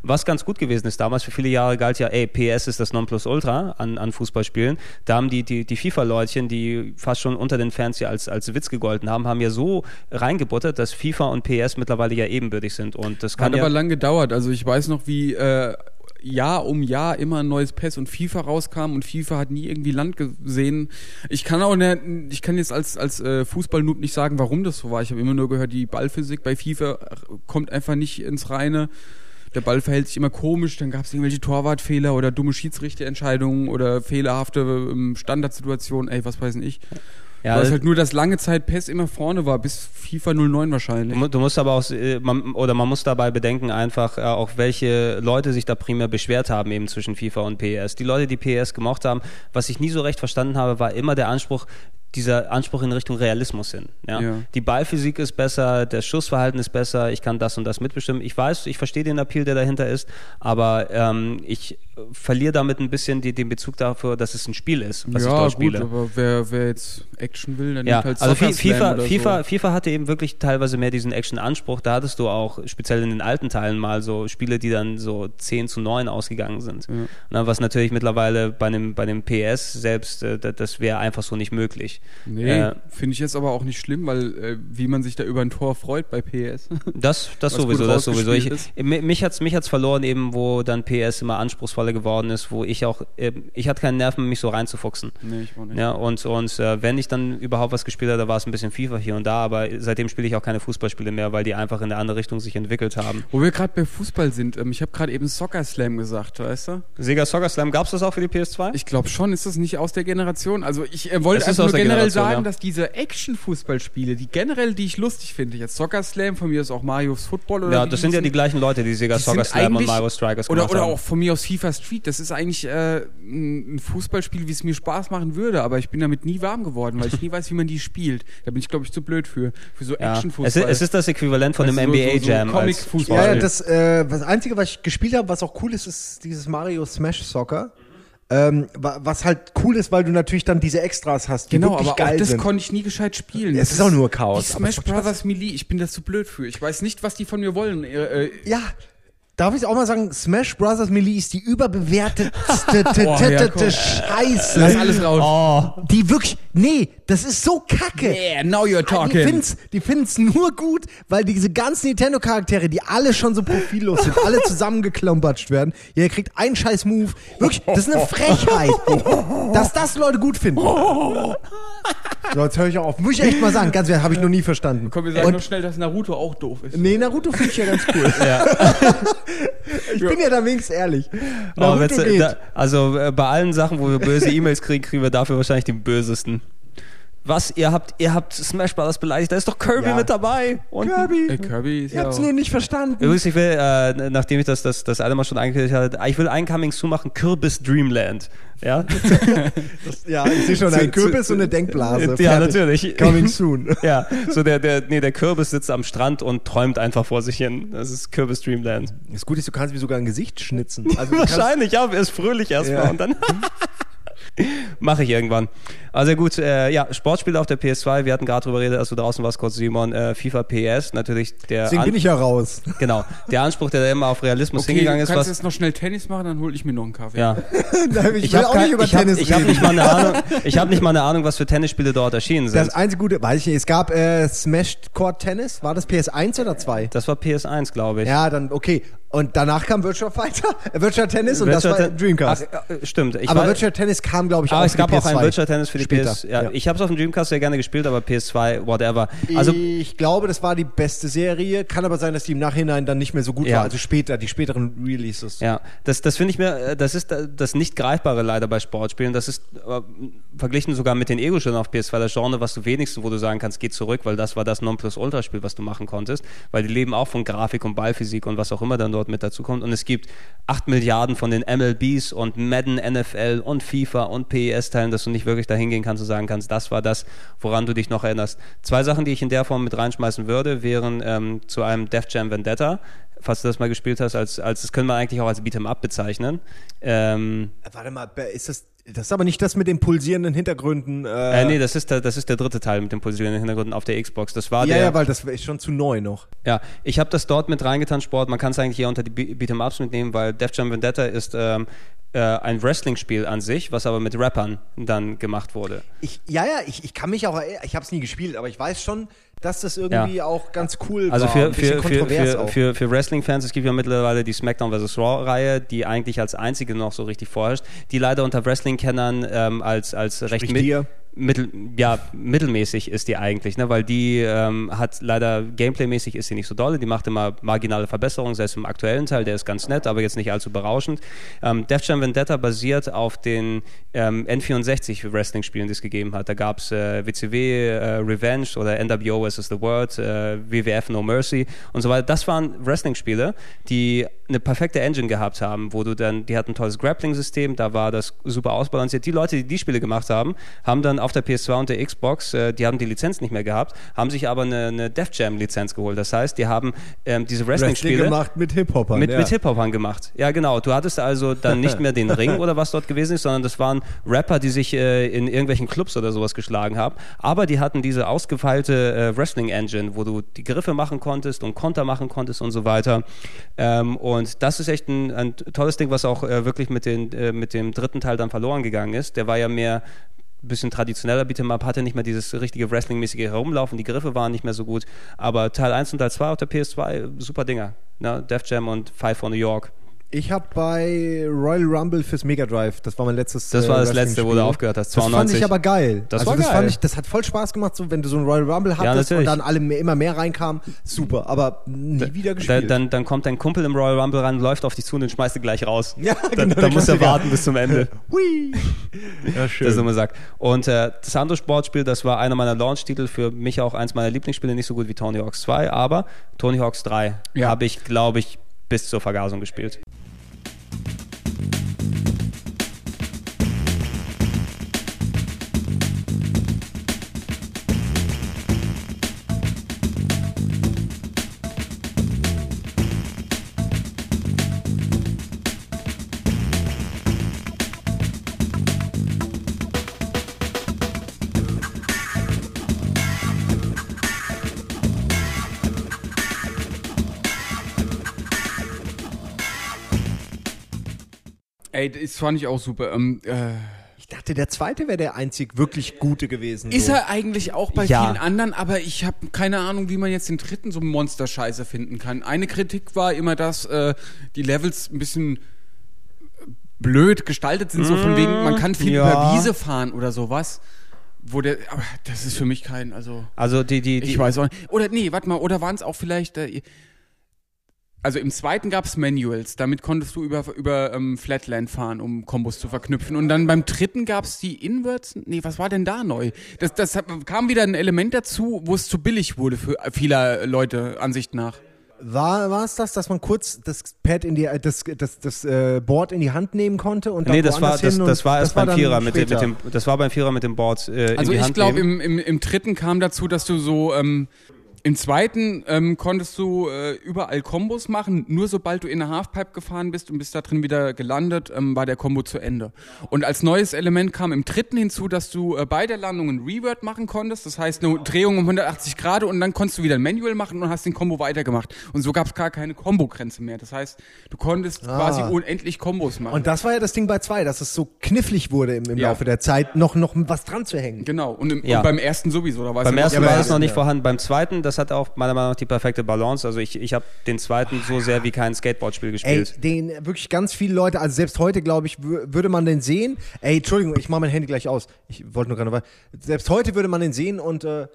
Was ganz gut gewesen ist damals, für viele Jahre galt ja, ey, PS ist das Nonplusultra an, an Fußballspielen. Da haben die, die, die FIFA-Leutchen, die fast schon unter den Fans ja als, als Witz gegolten haben, haben ja so reingebuttert, dass FIFA und PS mittlerweile ja ebenbürtig sind. Und das kann Hat ja aber lang gedauert. Also ich weiß noch, wie äh, Jahr um Jahr immer ein neues PES und FIFA rauskam und FIFA hat nie irgendwie Land gesehen. Ich kann auch nicht, ich kann jetzt als als äh, Fußballnoob nicht sagen, warum das so war. Ich habe immer nur gehört, die Ballphysik bei FIFA kommt einfach nicht ins Reine. Der Ball verhält sich immer komisch, dann gab es irgendwelche Torwartfehler oder dumme Schiedsrichterentscheidungen oder fehlerhafte ähm, Standardsituationen, ey, was weiß ich. Ja, Weil es halt nur das lange Zeit PES immer vorne war, bis FIFA 09 wahrscheinlich. Du, musst aber auch, äh, oder man muss dabei bedenken einfach, äh, auch welche Leute sich da primär beschwert haben eben zwischen FIFA und PES. Die Leute, die PES gemocht haben, was ich nie so recht verstanden habe, war immer der Anspruch, dieser Anspruch in Richtung Realismus hin. Ja? ja? Die Ballphysik ist besser, das Schussverhalten ist besser, ich kann das und das mitbestimmen. Ich weiß, ich verstehe den Appeal, der dahinter ist, aber ähm, ich verliere damit ein bisschen die, den Bezug dafür, dass es ein Spiel ist, was ja, ich dort spiele. Gut, aber wer, wer jetzt Action will, dann ja, halt also FIFA, FIFA, so. FIFA hatte eben wirklich teilweise mehr diesen Action-Anspruch. Da hattest du auch speziell in den alten Teilen mal so Spiele, die dann so 10 zu 9 ausgegangen sind. Ja. Na, was natürlich mittlerweile bei einem, bei dem PS selbst, äh, das wäre einfach so nicht möglich. Nee, äh, finde ich jetzt aber auch nicht schlimm, weil äh, wie man sich da über ein Tor freut bei PS. Das, das sowieso, das sowieso. Ich, mich hat's mich hat's verloren eben, wo dann PS immer anspruchsvoller geworden ist, wo ich auch, äh, ich hatte keinen Nerven, mich so reinzufuchsen. Nee, ich war nicht. Ja, und, und äh, wenn ich dann überhaupt was gespielt habe, da war es ein bisschen FIFA hier und da, aber seitdem spiele ich auch keine Fußballspiele mehr, weil die einfach in eine andere Richtung sich entwickelt haben. Wo wir gerade bei Fußball sind, ähm, ich habe gerade eben Soccer Slam gesagt, weißt du? Sega Soccer Slam, gab es das auch für die PS2? Ich glaube schon, ist das nicht aus der Generation? Also ich äh, wollte einfach nur generell sagen, ja. dass diese Action-Fußballspiele, die generell, die ich lustig finde, jetzt Soccer Slam, von mir ist auch Mario's Football oder Ja, das sind ja die gleichen Leute, die Sega die Soccer Slam und Mario Strikers oder, oder haben. Oder auch von mir aus FIFA Street. Das ist eigentlich äh, ein Fußballspiel, wie es mir Spaß machen würde, aber ich bin damit nie warm geworden, weil ich nie *laughs* weiß, wie man die spielt. Da bin ich, glaube ich, zu blöd für, für so ja. Action-Fußball. Es, es, ist das Äquivalent von einem NBA-Jam. So, so Comic-Fußball. Ja, das, äh, das Einzige, was ich gespielt habe, was auch cool ist, ist dieses Mario Smash Soccer. Ähm, was halt cool ist, weil du natürlich dann diese Extras hast, die genau, wirklich aber geil auch das sind. konnte ich nie gescheit spielen. Es ist auch nur Chaos. Die Smash Brothers Melee, ich bin da zu blöd für. Ich weiß nicht, was die von mir wollen. Äh, äh ja, Darf ich auch mal sagen, Smash Bros. Melee ist die überbewertetste *laughs* Scheiße. Lass alles raus. Oh. Die wirklich, nee, das ist so kacke. Yeah, now you're talking. Die finden's, die finden's nur gut, weil diese ganzen Nintendo-Charaktere, die alle schon so profillos sind, alle zusammengeklompatscht werden. Jeder kriegt einen scheiß Move. Wirklich, das ist eine Frechheit. dass das Leute gut finden. So, jetzt höre ich auf. Muss ich echt mal sagen, ganz ehrlich, habe ich noch nie verstanden. Komm, wir sagen Und, noch schnell, dass Naruto auch doof ist. Nee, Naruto finde ich ja ganz cool. Ja. *laughs* ich bin ja da wenigstens ehrlich. Oh, da, also äh, bei allen Sachen, wo wir böse E-Mails kriegen, kriegen wir dafür wahrscheinlich den bösesten. Was? Ihr habt, ihr habt Smash Bros. beleidigt? Da ist doch Kirby ja. mit dabei. Und Kirby. Äh, Kirby ist Ihr ja habt's nur nicht verstanden. Übrigens, ich will, äh, nachdem ich das, das, das alle Mal schon angekündigt hatte, ich will ein Coming Soon machen, Kürbis Dreamland. Ja, *laughs* das, ja ich sehe schon ein Kürbis und eine Denkblase. Ja, natürlich. Coming Soon. *laughs* ja, so der, der, nee, der Kürbis sitzt am Strand und träumt einfach vor sich hin. Das ist Kürbis Dreamland. Das Gute ist, du kannst mir sogar ein Gesicht schnitzen. Also *laughs* Wahrscheinlich, ja, er ist fröhlich erstmal ja. und dann... *laughs* Mache ich irgendwann. Also gut, äh, ja, Sportspiele auf der PS2, wir hatten gerade drüber geredet, als du draußen warst, kurz Simon, äh, FIFA PS, natürlich der... Deswegen bin ich ja raus. *laughs* Genau, der Anspruch, der da immer auf Realismus okay, hingegangen ist. Du kannst was, jetzt noch schnell Tennis machen, dann hole ich mir noch einen Kaffee. Ja. *laughs* ich, ich will auch kein, nicht über ich Tennis hab, ich reden. Hab nicht mal eine Ahnung, ich habe nicht mal eine Ahnung, was für Tennisspiele dort erschienen sind. Das einzige Gute, weiß ich nicht, es gab äh, Smash Court Tennis, war das PS1 oder 2? Das war PS1, glaube ich. Ja, dann okay. Und danach kam Virtual Fighter, äh, *laughs* Virtual Tennis und Virtual das war Dreamcast. Ach, äh, stimmt. Ich aber war, Virtual Tennis kam, glaube ich, auch ah, es gab auch ein Virtual Tennis für die Später. PS. Ja, ja. Ich habe es auf dem Dreamcast sehr gerne gespielt, aber PS2, whatever. Also ich glaube, das war die beste Serie. Kann aber sein, dass die im Nachhinein dann nicht mehr so gut ja. war. Also später, die späteren Releases. Ja, das, das finde ich mir, äh, das ist das nicht greifbare leider bei Sportspielen. Das ist äh, verglichen sogar mit den Ego-Spielen auf PS2 das Genre, was du wenigstens, wo du sagen kannst, geht zurück, weil das war das Nonplusultra-Spiel, was du machen konntest. Weil die leben auch von Grafik und Ballphysik und was auch immer dann dort mit dazu kommt. Und es gibt 8 Milliarden von den MLBs und Madden, NFL und FIFA und PES-Teilen, dass du nicht wirklich dahin gehen kannst und sagen kannst, das war das, woran du dich noch erinnerst. Zwei Sachen, die ich in der Form mit reinschmeißen würde, wären ähm, zu einem Def Jam Vendetta, falls du das mal gespielt hast, als, als das können wir eigentlich auch als Beat'em Up bezeichnen. Ähm, Warte mal, ist das das ist aber nicht das mit den pulsierenden Hintergründen. Äh, äh, nee, das ist, der, das ist der dritte Teil mit den pulsierenden Hintergründen auf der Xbox. Das war ja, der, ja, weil das ist schon zu neu noch. Ja, ich habe das dort mit reingetan, Sport. Man kann es eigentlich hier unter die Beat'em Ups mitnehmen, weil Def Jam Vendetta ist ähm, äh, ein Wrestling-Spiel an sich, was aber mit Rappern dann gemacht wurde. Ich, ja, ja, ich, ich kann mich auch, ich habe es nie gespielt, aber ich weiß schon, dass das irgendwie ja. auch ganz cool also war. Also für, für, für, für, für Wrestling-Fans, es gibt ja mittlerweile die SmackDown vs. Raw-Reihe, die eigentlich als einzige noch so richtig vorherrscht, die leider unter Wrestling-Kennern ähm, als, als recht mit, mittel, ja, mittelmäßig ist die eigentlich, ne? weil die ähm, hat leider Gameplay-mäßig ist sie nicht so dolle, die macht immer marginale Verbesserungen, selbst im aktuellen Teil, der ist ganz nett, aber jetzt nicht allzu berauschend. Ähm, Def Jam Vendetta basiert auf den ähm, N64 Wrestling-Spielen, die es gegeben hat. Da gab es äh, WCW äh, Revenge oder NWO vs. The World, äh, WWF No Mercy und so weiter. Das waren Wrestling-Spiele, die eine perfekte Engine gehabt haben, wo du dann, die hatten ein tolles Grappling-System, da war das super ausbalanciert. Die Leute, die die Spiele gemacht haben, haben dann auf der PS2 und der Xbox, äh, die haben die Lizenz nicht mehr gehabt, haben sich aber eine, eine Def Jam-Lizenz geholt. Das heißt, die haben ähm, diese Wrestling-Spiele gemacht mit Hip-Hopern. Mit, ja. mit Hip-Hopern gemacht. Ja, genau. Du hattest also dann nicht *laughs* mehr den Ring oder was dort gewesen ist, sondern das waren Rapper, die sich äh, in irgendwelchen Clubs oder sowas geschlagen haben. Aber die hatten diese ausgefeilte äh, Wrestling-Engine, wo du die Griffe machen konntest und Konter machen konntest und so weiter. Ähm, und das ist echt ein, ein tolles Ding, was auch äh, wirklich mit, den, äh, mit dem dritten Teil dann verloren gegangen ist. Der war ja mehr bisschen traditioneller Beat'em Up, hatte nicht mehr dieses richtige Wrestling-mäßige Herumlaufen, die Griffe waren nicht mehr so gut. Aber Teil 1 und Teil 2 auf der PS2, super Dinger. Ne? Def Jam und Five for New York. Ich habe bei Royal Rumble fürs Mega Drive, das war mein letztes. Das war das letzte, wo du aufgehört hast. 92. Das fand ich aber geil. Das also war das geil. Fand ich, das hat voll Spaß gemacht, so wenn du so ein Royal Rumble hattest ja, und dann alle mehr, immer mehr reinkamen. Super, aber nie da, wieder gespielt. Da, dann, dann kommt dein Kumpel im Royal Rumble ran, läuft auf dich zu und den schmeißt du gleich raus. Ja, genau. Dann, musst du warten bis zum Ende. *laughs* Hui. Ja, schön. Das immer sagt. Und äh, das andere Sportspiel, das war einer meiner Launch-Titel, für mich auch eins meiner Lieblingsspiele, nicht so gut wie Tony Hawks 2, aber Tony Hawks 3 ja. habe ich, glaube ich, bis zur Vergasung gespielt. Ey, das fand ich auch super. Ähm, äh, ich dachte, der zweite wäre der einzig wirklich gute gewesen. Ist so. er eigentlich auch bei ja. vielen anderen, aber ich habe keine Ahnung, wie man jetzt den dritten so Monster-Scheiße finden kann. Eine Kritik war immer, dass äh, die Levels ein bisschen blöd gestaltet sind, so von wegen, man kann viel ja. über Wiese fahren oder sowas. Wo der, aber das ist für mich kein, also. Also die, die, die. Ich weiß auch nicht. Oder nee, warte mal, oder waren es auch vielleicht, äh, also im zweiten gab es Manuals, damit konntest du über, über ähm, Flatland fahren, um Kombos zu verknüpfen. Und dann beim dritten gab es die Inverts. Nee, was war denn da neu? Das, das kam wieder ein Element dazu, wo es zu billig wurde für vieler Leute, Ansicht nach. War, war es das, dass man kurz das Pad in die, das, das, das äh, Board in die Hand nehmen konnte und dann Nee, das war, das, das war erst beim Vierer mit, mit, dem, das war beim Vierer mit dem Board äh, Also ich glaube, im, im, im dritten kam dazu, dass du so, ähm, im zweiten ähm, konntest du äh, überall Kombos machen. Nur sobald du in eine Halfpipe gefahren bist und bist da drin wieder gelandet, ähm, war der Combo zu Ende. Und als neues Element kam im dritten hinzu, dass du äh, bei der Landung ein Revert machen konntest. Das heißt eine Drehung um 180 Grad und dann konntest du wieder ein Manual machen und hast den Combo weitergemacht. Und so gab es gar keine Combo-Grenze mehr. Das heißt, du konntest ah. quasi unendlich Kombos machen. Und das war ja das Ding bei zwei, dass es so knifflig wurde im, im ja. Laufe der Zeit, noch, noch was dran zu hängen. Genau. Und, im, ja. und beim ersten sowieso. Da beim ersten war es noch nicht vorhanden. Beim zweiten, das hat auch meiner Meinung nach die perfekte Balance. Also ich, ich habe den zweiten so sehr wie kein Skateboardspiel gespielt. Ey, den wirklich ganz viele Leute, also selbst heute glaube ich, würde man den sehen. Ey, Entschuldigung, ich mache mein Handy gleich aus. Ich wollte nur gerade, selbst heute würde man den sehen und äh,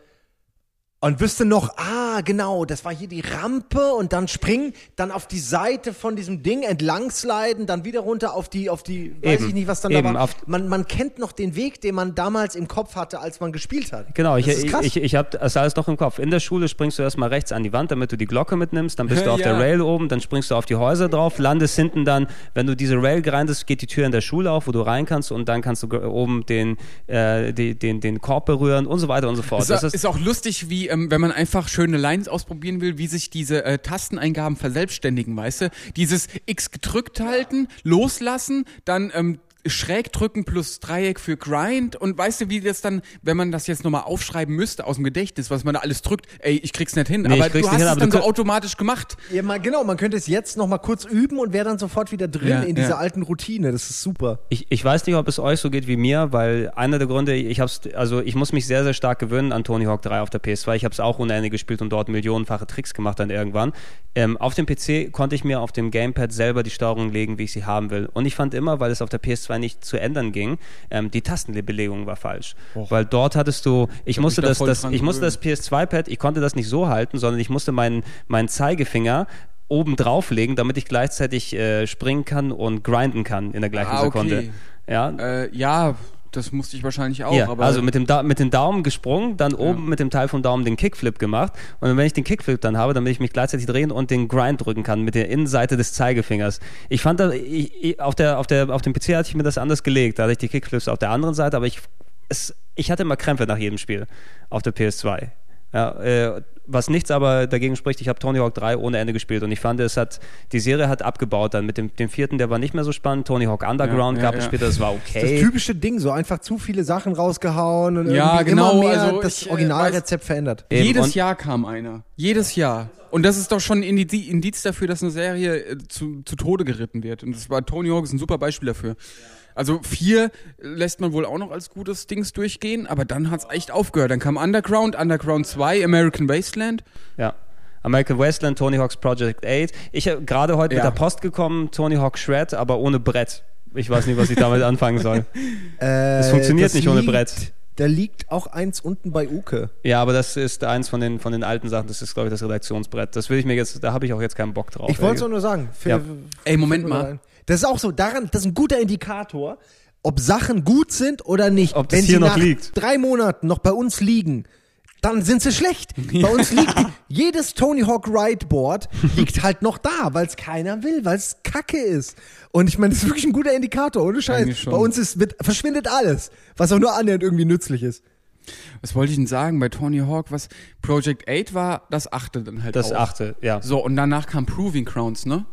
und wüsste noch, ah, genau, das war hier die Rampe und dann springen, dann auf die Seite von diesem Ding entlang sliden, dann wieder runter auf die, auf die, weiß eben, ich nicht, was dann eben, da war. Man, man kennt noch den Weg, den man damals im Kopf hatte, als man gespielt hat. Genau, ich, ich, ich, ich habe das alles noch im Kopf. In der Schule springst du erstmal rechts an die Wand, damit du die Glocke mitnimmst, dann bist du *laughs* auf ja. der Rail oben, dann springst du auf die Häuser drauf, landest hinten dann, wenn du diese Rail grindest, geht die Tür in der Schule auf, wo du rein kannst und dann kannst du oben den, äh, den, den, den Korb berühren und so weiter und so fort. Ist, das ist, ist auch lustig, wie ähm, wenn man einfach schöne Lines ausprobieren will, wie sich diese äh, Tasteneingaben verselbstständigen, weißt du? Dieses X gedrückt halten, loslassen, dann ähm, schräg drücken plus Dreieck für Grind und weißt du, wie das dann, wenn man das jetzt nochmal aufschreiben müsste aus dem Gedächtnis, was man da alles drückt, ey, ich krieg's nicht hin, nee, aber du hast hin, es dann so automatisch gemacht. Ja, mal, genau, man könnte es jetzt nochmal kurz üben und wäre dann sofort wieder drin ja, in dieser ja. alten Routine, das ist super. Ich, ich weiß nicht, ob es euch so geht wie mir, weil einer der Gründe, ich hab's, also ich muss mich sehr, sehr stark gewöhnen an Tony Hawk 3 auf der PS2, ich habe es auch ohne Ende gespielt und dort millionenfache Tricks gemacht dann irgendwann. Ähm, auf dem PC konnte ich mir auf dem Gamepad selber die Steuerung legen, wie ich sie haben will und ich fand immer, weil es auf der PS2 nicht zu ändern ging, ähm, die Tastenbelegung war falsch. Och. Weil dort hattest du, ich musste das, das ich musste das PS2-Pad, ich konnte das nicht so halten, sondern ich musste meinen, meinen Zeigefinger oben drauflegen, damit ich gleichzeitig äh, springen kann und grinden kann in der gleichen ah, okay. Sekunde. Ja, äh, ja das musste ich wahrscheinlich auch. Ja, also mit dem, da mit dem Daumen gesprungen, dann oben ja. mit dem Teil vom Daumen den Kickflip gemacht. Und wenn ich den Kickflip dann habe, damit ich mich gleichzeitig drehen und den Grind drücken kann mit der Innenseite des Zeigefingers. Ich fand, da, ich, ich, auf, der, auf, der, auf dem PC hatte ich mir das anders gelegt. Da hatte ich die Kickflips auf der anderen Seite, aber ich, es, ich hatte immer Krämpfe nach jedem Spiel auf der PS2. Ja, äh, was nichts aber dagegen spricht, ich habe Tony Hawk 3 ohne Ende gespielt und ich fand, es hat, die Serie hat abgebaut dann mit dem, dem vierten, der war nicht mehr so spannend. Tony Hawk Underground ja, ja, gab es später, das war okay. Das typische Ding, so einfach zu viele Sachen rausgehauen und ja, genau, immer mehr also das Originalrezept verändert. Eben. Jedes und Jahr kam einer. Jedes Jahr. Und das ist doch schon ein Indiz dafür, dass eine Serie äh, zu, zu Tode geritten wird. Und das war Tony Hawk ist ein super Beispiel dafür. Also vier lässt man wohl auch noch als gutes Dings durchgehen, aber dann hat es echt aufgehört. Dann kam Underground, Underground 2, American Wasteland. Ja. American Wasteland, Tony Hawk's Project 8. Ich habe gerade heute ja. mit der Post gekommen, Tony Hawk Shred, aber ohne Brett. Ich weiß nicht, was ich damit *laughs* anfangen soll. Äh, es funktioniert nicht ohne Brett. Da liegt auch eins unten bei Uke. Ja, aber das ist eins von den, von den alten Sachen. Das ist, glaube ich, das Redaktionsbrett. Das will ich mir jetzt, da habe ich auch jetzt keinen Bock drauf. Ich wollte es nur sagen. Für, ja. Ey, Moment mal. Das ist auch so, daran, das ist ein guter Indikator, ob Sachen gut sind oder nicht. Ob das Wenn hier noch liegt. drei Monaten noch bei uns liegen, dann sind sie schlecht. *laughs* Bei uns liegt jedes Tony Hawk Ride Board *laughs* liegt halt noch da, weil es keiner will, weil es Kacke ist. Und ich meine, das ist wirklich ein guter Indikator, ohne Scheiß. Bei uns ist, wird, verschwindet alles, was auch nur annähernd irgendwie nützlich ist. Was wollte ich denn sagen bei Tony Hawk? Was Project 8 war das achte dann halt Das auch. achte, ja. So und danach kam Proving Crowns, ne?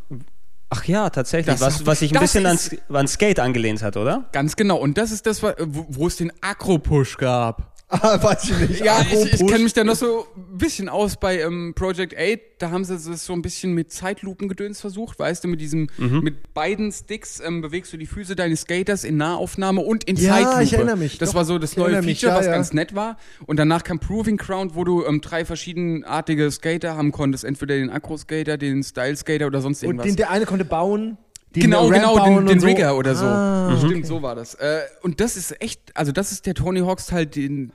Ach ja, tatsächlich. Das was, was sich ein bisschen an, an, Skate angelehnt hat, oder? Ganz genau. Und das ist das, wo, wo es den Akro-Push gab. Ah, weiß ich nicht. Ja, ich, ich kenne mich da noch so ein bisschen aus bei ähm, Project 8. Da haben sie es so ein bisschen mit Zeitlupengedöns versucht. Weißt du, mit diesem, mhm. mit beiden Sticks ähm, bewegst du die Füße deines Skaters in Nahaufnahme und in ja, Zeitlupe. ich erinnere mich. Das Doch, war so das neue Feature, mich, ja, was ja. ganz nett war. Und danach kam Proving Ground, wo du ähm, drei verschiedenartige Skater haben konntest. Entweder den Akro-Skater, den Style-Skater oder sonst irgendwas. Und den, der eine konnte bauen genau, genau, den, den Rigger so. oder so. Ah, Stimmt, okay. so war das. Äh, und das ist echt, also das ist der Tony Hawks Teil, den,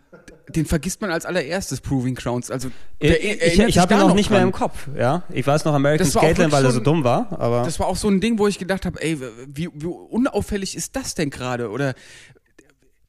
den vergisst man als allererstes Proving Grounds. Also der, ich, ich, ich habe ihn noch nicht dran. mehr im Kopf. Ja, ich weiß noch American Skateland, weil er so dumm war. Aber das war auch so ein Ding, wo ich gedacht habe, ey, wie, wie unauffällig ist das denn gerade? Oder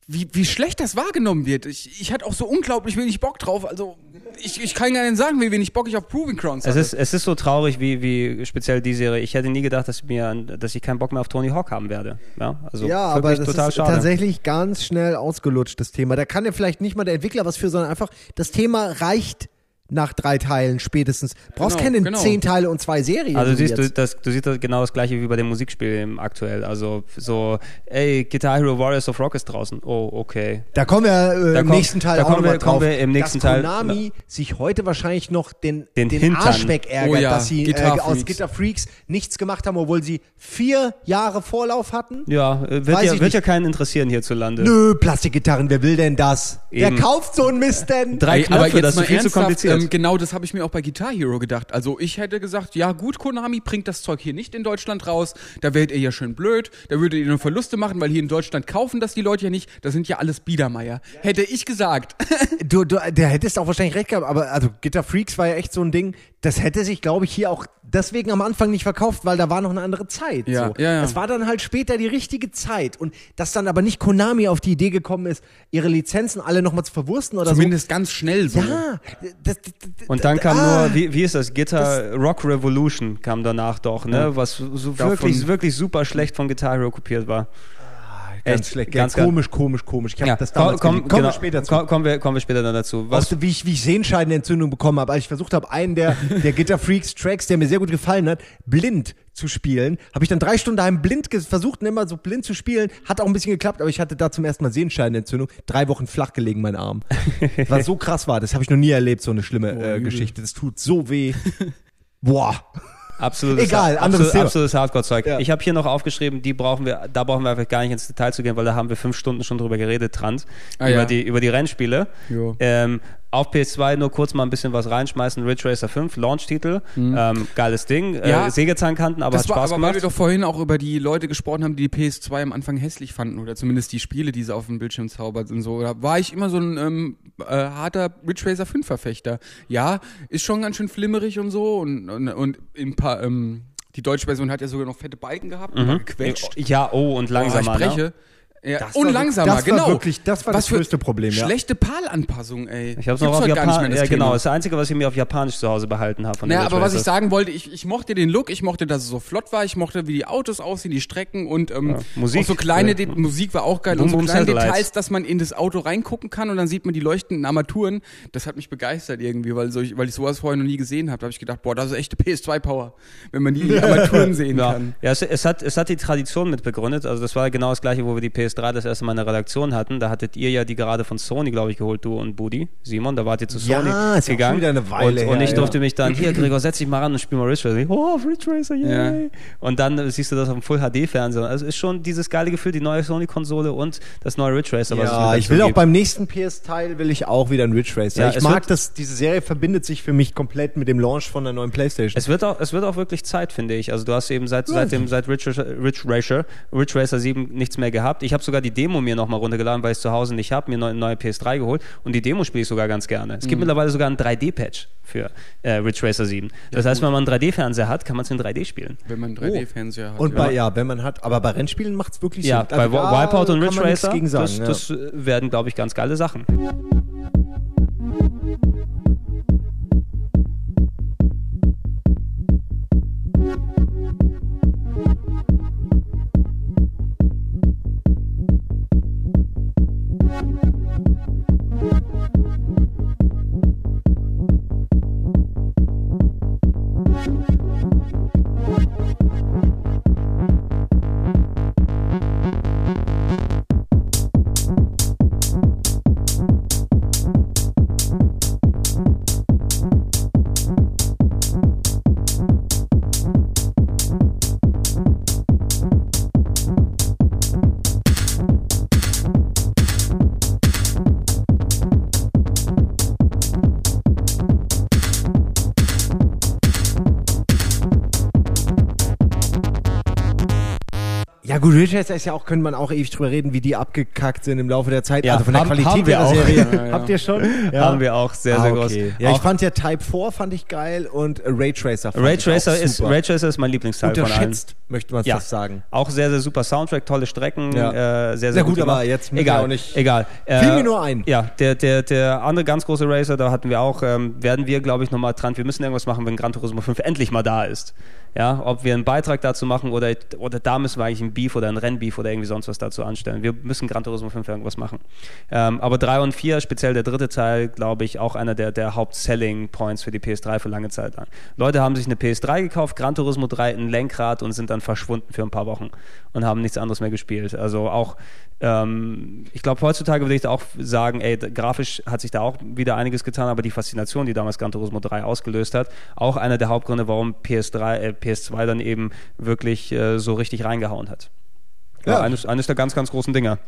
wie, wie schlecht das wahrgenommen wird. Ich, ich hatte auch so unglaublich wenig Bock drauf. Also ich, ich kann gar nicht sagen, wie wenig Bock ich auf Proving Grounds hatte. Es ist, es ist so traurig wie, wie speziell die Serie. Ich hätte nie gedacht, dass, mir, dass ich keinen Bock mehr auf Tony Hawk haben werde. Ja, also ja aber das ist schade. tatsächlich ganz schnell ausgelutscht, das Thema. Da kann ja vielleicht nicht mal der Entwickler was für, sondern einfach das Thema reicht nach drei Teilen spätestens. Brauchst genau, keine genau. zehn Teile und zwei Serien. Also du siehst du, das, du siehst das genau das gleiche wie bei dem Musikspiel aktuell. Also so, ey, Guitar Hero Warriors of Rock ist draußen. Oh, okay. Da kommen wir äh, da im komm, nächsten Teil da kommen wir, kommen wir im nächsten dass Teil. Konami na, sich heute wahrscheinlich noch den, den, den Arsch wegärgert, oh ja, dass sie äh, aus Guitar Freaks nichts gemacht haben, obwohl sie vier Jahre Vorlauf hatten. Ja, äh, wird, ja, wird ja keinen interessieren hierzulande. Nö, Plastikgitarren, wer will denn das? Eben. Wer kauft so einen Mist denn? Drei Knöpfe, das ist viel zu kompliziert. Ähm, genau das habe ich mir auch bei Guitar Hero gedacht. Also ich hätte gesagt, ja gut, Konami bringt das Zeug hier nicht in Deutschland raus. Da wärt ihr ja schön blöd. Da würdet ihr nur Verluste machen, weil hier in Deutschland kaufen das die Leute ja nicht. Das sind ja alles Biedermeier. Hätte ich gesagt. *laughs* du, du, der hättest auch wahrscheinlich recht gehabt, aber also Guitar Freaks war ja echt so ein Ding, das hätte sich, glaube ich, hier auch deswegen am Anfang nicht verkauft, weil da war noch eine andere Zeit. Ja, so. ja, ja. Das war dann halt später die richtige Zeit. Und dass dann aber nicht Konami auf die Idee gekommen ist, ihre Lizenzen alle nochmal zu verwursten oder Zumindest so. ganz schnell so. Ja. Das, das, und dann kam ah, nur, wie, wie ist das? Guitar Rock Revolution kam danach doch, ne? Was so wirklich, wirklich super schlecht von Guitar Hero kopiert war. Ganz Echt, schlecht. Ganz komisch, komisch, komisch. Ich habe ja. das damals komm, komm, kommen genau. wir später zu. Komm, kommen, wir, kommen wir später dann dazu. Was? Auch, wie, ich, wie ich Sehenscheidenentzündung bekommen habe, als ich versucht habe, einen der, der Guitar Freaks Tracks, der mir sehr gut gefallen hat, blind zu spielen. Habe ich dann drei Stunden daheim blind versucht, immer so blind zu spielen. Hat auch ein bisschen geklappt, aber ich hatte da zum ersten Mal Sehenscheidenentzündung. Drei Wochen flach gelegen, mein Arm. *laughs* Was so krass war, das habe ich noch nie erlebt, so eine schlimme äh, Geschichte. Das tut so weh. Boah. Absolutes, Egal, anderes absolut, absolutes Hardcore-Zeug. Ja. Ich habe hier noch aufgeschrieben, die brauchen wir, da brauchen wir einfach gar nicht ins Detail zu gehen, weil da haben wir fünf Stunden schon drüber geredet, Trans, ah, über, ja. die, über die Rennspiele. Ähm, auf PS2 nur kurz mal ein bisschen was reinschmeißen. Ridge Racer 5, Launch-Titel. Mhm. Ähm, geiles Ding. Äh, ja, äh, Sägezahnkanten, aber das hat Spaß war, aber gemacht. Weil wir doch vorhin auch über die Leute gesprochen haben, die die PS2 am Anfang hässlich fanden oder zumindest die Spiele, die sie auf dem Bildschirm zaubert und so. Da war ich immer so ein ähm, äh, harter Ridge Racer 5 Verfechter. Ja, ist schon ganz schön flimmerig und so und, und, und ein paar, ähm, die deutsche Version hat ja sogar noch fette Balken gehabt mhm. und war gequetscht. Ja, oh, und langsamer. Oh, ich breche. Ne? Ja, das und langsamer, das genau. War wirklich, das war was das größte Problem, ja. Schlechte PAL-Anpassung, ey. Ich hab's noch auf Japanisch. Ja, genau. Das ist das Einzige, was ich mir auf Japanisch zu Hause behalten habe. Ja, aber was ich sagen wollte, ich, ich mochte den Look, ich mochte, dass es so flott war, ich mochte, wie die Autos aussehen, die Strecken und ähm, ja, Musik. Auch so kleine, ja. Musik war auch geil. Boom, und so kleine Details, dass man in das Auto reingucken kann und dann sieht man die leuchtenden Armaturen. Das hat mich begeistert irgendwie, weil, so ich, weil ich sowas vorher noch nie gesehen habe. Da habe ich gedacht, boah, das ist echte PS2-Power, wenn man die *laughs* Armaturen sehen kann. Ja, es, es, hat, es hat die Tradition mit begründet. Also das war genau das Gleiche, wo wir die PS3 das erste Mal in der Redaktion hatten, da hattet ihr ja die gerade von Sony, glaube ich, geholt, du und Budi, Simon, da wart ihr zu Sony ja, ist gegangen. Ja eine Weile und, und ich durfte ja. mich dann, hier *clears throat* Gregor, setz dich mal ran und spiel mal Ridge Racer. Oh, Ridge Racer, yay. Ja. Und dann siehst du das auf dem Full HD Fernseher. Also es ist schon dieses geile Gefühl, die neue Sony Konsole und das neue Ridge Racer. Ja, ich will gibt. auch beim nächsten PS Teil will ich auch wieder ein Ridge Racer. Ja, ich mag das, diese Serie verbindet sich für mich komplett mit dem Launch von der neuen Playstation. Es wird auch, es wird auch wirklich Zeit, finde ich. Also du hast eben seit, seit dem, seit Ridge, Ridge Racer, Ridge Racer 7 nichts mehr gehabt. Ich habe sogar die Demo mir nochmal runtergeladen, weil ich zu Hause nicht habe, mir eine neue PS3 geholt und die Demo spiele ich sogar ganz gerne. Es gibt mhm. mittlerweile sogar einen 3D-Patch für äh, Ridge Racer 7. Das ja, heißt, gut. wenn man einen 3D-Fernseher hat, kann man es in 3D spielen. Wenn man einen 3D-Fernseher oh. hat. Und bei, ja. wenn man hat, aber bei Rennspielen macht es wirklich ja, Sinn. Ja, bei also Wipeout und Ridge Racer, sagen, das, ja. das werden, glaube ich, ganz geile Sachen. Gut, Racer ist ja auch, könnte man auch ewig drüber reden, wie die abgekackt sind im Laufe der Zeit. Ja, also von der haben- Qualität haben wir der auch. Serie. Ja, ja. Habt ihr schon? Haben wir auch sehr, sehr ah, groß. okay. Ja, ich fand ja Type 4 fand ich geil und äh, Ray Tracer fand Ray ich Tracer auch ist super. Ray Tracer ist mein Lieblingsteil von allen. Unterschätzt, möchte man Ja. fast sagen. Auch sehr, sehr super Soundtrack, tolle Strecken, Ja. äh, sehr, sehr Na gut, gut aber jetzt egal, auch nicht- Egal. Äh, Fiel mir nur ein. Ja, der, der, der andere ganz große Racer, da hatten wir auch, ähm, werden wir, glaube ich, nochmal dran. Wir müssen irgendwas machen, wenn Gran Turismo 5 endlich mal da ist. Ja, ob wir einen Beitrag dazu machen oder, oder da müssen wir eigentlich ein Beef oder ein Rennbeef oder irgendwie sonst was dazu anstellen. Wir müssen Gran Turismo 5 irgendwas machen. Ähm, aber 3 und 4, speziell der dritte Teil, glaube ich, auch einer der, der Haupt-Selling-Points für die PS3 für lange Zeit lang. Leute haben sich eine PS3 gekauft, Gran Turismo 3 ein Lenkrad und sind dann verschwunden für ein paar Wochen und haben nichts anderes mehr gespielt. Also auch, ähm, ich glaube, heutzutage würde ich da auch sagen, ey, grafisch hat sich da auch wieder einiges getan, aber die Faszination, die damals Gran Turismo 3 ausgelöst hat, auch einer der Hauptgründe, warum PS3, äh, PS2 dann eben wirklich äh, so richtig reingehauen hat. Ja, Ja. eines, eines der ganz, ganz großen Dinger.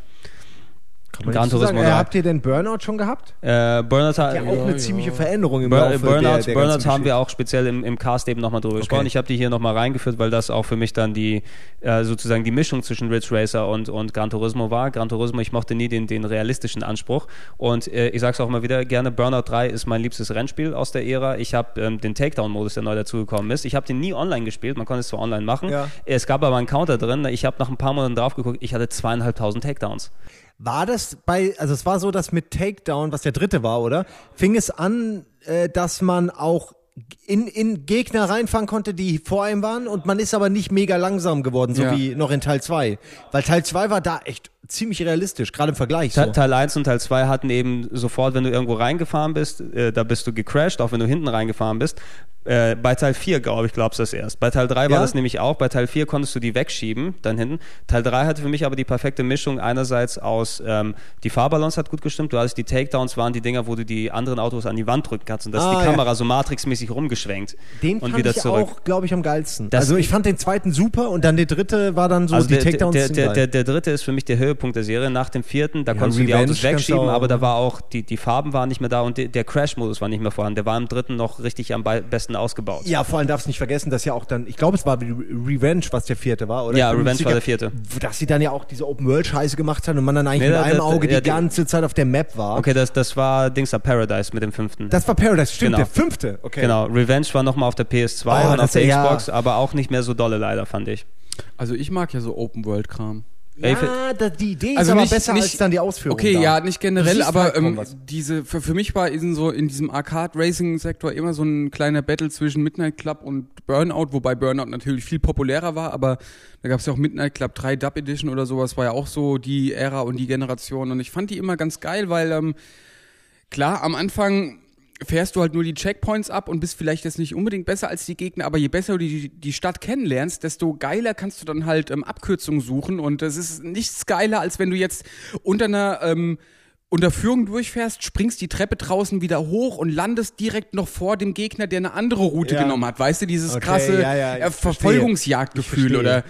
Kann man Gran Turismo sagen. Äh, 3. habt ihr denn Burnout schon gehabt? Äh, Burnout, hat- Ja, auch eine ziemliche Veränderung im Bur Laufe Burnout, der, der Burnout haben wir auch speziell im, im Cast eben nochmal drüber gesprochen. Ich habe die hier nochmal reingeführt, weil das auch für mich dann die äh, sozusagen die Mischung zwischen Ridge Racer und, und Gran Turismo war. Gran Turismo, ich mochte nie den, den realistischen Anspruch. Und äh, ich sage es auch immer wieder gerne, Burnout 3 ist mein liebstes Rennspiel aus der Ära. Ich habe ähm, den Takedown-Modus, der neu dazugekommen ist. Ich habe den nie online gespielt, man konnte es zwar online machen. Ja. Es gab aber einen Counter drin. Ich habe nach ein paar Monaten drauf geguckt, ich hatte zweieinhalbtausend Takedowns. War das bei, also es war so, dass mit Takedown, was der dritte war, oder? Fing es an, äh, dass man auch in, in Gegner reinfahren konnte, die vor einem waren und man ist aber nicht mega langsam geworden, so Ja. wie noch in Teil 2. Weil Teil 2 war da echt ziemlich realistisch, gerade im Vergleich. So. Te- Teil 1 und Teil 2 hatten eben sofort, wenn du irgendwo reingefahren bist, äh, da bist du gecrashed, auch wenn du hinten reingefahren bist. Äh, bei Teil 4, glaube ich, glaubst du das erst. Bei Teil 3 war Ja? das nämlich auch. Bei Teil 4 konntest du die wegschieben, dann hinten. Teil 3 hatte für mich aber die perfekte Mischung einerseits aus, ähm, die Fahrbalance hat gut gestimmt, du hattest die Takedowns, waren die Dinger, wo du die anderen Autos an die Wand drücken kannst und da ist Ah, die ja. Kamera so matrixmäßig rumgeschwenkt Den und fand wieder ich zurück. auch, glaube ich, am geilsten. Das- also ich fand den zweiten super und dann der dritte war dann so, Also die der, Takedowns der, der, der, der dritte ist für mich der Höhepunkt der Serie. Nach dem vierten, da Ja, konntest du die Autos wegschieben, aber da war auch, die, die Farben waren nicht mehr da und die, der Crash-Modus war nicht mehr vorhanden. Der war im dritten noch richtig am besten ausgebaut. Ja, vor allem darfst du nicht vergessen, dass ja auch dann, ich glaube, es war Re- Revenge, was der vierte war, oder? Ja, Revenge war der vierte. Dass sie dann ja auch diese Open-World-Scheiße gemacht haben und man dann eigentlich Nee, mit da- einem Auge ja, die die- ganze Zeit auf der Map war. Okay, das, das war Dings da Paradise mit dem fünften. Das war Paradise, stimmt, Genau. der fünfte. Okay. Genau, Revenge war nochmal auf der PS2 Oh, und auf das- der ja. Xbox, aber auch nicht mehr so dolle leider, fand ich. Also ich mag ja so Open-World-Kram. Ey, Ja, da, die Idee ist Also aber nicht- besser nicht- als dann die Ausführung. Okay, da. ja, nicht generell, aber halt ähm, diese für, für mich war in so in diesem Arcade-Racing-Sektor immer so ein kleiner Battle zwischen Midnight Club und Burnout, wobei Burnout natürlich viel populärer war, aber da gab es ja auch Midnight Club 3 Dub Edition oder sowas, war ja auch so die Ära und die Generation und ich fand die immer ganz geil, weil ähm, klar, am Anfang fährst du halt nur die Checkpoints ab und bist vielleicht jetzt nicht unbedingt besser als die Gegner, aber je besser du die, die Stadt kennenlernst, desto geiler kannst du dann halt ähm, Abkürzungen suchen und es ist nichts geiler, als wenn du jetzt unter einer ähm, Unterführung durchfährst, springst die Treppe draußen wieder hoch und landest direkt noch vor dem Gegner, der eine andere Route Ja. genommen hat. Weißt du, dieses Okay, krasse ja, ja, äh. Verfolgungsjagdgefühl oder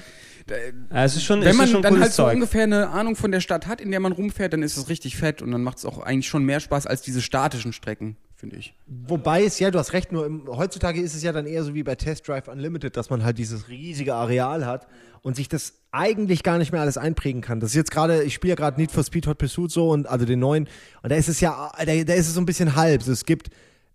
Ja, es ist schon, wenn man schon dann halt so Zeug. ungefähr eine Ahnung von der Stadt hat, in der man rumfährt, dann ist es richtig fett und dann macht es auch eigentlich schon mehr Spaß als diese statischen Strecken, finde ich. Wobei es ja, du hast recht, nur im, heutzutage ist es ja dann eher so wie bei Test Drive Unlimited, dass man halt dieses riesige Areal hat und sich das eigentlich gar nicht mehr alles einprägen kann. Das ist jetzt gerade, ich spiele ja gerade Need for Speed Hot Pursuit so und also den neuen und da ist es ja, da, da ist es so ein bisschen halb. Also es gibt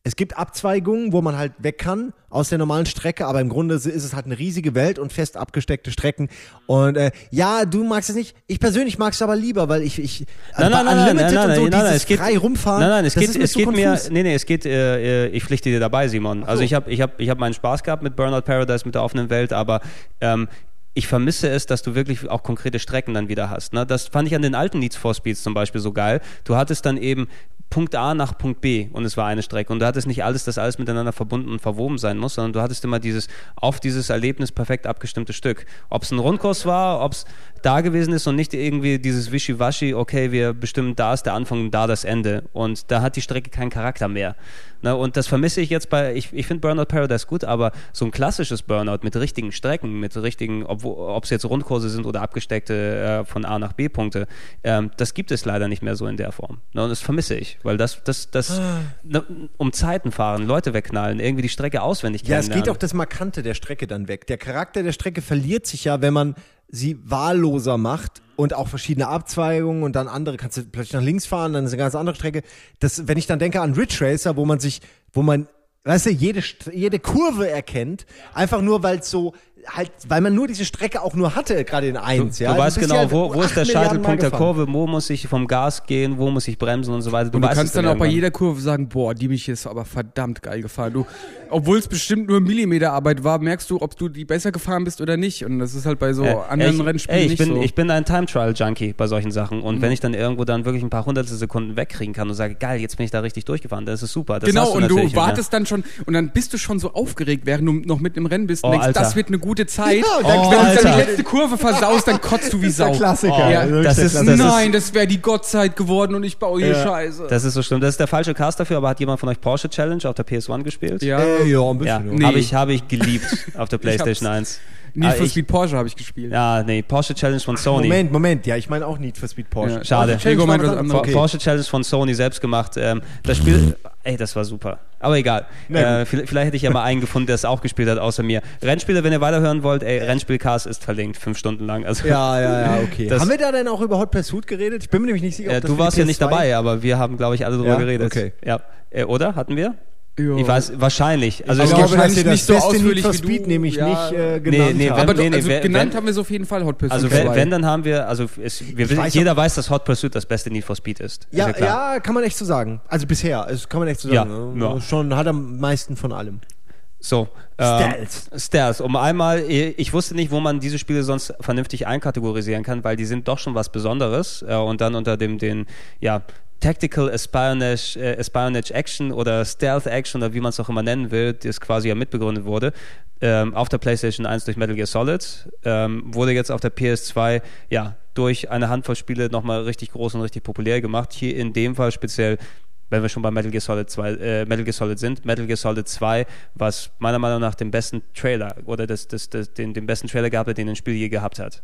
es gibt Abzweigungen, wo man halt weg kann aus der normalen Strecke, aber im Grunde ist es halt eine riesige Welt und fest abgesteckte Strecken. Und äh, ja, du magst es nicht. Ich persönlich mag es aber lieber, weil ich ich Nein, nein, nein, nein, Unlimited nein, und so nein, nein, dieses es geht, frei rumfahren. Nein, nein, es geht, es geht mir, nee, nee, es geht, äh, äh, ich pflichte dir dabei, Simon. Also ich habe, ich habe, ich habe meinen Spaß gehabt mit Burnout Paradise, mit der offenen Welt, aber ähm, ich vermisse es, dass du wirklich auch konkrete Strecken dann wieder hast. Ne? Das fand ich an den alten Needs for Speeds zum Beispiel so geil. Du hattest dann eben Punkt A nach Punkt B und es war eine Strecke und du hattest nicht alles, dass alles miteinander verbunden und verwoben sein muss, sondern du hattest immer dieses auf dieses Erlebnis perfekt abgestimmte Stück. Ob es ein Rundkurs war, ob es da gewesen ist und nicht irgendwie dieses Wischiwaschi, okay, wir bestimmen, da ist der Anfang und da das Ende und da hat die Strecke keinen Charakter mehr. Ne? Und das vermisse ich jetzt bei, ich, ich finde Burnout Paradise gut, aber so ein klassisches Burnout mit richtigen Strecken, mit richtigen, ob es jetzt Rundkurse sind oder abgesteckte äh, von A nach B Punkte, ähm, das gibt es leider nicht mehr so in der Form. Ne? Und das vermisse ich, weil das, das, das ne, um Zeiten fahren, Leute wegknallen, irgendwie die Strecke auswendig Ja, es geht auch das Markante der Strecke dann weg. Der Charakter der Strecke verliert sich ja, wenn man sie wahlloser macht und auch verschiedene Abzweigungen und dann andere, kannst du plötzlich nach links fahren, dann ist eine ganz andere Strecke. Das, wenn ich dann denke an Ridge Racer, wo man sich, wo man, weißt du, jede, jede Kurve erkennt, einfach nur, weil es so halt, weil man nur diese Strecke auch nur hatte, gerade in 1. Du, ja? du weißt genau, wo, wo ist der Scheitelpunkt der Kurve, wo muss ich vom Gas gehen, wo muss ich bremsen und so weiter. Du, und du kannst dann, auch bei jeder Kurve sagen, boah, die mich ist aber verdammt geil gefahren. Du, obwohl es bestimmt nur Millimeterarbeit war, merkst du, ob du die besser gefahren bist oder nicht. Und das ist halt bei so äh, anderen ich, Rennspielen ey, ich nicht bin, so. Ich bin ein Time-Trial-Junkie bei solchen Sachen. Und mhm. wenn ich dann irgendwo dann wirklich ein paar hundertstel Sekunden wegkriegen kann und sage, geil, jetzt bin ich da richtig durchgefahren, das ist super. Das genau, du und du wartest dann schon und dann bist du schon so aufgeregt, während du noch mit im Rennen bist und oh, denkst, Alter. das wird eine gute Zeit. Ja, Oh, wenn du dann die letzte Kurve versaust, dann kotzt du wie Sau. Das ist der Klassiker. Oh, ja, das ist, das nein, das wäre die Gottzeit geworden und ich baue hier Ja. Scheiße. Das ist so schlimm. Das ist der falsche Cast dafür, aber hat jemand von euch Porsche Challenge auf der PS1 gespielt? ja. Äh, ja, ein Ja, bisschen. Nee. habe ich, hab ich geliebt *laughs* auf der PlayStation 1. Need Aber for ich- Speed Porsche habe ich gespielt. Ja, nee, Porsche Challenge von Sony. Moment, Moment, ja, ich meine auch Need for Speed Porsche. Ja, schade. Porsche war meint was anderes. Okay. Porsche Challenge von Sony selbst gemacht. Ähm, das Spiel, ey, das war super. Aber egal. Äh, vielleicht, vielleicht hätte ich ja mal einen gefunden, der es auch gespielt hat, außer mir. Rennspiele, wenn ihr weiterhören wollt, ey, Rennspielcast ist verlinkt, fünf Stunden lang. Also, Ja, ja, ja, okay. Das- haben wir da denn auch über Hot Pursuit geredet? Ich bin mir nämlich nicht sicher, ob äh, das du warst ja nicht PS2 dabei, aber wir haben, glaube ich, alle drüber Ja? geredet. Okay. Ja. Äh, oder? Hatten wir? Ja. Ich weiß, wahrscheinlich. Also Ich es glaube, das nicht so ausführlich Need for wie du. Speed nämlich Ja. nicht äh, genannt nee, habt. wenn- Aber nee, doch, also wer- genannt wenn- haben wir so auf jeden Fall Hot Pursuit also wenn, 2. wenn, dann haben wir, also es, wir, wissen- weiß jeder weiß, dass Hot Pursuit das beste Need for Speed ist. ja, ist klar. ja, kann man echt so sagen. Also bisher, das kann man echt so Ja, sagen. ja. Schon hat am meisten von allem. So. ähm, Stealth. Stealth. Um einmal, ich wusste nicht, wo man diese Spiele sonst vernünftig einkategorisieren kann, weil die sind doch schon was Besonderes. Äh, und dann unter dem, den, ja, Tactical Espionage, äh, Espionage Action oder Stealth Action oder wie man es auch immer nennen will, das quasi ja mitbegründet wurde, ähm, auf der PlayStation 1 durch Metal Gear Solid, ähm, wurde jetzt auf der PS2 ja durch eine Handvoll Spiele nochmal richtig groß und richtig populär gemacht. Hier in dem Fall speziell wenn wir schon bei Metal Gear Solid 2, äh, Metal Gear Solid sind, Metal Gear Solid 2, was meiner Meinung nach den besten Trailer oder das, das, das, den, den besten Trailer gehabt hat, den ein Spiel je gehabt hat.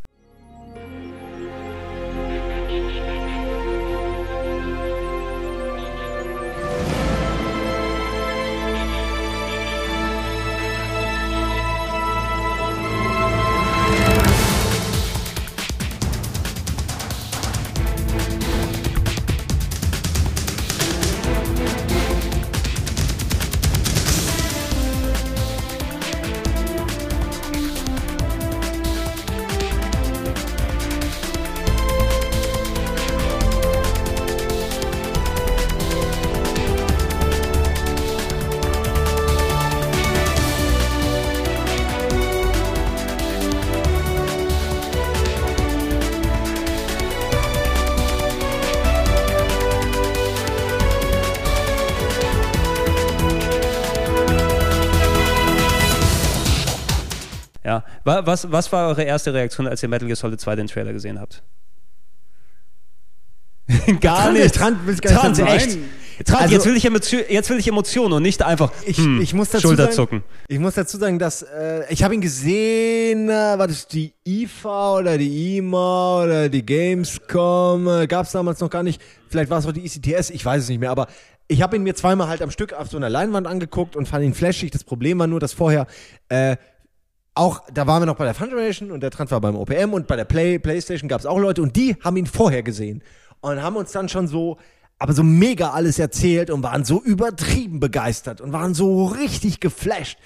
Was, was war eure erste Reaktion, als ihr Metal Gear Solid 2 den Trailer gesehen habt? *laughs* Gar nicht. Trant will's gar nicht Trant, echt. Trant, Also- jetzt, will ich Emotio- jetzt will ich Emotionen und nicht einfach Ich, hm, ich muss dazu Schulterzucken. Sagen, ich muss dazu sagen, dass äh, ich habe ihn gesehen, äh, war das die IFA oder die IMA oder die Gamescom, äh, gab es damals noch gar nicht. Vielleicht war es auch die ICTS, ich weiß es nicht mehr, aber ich habe ihn mir zweimal halt am Stück auf so einer Leinwand angeguckt und fand ihn flashig. Das Problem war nur, dass vorher äh, auch, da waren wir noch bei der Fun Generation und der Trend war beim OPM und bei der Play, Playstation gab es auch Leute und die haben ihn vorher gesehen und haben uns dann schon so, aber so mega alles erzählt und waren so übertrieben begeistert und waren so richtig geflasht,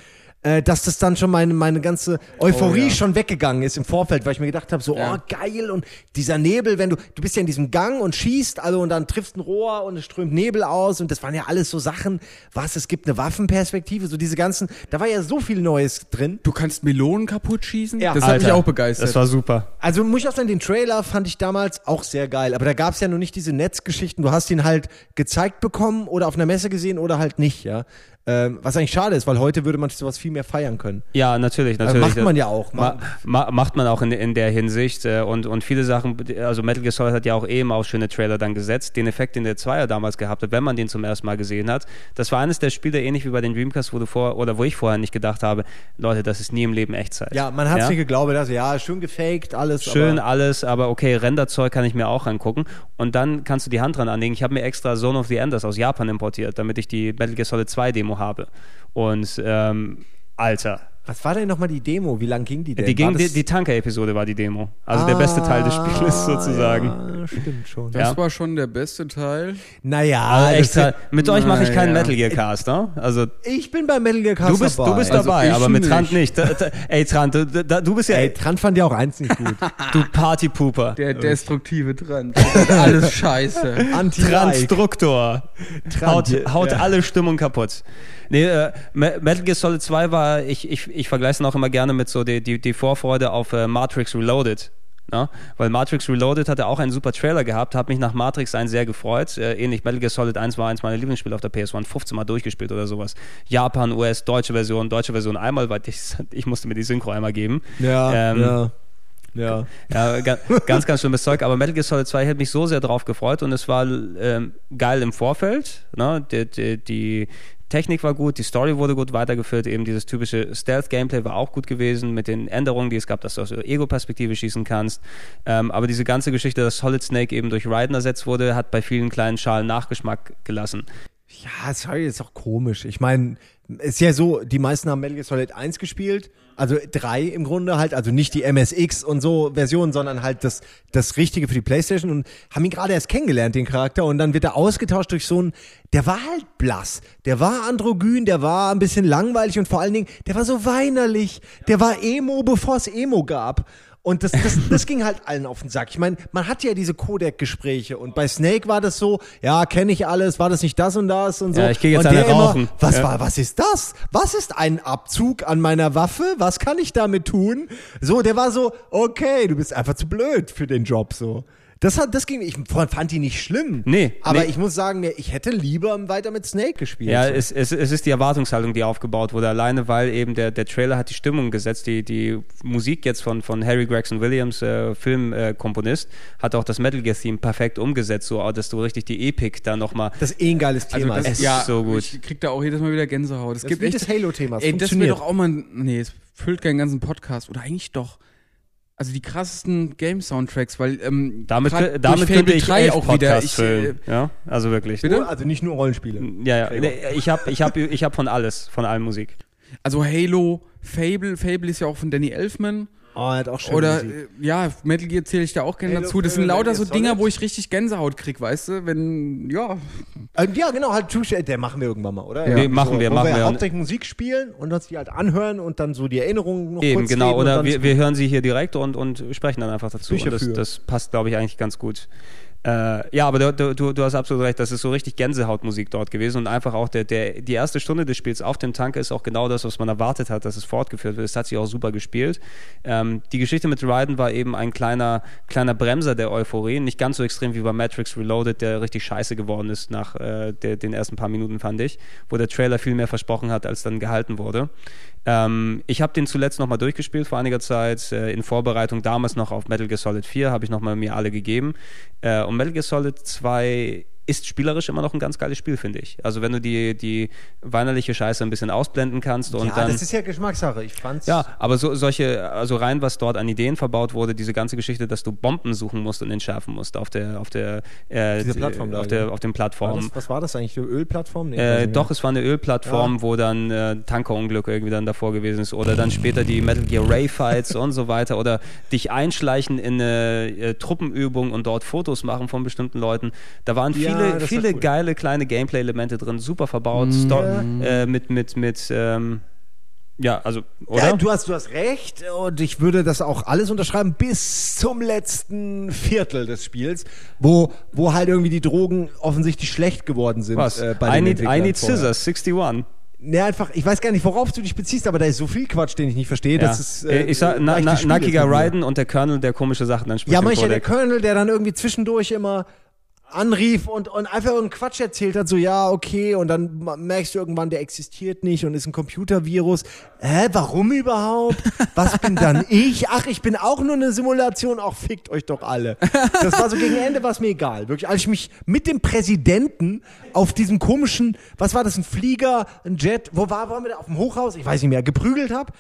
äh, dass das dann schon meine, meine ganze Euphorie Oh, ja. schon weggegangen ist im Vorfeld, weil ich mir gedacht habe, so, Ja. oh geil und dieser Nebel, wenn du, du bist ja in diesem Gang und schießt, also und dann triffst ein Rohr und es strömt Nebel aus und das waren ja alles so Sachen, was, es gibt eine Waffenperspektive, so diese ganzen, da war ja so viel Neues drin. Du kannst Melonen kaputt schießen? Ja. das hat mich Alter, auch begeistert. Das war super. Also muss ich auch sagen, den Trailer fand ich damals auch sehr geil. Aber da gab es ja noch nicht diese Netzgeschichten. Du hast ihn halt gezeigt bekommen oder auf einer Messe gesehen oder halt nicht, ja. Ähm, was eigentlich schade ist, weil heute würde man sowas viel mehr feiern können. Ja, natürlich, Also natürlich. macht man ja auch. Ma ma macht man auch in, in der Hinsicht äh, und, und viele Sachen, also Metal Gear Solid hat ja auch eben auch schöne Trailer dann gesetzt. Den Effekt, den der Zweier damals gehabt hat, wenn man den zum ersten Mal gesehen hat, das war eines der Spiele, ähnlich wie bei den Dreamcast, wo du vor oder wo ich vorher nicht gedacht habe, Leute, das ist nie im Leben Echtzeit. Ja, man hat ja? nicht geglaubt, dass ja, schön gefaked, alles. Schön aber alles, aber okay, Renderzeug kann ich mir auch angucken. Und dann kannst du die Hand dran anlegen. Ich habe mir extra Zone of the Enders aus Japan importiert, damit ich die Metal Gear Solid 2 Demo habe. Und ähm, Alter, Was war denn nochmal die Demo? Wie lang ging die denn? Die, ging, die, die Tanker-Episode war die Demo. Also ah, der beste Teil des Spieles sozusagen. Ja, stimmt schon. Das ja. war schon der beste Teil. Naja, also extra, mit euch mache ich keinen Metal Gear Cast, ne? Also ich bin bei Metal Gear Cast du bist, dabei. Du bist dabei, also aber mit nicht. Trant nicht. ey, Trant, du, du bist ja. Ey, Trant fand ja auch eins nicht gut. *laughs* du Partypooper. Der destruktive Trant. Alles *laughs* scheiße. Trantstruktor. Haut, haut ja. alle Stimmung kaputt. Nee, äh, Metal Gear Solid 2 war, ich, ich, ich vergleiche es auch immer gerne mit so die, die, die Vorfreude auf äh, Matrix Reloaded. Ja, weil Matrix Reloaded hatte auch einen super Trailer gehabt, habe mich nach Matrix 1 sehr gefreut. Äh, ähnlich, Metal Gear Solid 1 war eins meiner Lieblingsspiele auf der PS1, 15 Mal durchgespielt oder sowas. Japan, US, deutsche Version, deutsche Version einmal, weil ich, *laughs* ich musste mir die Synchro einmal geben. Ja, ähm, ja. Ja. ja, ganz, ganz schlimmes Zeug. Aber Metal Gear Solid 2 hätte mich so sehr drauf gefreut und es war ähm, geil im Vorfeld. Ne? Die, die, die, Technik war gut, die Story wurde gut weitergeführt, eben dieses typische Stealth-Gameplay war auch gut gewesen mit den Änderungen, die es gab, dass du aus Ego-Perspektive schießen kannst. Ähm, aber diese ganze Geschichte, dass Solid Snake eben durch Raiden ersetzt wurde, hat bei vielen kleinen Schalen Nachgeschmack gelassen. Ja, sorry, ist auch komisch. Ich meine, ist ja so, die meisten haben Metal Gear Solid 1 gespielt, also drei im Grunde halt, also nicht die MSX und so Version, sondern halt das, das Richtige für die Playstation und haben ihn gerade erst kennengelernt, den Charakter, und dann wird er ausgetauscht durch so einen, der war halt blass, der war androgyn, der war ein bisschen langweilig und vor allen Dingen, der war so weinerlich, der war Emo, bevor es Emo gab. Und das, das, *laughs* das ging halt allen auf den Sack. Ich meine, man hat ja diese Codec-Gespräche und bei Snake war das so, ja, kenne ich alles, war das nicht das und das und so. Ja, ich gehe jetzt und eine rauchen. Immer, was ja. war, was ist das? Was ist ein Abzug an meiner Waffe? Was kann ich damit tun? So, der war so, okay, du bist einfach zu blöd für den Job, so. Das, hat, das ging, ich fand die nicht schlimm. Nee. Aber nee. ich muss sagen, ich hätte lieber weiter mit Snake gespielt. Ja, es, es, es ist die Erwartungshaltung, die aufgebaut wurde. Alleine, weil eben der, der Trailer hat die Stimmung gesetzt. Die, die Musik jetzt von, von Harry Gregson Williams, äh, Filmkomponist, äh, hat auch das Metal Gear Theme perfekt umgesetzt, so dass du richtig die Epic da nochmal. Das ist eh ein geiles also Thema. Also das, es ja, ist so gut. Ich krieg da auch jedes Mal wieder Gänsehaut. Es das gibt echt das Halo-Thema. Ey, das wäre doch auch mal. Nee, es füllt keinen ganzen Podcast. Oder eigentlich doch also die krassesten Game-Soundtracks, weil ähm, damit, damit könnte ich 3 auch wieder. Ich, äh, ja, also wirklich. Bitte? Also nicht nur Rollenspiele. Ja, ja. Ich habe ich hab, ich hab von alles, von allem Musik. Also Halo, Fable, Fable ist ja auch von Danny Elfman. Oh, er hat auch schön Oder Musik. Äh, ja, Metal Gear zähle ich da auch gerne Halo dazu. Das sind lauter so Dinger, wo ich richtig Gänsehaut krieg, weißt du? Wenn, ja. Äh, ja, genau, halt der machen wir irgendwann mal, oder? Ja, ja. machen so, wir, machen wir. wir hauptsächlich Musik spielen und uns die halt anhören und dann so die Erinnerungen noch Eben, kurz genau. Oder wir, wir hören sie hier direkt und, und sprechen dann einfach dazu. Und das, das passt, glaube ich, eigentlich ganz gut. Äh, ja, aber du, du, du hast absolut recht, das ist so richtig Gänsehautmusik dort gewesen und einfach auch der, der, die erste Stunde des Spiels auf dem Tank ist auch genau das, was man erwartet hat, dass es fortgeführt wird. Es hat sich auch super gespielt. Ähm, die Geschichte mit Raiden war eben ein kleiner, kleiner Bremser der Euphorie, nicht ganz so extrem wie bei Matrix Reloaded, der richtig scheiße geworden ist nach äh, der, den ersten paar Minuten, fand ich, wo der Trailer viel mehr versprochen hat, als dann gehalten wurde. Ähm, ich habe den zuletzt nochmal durchgespielt vor einiger Zeit, äh, in Vorbereitung damals noch auf Metal Gear Solid 4, habe ich nochmal mir alle gegeben. Äh, und Metal Gear Solid 2 ist spielerisch immer noch ein ganz geiles Spiel, finde ich. Also wenn du die, die weinerliche Scheiße ein bisschen ausblenden kannst und ja, dann. das ist ja Geschmackssache. Ich fand's. Ja, aber so, solche, also rein, was dort an Ideen verbaut wurde, diese ganze Geschichte, dass du Bomben suchen musst und entschärfen musst auf der, auf der, äh, Diese Plattform da, auf, der, auf den Plattformen. Das, was war das eigentlich? Eine Ölplattform? Nee, äh, doch, es war eine Ölplattform, ja. wo dann äh, Tankerunglück irgendwie dann davor gewesen ist oder dann später die Metal Gear Ray Fights und so weiter oder dich einschleichen in eine äh, Truppenübung und dort Fotos machen von bestimmten Leuten. Da waren viele, ja, viele cool. geile kleine Gameplay-Elemente drin, super verbaut, mm. äh, mit, mit, mit, ähm, ja, also, oder? Ja, du hast, du hast recht und ich würde das auch alles unterschreiben bis zum letzten Viertel des Spiels, wo, wo halt irgendwie die Drogen offensichtlich schlecht geworden sind. Was? Äh, bei I, need, I need Scissors, 61. Ne, einfach, ich weiß gar nicht, worauf du dich beziehst, aber da ist so viel Quatsch, den ich nicht verstehe. Ja. Das ist, äh, ich sag, na, na, Nackiger Raiden und der Colonel, der komische Sachen dann spricht. Ja, manchmal der Colonel, der dann irgendwie zwischendurch immer anrief und, und einfach irgendeinen Quatsch erzählt hat, so ja, okay, und dann merkst du irgendwann, der existiert nicht und ist ein Computervirus. Hä, warum überhaupt? Was bin dann *laughs* ich? Ach, ich bin auch nur eine Simulation, auch fickt euch doch alle. Das war so gegen Ende, war es mir egal. Wirklich, als ich mich mit dem Präsidenten auf diesem komischen, was war das, ein Flieger, ein Jet, wo war, waren wir da auf dem Hochhaus? Ich weiß nicht mehr, geprügelt hab.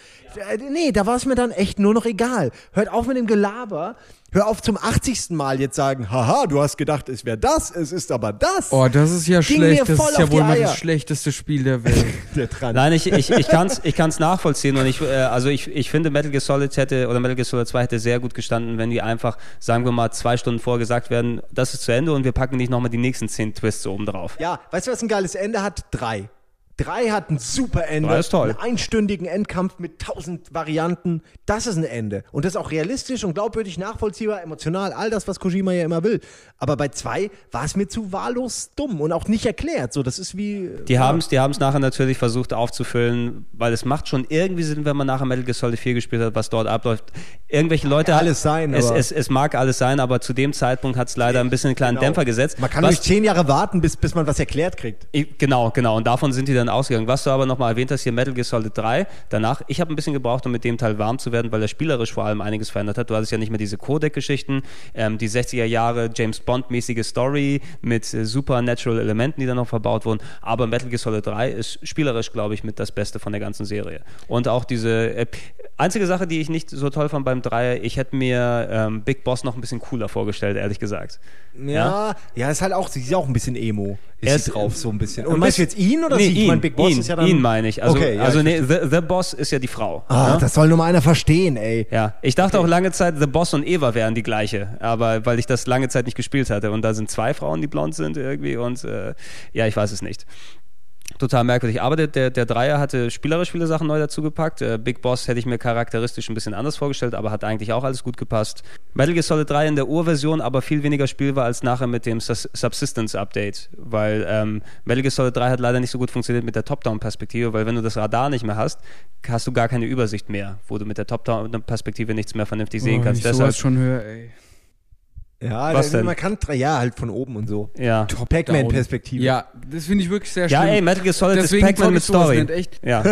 Äh, nee, da war es mir dann echt nur noch egal. Hört auf mit dem Gelaber Hör auf zum 80. Mal jetzt sagen, haha, du hast gedacht, es wäre das, es ist aber das. Oh, das ist ja Ging schlecht. Das ist ja wohl mal das schlechteste Spiel der Welt. *laughs* der Nein, ich, ich, ich kann es ich kann's nachvollziehen und ich, äh, also ich, ich finde Metal Gear Solid hätte, oder Metal Gear Solid 2 hätte sehr gut gestanden, wenn die einfach, sagen wir mal, zwei Stunden vorher gesagt werden, das ist zu Ende und wir packen nicht nochmal die nächsten zehn Twists oben drauf. Ja, weißt du, was ein geiles Ende hat? Drei. Drei hat ein super Ende. Ist toll. Einen einstündigen Endkampf mit tausend Varianten. Das ist ein Ende. Und das ist auch realistisch und glaubwürdig, nachvollziehbar, emotional, all das, was Kojima ja immer will. Aber bei zwei war es mir zu wahllos dumm und auch nicht erklärt. So, das ist wie. Die ja. haben es die nachher natürlich versucht aufzufüllen, weil es macht schon irgendwie Sinn, wenn man nachher Metal Gear Solid 4 gespielt hat, was dort abläuft. Irgendwelche Leute. Mag alles sein. Es, es, es, mag alles sein, aber zu dem Zeitpunkt hat es leider ein bisschen einen kleinen genau. Dämpfer gesetzt. Man kann was, durch zehn Jahre warten, bis, bis man was erklärt kriegt. Genau, genau. Und davon sind die dann dann ausgegangen. Was du aber nochmal erwähnt hast, hier Metal Gear Solid 3, danach, ich habe ein bisschen gebraucht, um mit dem Teil warm zu werden, weil er spielerisch vor allem einiges verändert hat. Du hattest ja nicht mehr diese Codec-Geschichten, ähm, die 60er Jahre James Bond-mäßige Story mit äh, supernatural Elementen, die da noch verbaut wurden. Aber Metal Gear Solid 3 ist spielerisch, glaube ich, mit das Beste von der ganzen Serie. Und auch diese äh, einzige Sache, die ich nicht so toll fand beim 3, ich hätte mir ähm, Big Boss noch ein bisschen cooler vorgestellt, ehrlich gesagt. Ja, ja, ja ist halt auch, sie ist auch ein bisschen Emo. Ist er ist drauf so ein bisschen. Und meinst du jetzt ihn oder nee, sie? Ich mein, Big Boss ihn, ist ja dann ihn meine ich. Also, okay, ja, also nee, the, the, Boss ist ja die Frau. Ah, ja? das soll nur mal einer verstehen, ey. Ja, ich dachte okay. auch lange Zeit, The Boss und Eva wären die gleiche, aber weil ich das lange Zeit nicht gespielt hatte und da sind zwei Frauen, die blond sind irgendwie und äh, ja, ich weiß es nicht total merkwürdig. Aber der, der, der, Dreier hatte spielerisch viele Sachen neu dazugepackt. Äh, Big Boss hätte ich mir charakteristisch ein bisschen anders vorgestellt, aber hat eigentlich auch alles gut gepasst. Metal Gear Solid 3 in der Urversion aber viel weniger spielbar als nachher mit dem Sus Subsistence Update, weil ähm, Metal Gear Solid 3 hat leider nicht so gut funktioniert mit der Top-Down-Perspektive, weil wenn du das Radar nicht mehr hast, hast du gar keine Übersicht mehr, wo du mit der Top-Down-Perspektive nichts mehr vernünftig sehen oh, kannst. Deshalb schon höher, ey. Ja, Was denn? man kann, ja, halt von oben und so. Ja. Pac-Man-Perspektive. Ja, das finde ich wirklich sehr schön. Ja, ey, Metal Gear Solid Deswegen ist Pac-Man mit Story. Nicht, echt. Ja.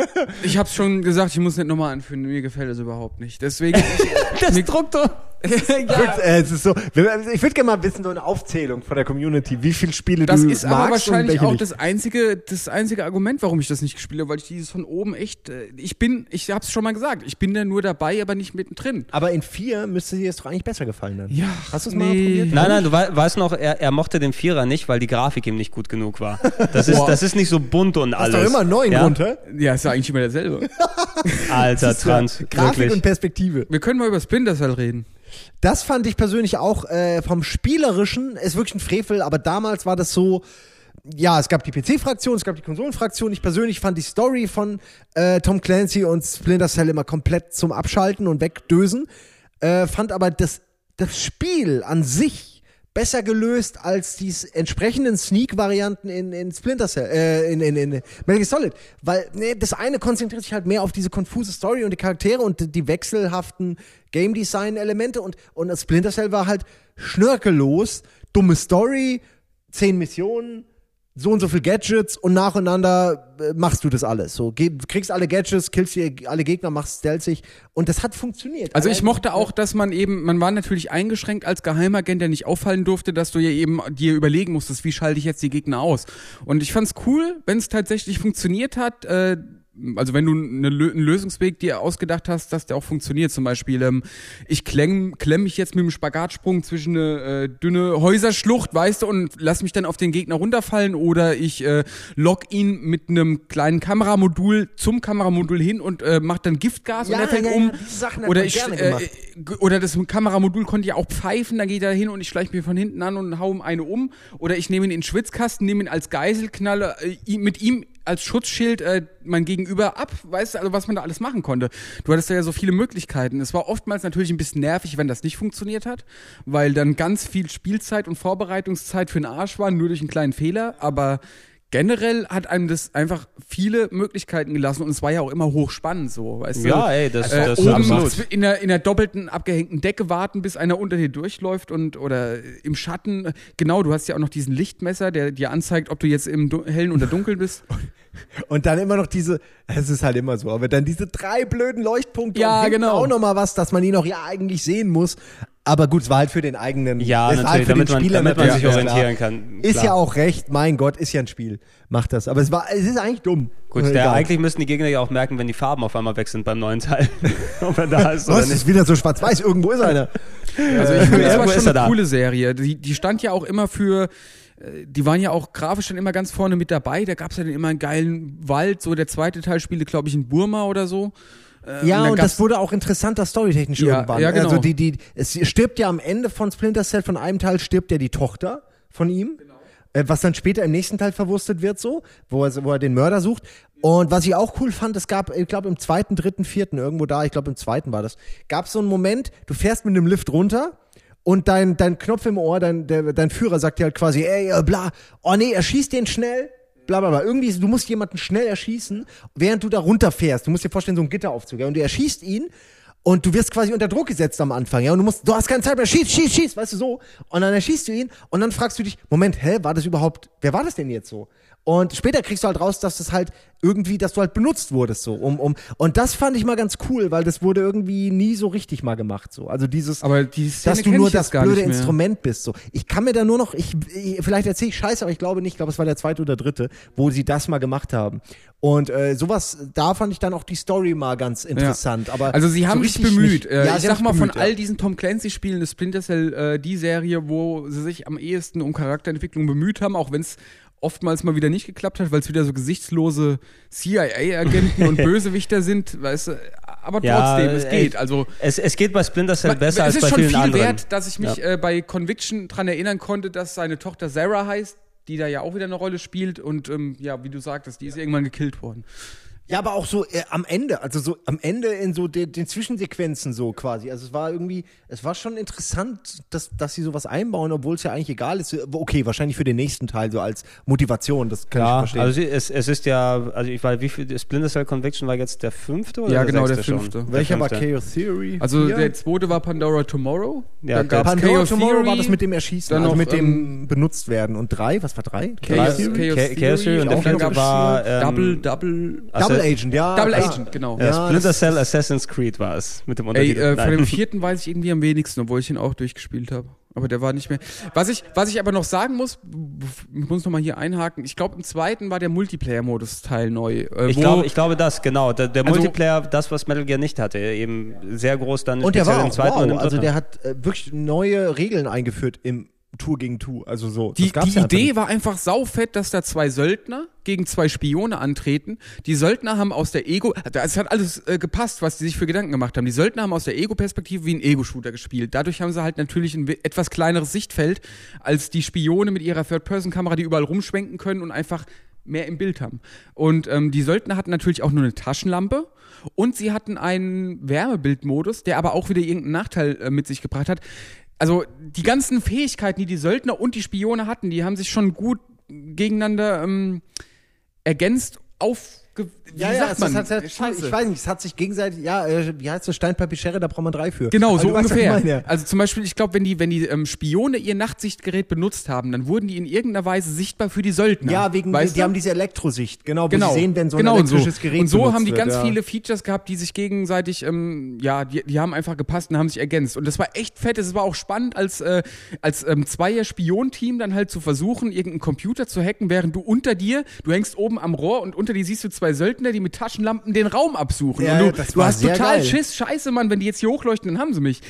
*laughs* ich hab's schon gesagt, ich muss nicht nochmal anführen, mir gefällt das überhaupt nicht. Deswegen. *laughs* das druckt doch. *laughs* ja. Äh, es ist so, ich würde gerne mal wissen, so eine Aufzählung von der Community, wie viele Spiele das du magst. Das ist aber wahrscheinlich auch das einzige, das einzige Argument, warum ich das nicht gespielt habe, weil ich dieses von oben echt, äh, ich bin, ich hab's schon mal gesagt, ich bin da nur dabei, aber nicht mittendrin. Aber in vier müsste dir das doch eigentlich besser gefallen dann. Ja. Hast du es nee. mal probiert? Nein, nein, du weißt noch, er, er mochte den Vierer nicht, weil die Grafik ihm nicht gut genug war. Das ist, das ist nicht so bunt und alles. Das ist doch immer neun ja? runter. Ja, ist ja eigentlich immer derselbe. *laughs* Alter, Trans. Grafik wirklich. und Perspektive. Wir können mal über Splinter Cell reden. Das fand ich persönlich auch äh, vom Spielerischen, ist wirklich ein Frevel, aber damals war das so, ja, es gab die PC-Fraktion, es gab die Konsolenfraktion. Ich persönlich fand die Story von äh, Tom Clancy und Splinter Cell immer komplett zum Abschalten und Wegdösen. Äh, fand aber das, das Spiel an sich besser gelöst als die entsprechenden Sneak-Varianten in, in Splinter Cell, äh, in, in, in Metal Solid. Weil nee, das eine konzentriert sich halt mehr auf diese konfuse Story und die Charaktere und die wechselhaften Game Design-Elemente und, und das Splinter Cell war halt schnörkellos, dumme Story, zehn Missionen, so und so viel Gadgets und nacheinander äh, machst du das alles. So, kriegst alle Gadgets, killst dir alle Gegner, machst stealthig und das hat funktioniert. Also ich mochte auch, dass man eben, man war natürlich eingeschränkt als Geheimagent, der nicht auffallen durfte, dass du ja eben dir überlegen musstest, wie schalte ich jetzt die Gegner aus. Und ich fand's cool, wenn es tatsächlich funktioniert hat. Äh, also wenn du eine, einen Lösungsweg dir ausgedacht hast, dass der auch funktioniert, zum Beispiel, ähm, ich klemm, klemm mich jetzt mit dem Spagatsprung zwischen eine äh, dünne Häuserschlucht, weißt du, und lass mich dann auf den Gegner runterfallen oder ich äh, lock ihn mit einem kleinen Kameramodul zum Kameramodul hin und äh, mach dann Giftgas ja, und er fällt ja, um. Ja, oder ich äh, oder das Kameramodul konnte ja auch pfeifen, dann geht er hin und ich schleiche mir von hinten an und hau ihm eine um. Oder ich nehme ihn in den Schwitzkasten, nehme ihn als Geiselknalle äh, mit ihm als Schutzschild äh, mein Gegenüber ab, weißt du, also was man da alles machen konnte. Du hattest ja so viele Möglichkeiten. Es war oftmals natürlich ein bisschen nervig, wenn das nicht funktioniert hat, weil dann ganz viel Spielzeit und Vorbereitungszeit für den Arsch war, nur durch einen kleinen Fehler, aber generell hat einem das einfach viele Möglichkeiten gelassen und es war ja auch immer hochspannend so, weißt ja, du? ey, das, äh, das oben absolut. In der, in der doppelten abgehängten Decke warten, bis einer unter dir durchläuft und oder im Schatten. Genau, du hast ja auch noch diesen Lichtmesser, der dir anzeigt, ob du jetzt im hellen oder dunkeln bist. *laughs* Und dann immer noch diese, es ist halt immer so, aber dann diese drei blöden Leuchtpunkte ja, und genau. auch noch mal was, dass man ihn auch ja eigentlich sehen muss. Aber gut, es war halt für den eigenen. Ja, es natürlich, halt für damit, den man, Spieler damit man sich orientieren klar. kann. Ist Klar. ja auch recht, mein Gott, ist ja ein Spiel. Macht das. Aber es war, es ist eigentlich dumm. Gut, der, eigentlich müssten die Gegner ja auch merken, wenn die Farben auf einmal weg sind beim neuen Teil. *laughs* Ob er da ist oder Was? nicht. Ist wieder so schwarz-weiß. Irgendwo ist einer. Also ich finde, das war ist schon eine da. coole Serie. Die, die stand ja auch immer für, äh, die waren ja auch grafisch dann immer ganz vorne mit dabei. Da gab es ja dann immer einen geilen Wald. So der zweite Teil spielte, glaube ich, in Burma oder so. Äh, Ja, und gab's- das wurde auch interessanter storytechnisch Ja, irgendwann. ja, genau. Also die, die, es stirbt ja am Ende von Splinter Cell, von einem Teil stirbt ja die Tochter von ihm. Äh, was dann später im nächsten Teil verwurstet wird, so, wo er, wo er den Mörder sucht. Und was ich auch cool fand, es gab, ich glaube, im zweiten, dritten, vierten, irgendwo da, ich glaube, im zweiten war das, gab es so einen Moment, du fährst mit einem Lift runter und dein, dein Knopf im Ohr, dein, der, dein Führer sagt dir halt quasi, ey, bla, oh nee, er schießt den schnell, bla bla bla. Irgendwie, du musst jemanden schnell erschießen, während du da runterfährst. Du musst dir vorstellen, so ein Gitteraufzug, ja, und du erschießt ihn und du wirst quasi unter Druck gesetzt am Anfang, ja, und du musst, du hast keine Zeit mehr, schieß, schieß, schieß, weißt du so. Und dann erschießt du ihn und dann fragst du dich, Moment, hä, war das überhaupt, wer war das denn jetzt so? Und später kriegst du halt raus, dass das halt irgendwie, dass du halt benutzt wurdest so, um, um, und das fand ich mal ganz cool, weil das wurde irgendwie nie so richtig mal gemacht, so. Also dieses, Aber die Szene dass du nur das blöde. Instrument bist. So. Ich kann mir da nur noch, ich, ich vielleicht erzähle ich Scheiße, aber ich glaube nicht, ich glaube, es war der zweite oder dritte, wo sie das mal gemacht haben. Und äh, sowas, da fand ich dann auch die Story mal ganz interessant. Aber Also sie so haben sich richtig bemüht. nicht. Äh, Ja, ich sag mal, sich von bemüht, all ja. diesen Tom Clancy-Spielen ist Splinter Cell äh, die Serie, wo sie sich am ehesten um Charakterentwicklung bemüht haben, auch wenn es oftmals mal wieder nicht geklappt hat, weil es wieder so gesichtslose CIA-Agenten und *laughs* Bösewichter sind, weißt du. Aber Ja, trotzdem, es ey, geht. Also Es, es geht bei Splinter Cell besser es als ist bei schon vielen viel anderen. wert, dass ich mich äh, bei Conviction dran erinnern konnte, dass seine Tochter Sarah heißt, die da ja auch wieder eine Rolle spielt und ähm, ja, wie du sagtest, die ist irgendwann gekillt worden. Ja, aber auch so äh, am Ende, also so am Ende in so de, den Zwischensequenzen so quasi. Also es war irgendwie, es war schon interessant, dass, dass sie sowas einbauen, obwohl es ja eigentlich egal ist. Okay, wahrscheinlich für den nächsten Teil so als Motivation, das kann ich Ja, verstehen. also es, es ist ja, also ich weiß, wie viel, Splinter Cell Conviction war jetzt der fünfte oder Ja, der genau, sechste der fünfte. Schon? Welcher der war fünfte. Chaos Theory? Also Vier? der zweite war Pandora Tomorrow. Ja, dann der- gab's Pandora Chaos Tomorrow Theory, war das mit dem Erschießen, dann also noch, mit dem ähm, benutzt werden. Und drei, was war drei? Chaos, Chaos Chaos, Theory, Chaos Theory und der auch vierte noch war, ähm, Double, Double, Asse- Double Agent, ja. Double klar. Agent, genau. Ja, Ja, Splinter das- Cell Assassin's Creed war es mit dem Ey, Untertitel. äh, von dem vierten *laughs* weiß ich irgendwie am wenigsten, obwohl ich ihn auch durchgespielt habe. Aber der war nicht mehr. Was ich, was ich aber noch sagen muss, ich muss noch mal hier einhaken. Ich glaube, im zweiten war der Multiplayer-Modus Teil neu. Äh, ich, wo- glaube, ich glaube das, genau. Der, der Also- Multiplayer, das, was Metal Gear nicht hatte, eben sehr groß dann Und der speziell war im auch zweiten wow, und im also dritten. der hat äh, wirklich neue Regeln eingeführt im Tour gegen Tour, also so. Die, die ja Idee war einfach saufett, dass da zwei Söldner gegen zwei Spione antreten. Die Söldner haben aus der Ego, es hat alles äh, gepasst, was die sich für Gedanken gemacht haben. Die Söldner haben aus der Ego-Perspektive wie ein Ego-Shooter gespielt. Dadurch haben sie halt natürlich ein etwas kleineres Sichtfeld als die Spione mit ihrer Third-Person-Kamera, die überall rumschwenken können und einfach mehr im Bild haben. Und ähm, die Söldner hatten natürlich auch nur eine Taschenlampe und sie hatten einen Wärmebildmodus, der aber auch wieder irgendeinen Nachteil äh, mit sich gebracht hat. Also die ganzen Fähigkeiten, die die Söldner und die Spione hatten, die haben sich schon gut gegeneinander ähm, ergänzt auf wie Ja, ja, sagt es, man? hat, ich weiß nicht, es hat sich gegenseitig, ja, äh, wie heißt das, Stein, Papier, Schere, da braucht man drei für. Genau, Also so weißt, ungefähr. ja. Also zum Beispiel, ich glaube, wenn die, wenn die ähm, Spione ihr Nachtsichtgerät benutzt haben, dann wurden die in irgendeiner Weise sichtbar für die Söldner. Ja, wegen, weißt die du? haben diese Elektrosicht, genau, genau, sie sehen, wenn so ein genau elektrisches so. Gerät Und so haben die wird, ganz ja. viele Features gehabt, die sich gegenseitig, ähm, ja, die, die haben einfach gepasst und haben sich ergänzt. Und das war echt fett. Es war auch spannend, als, äh, als ähm, Zweier-Spion-Team dann halt zu versuchen, irgendeinen Computer zu hacken, während du unter dir, du hängst oben am Rohr und unter dir siehst du zwei Söldner, die mit Taschenlampen den Raum absuchen. Ja, und du, das du war hast sehr total geil. Schiss, scheiße, Mann, wenn die jetzt hier hochleuchten, dann haben sie mich.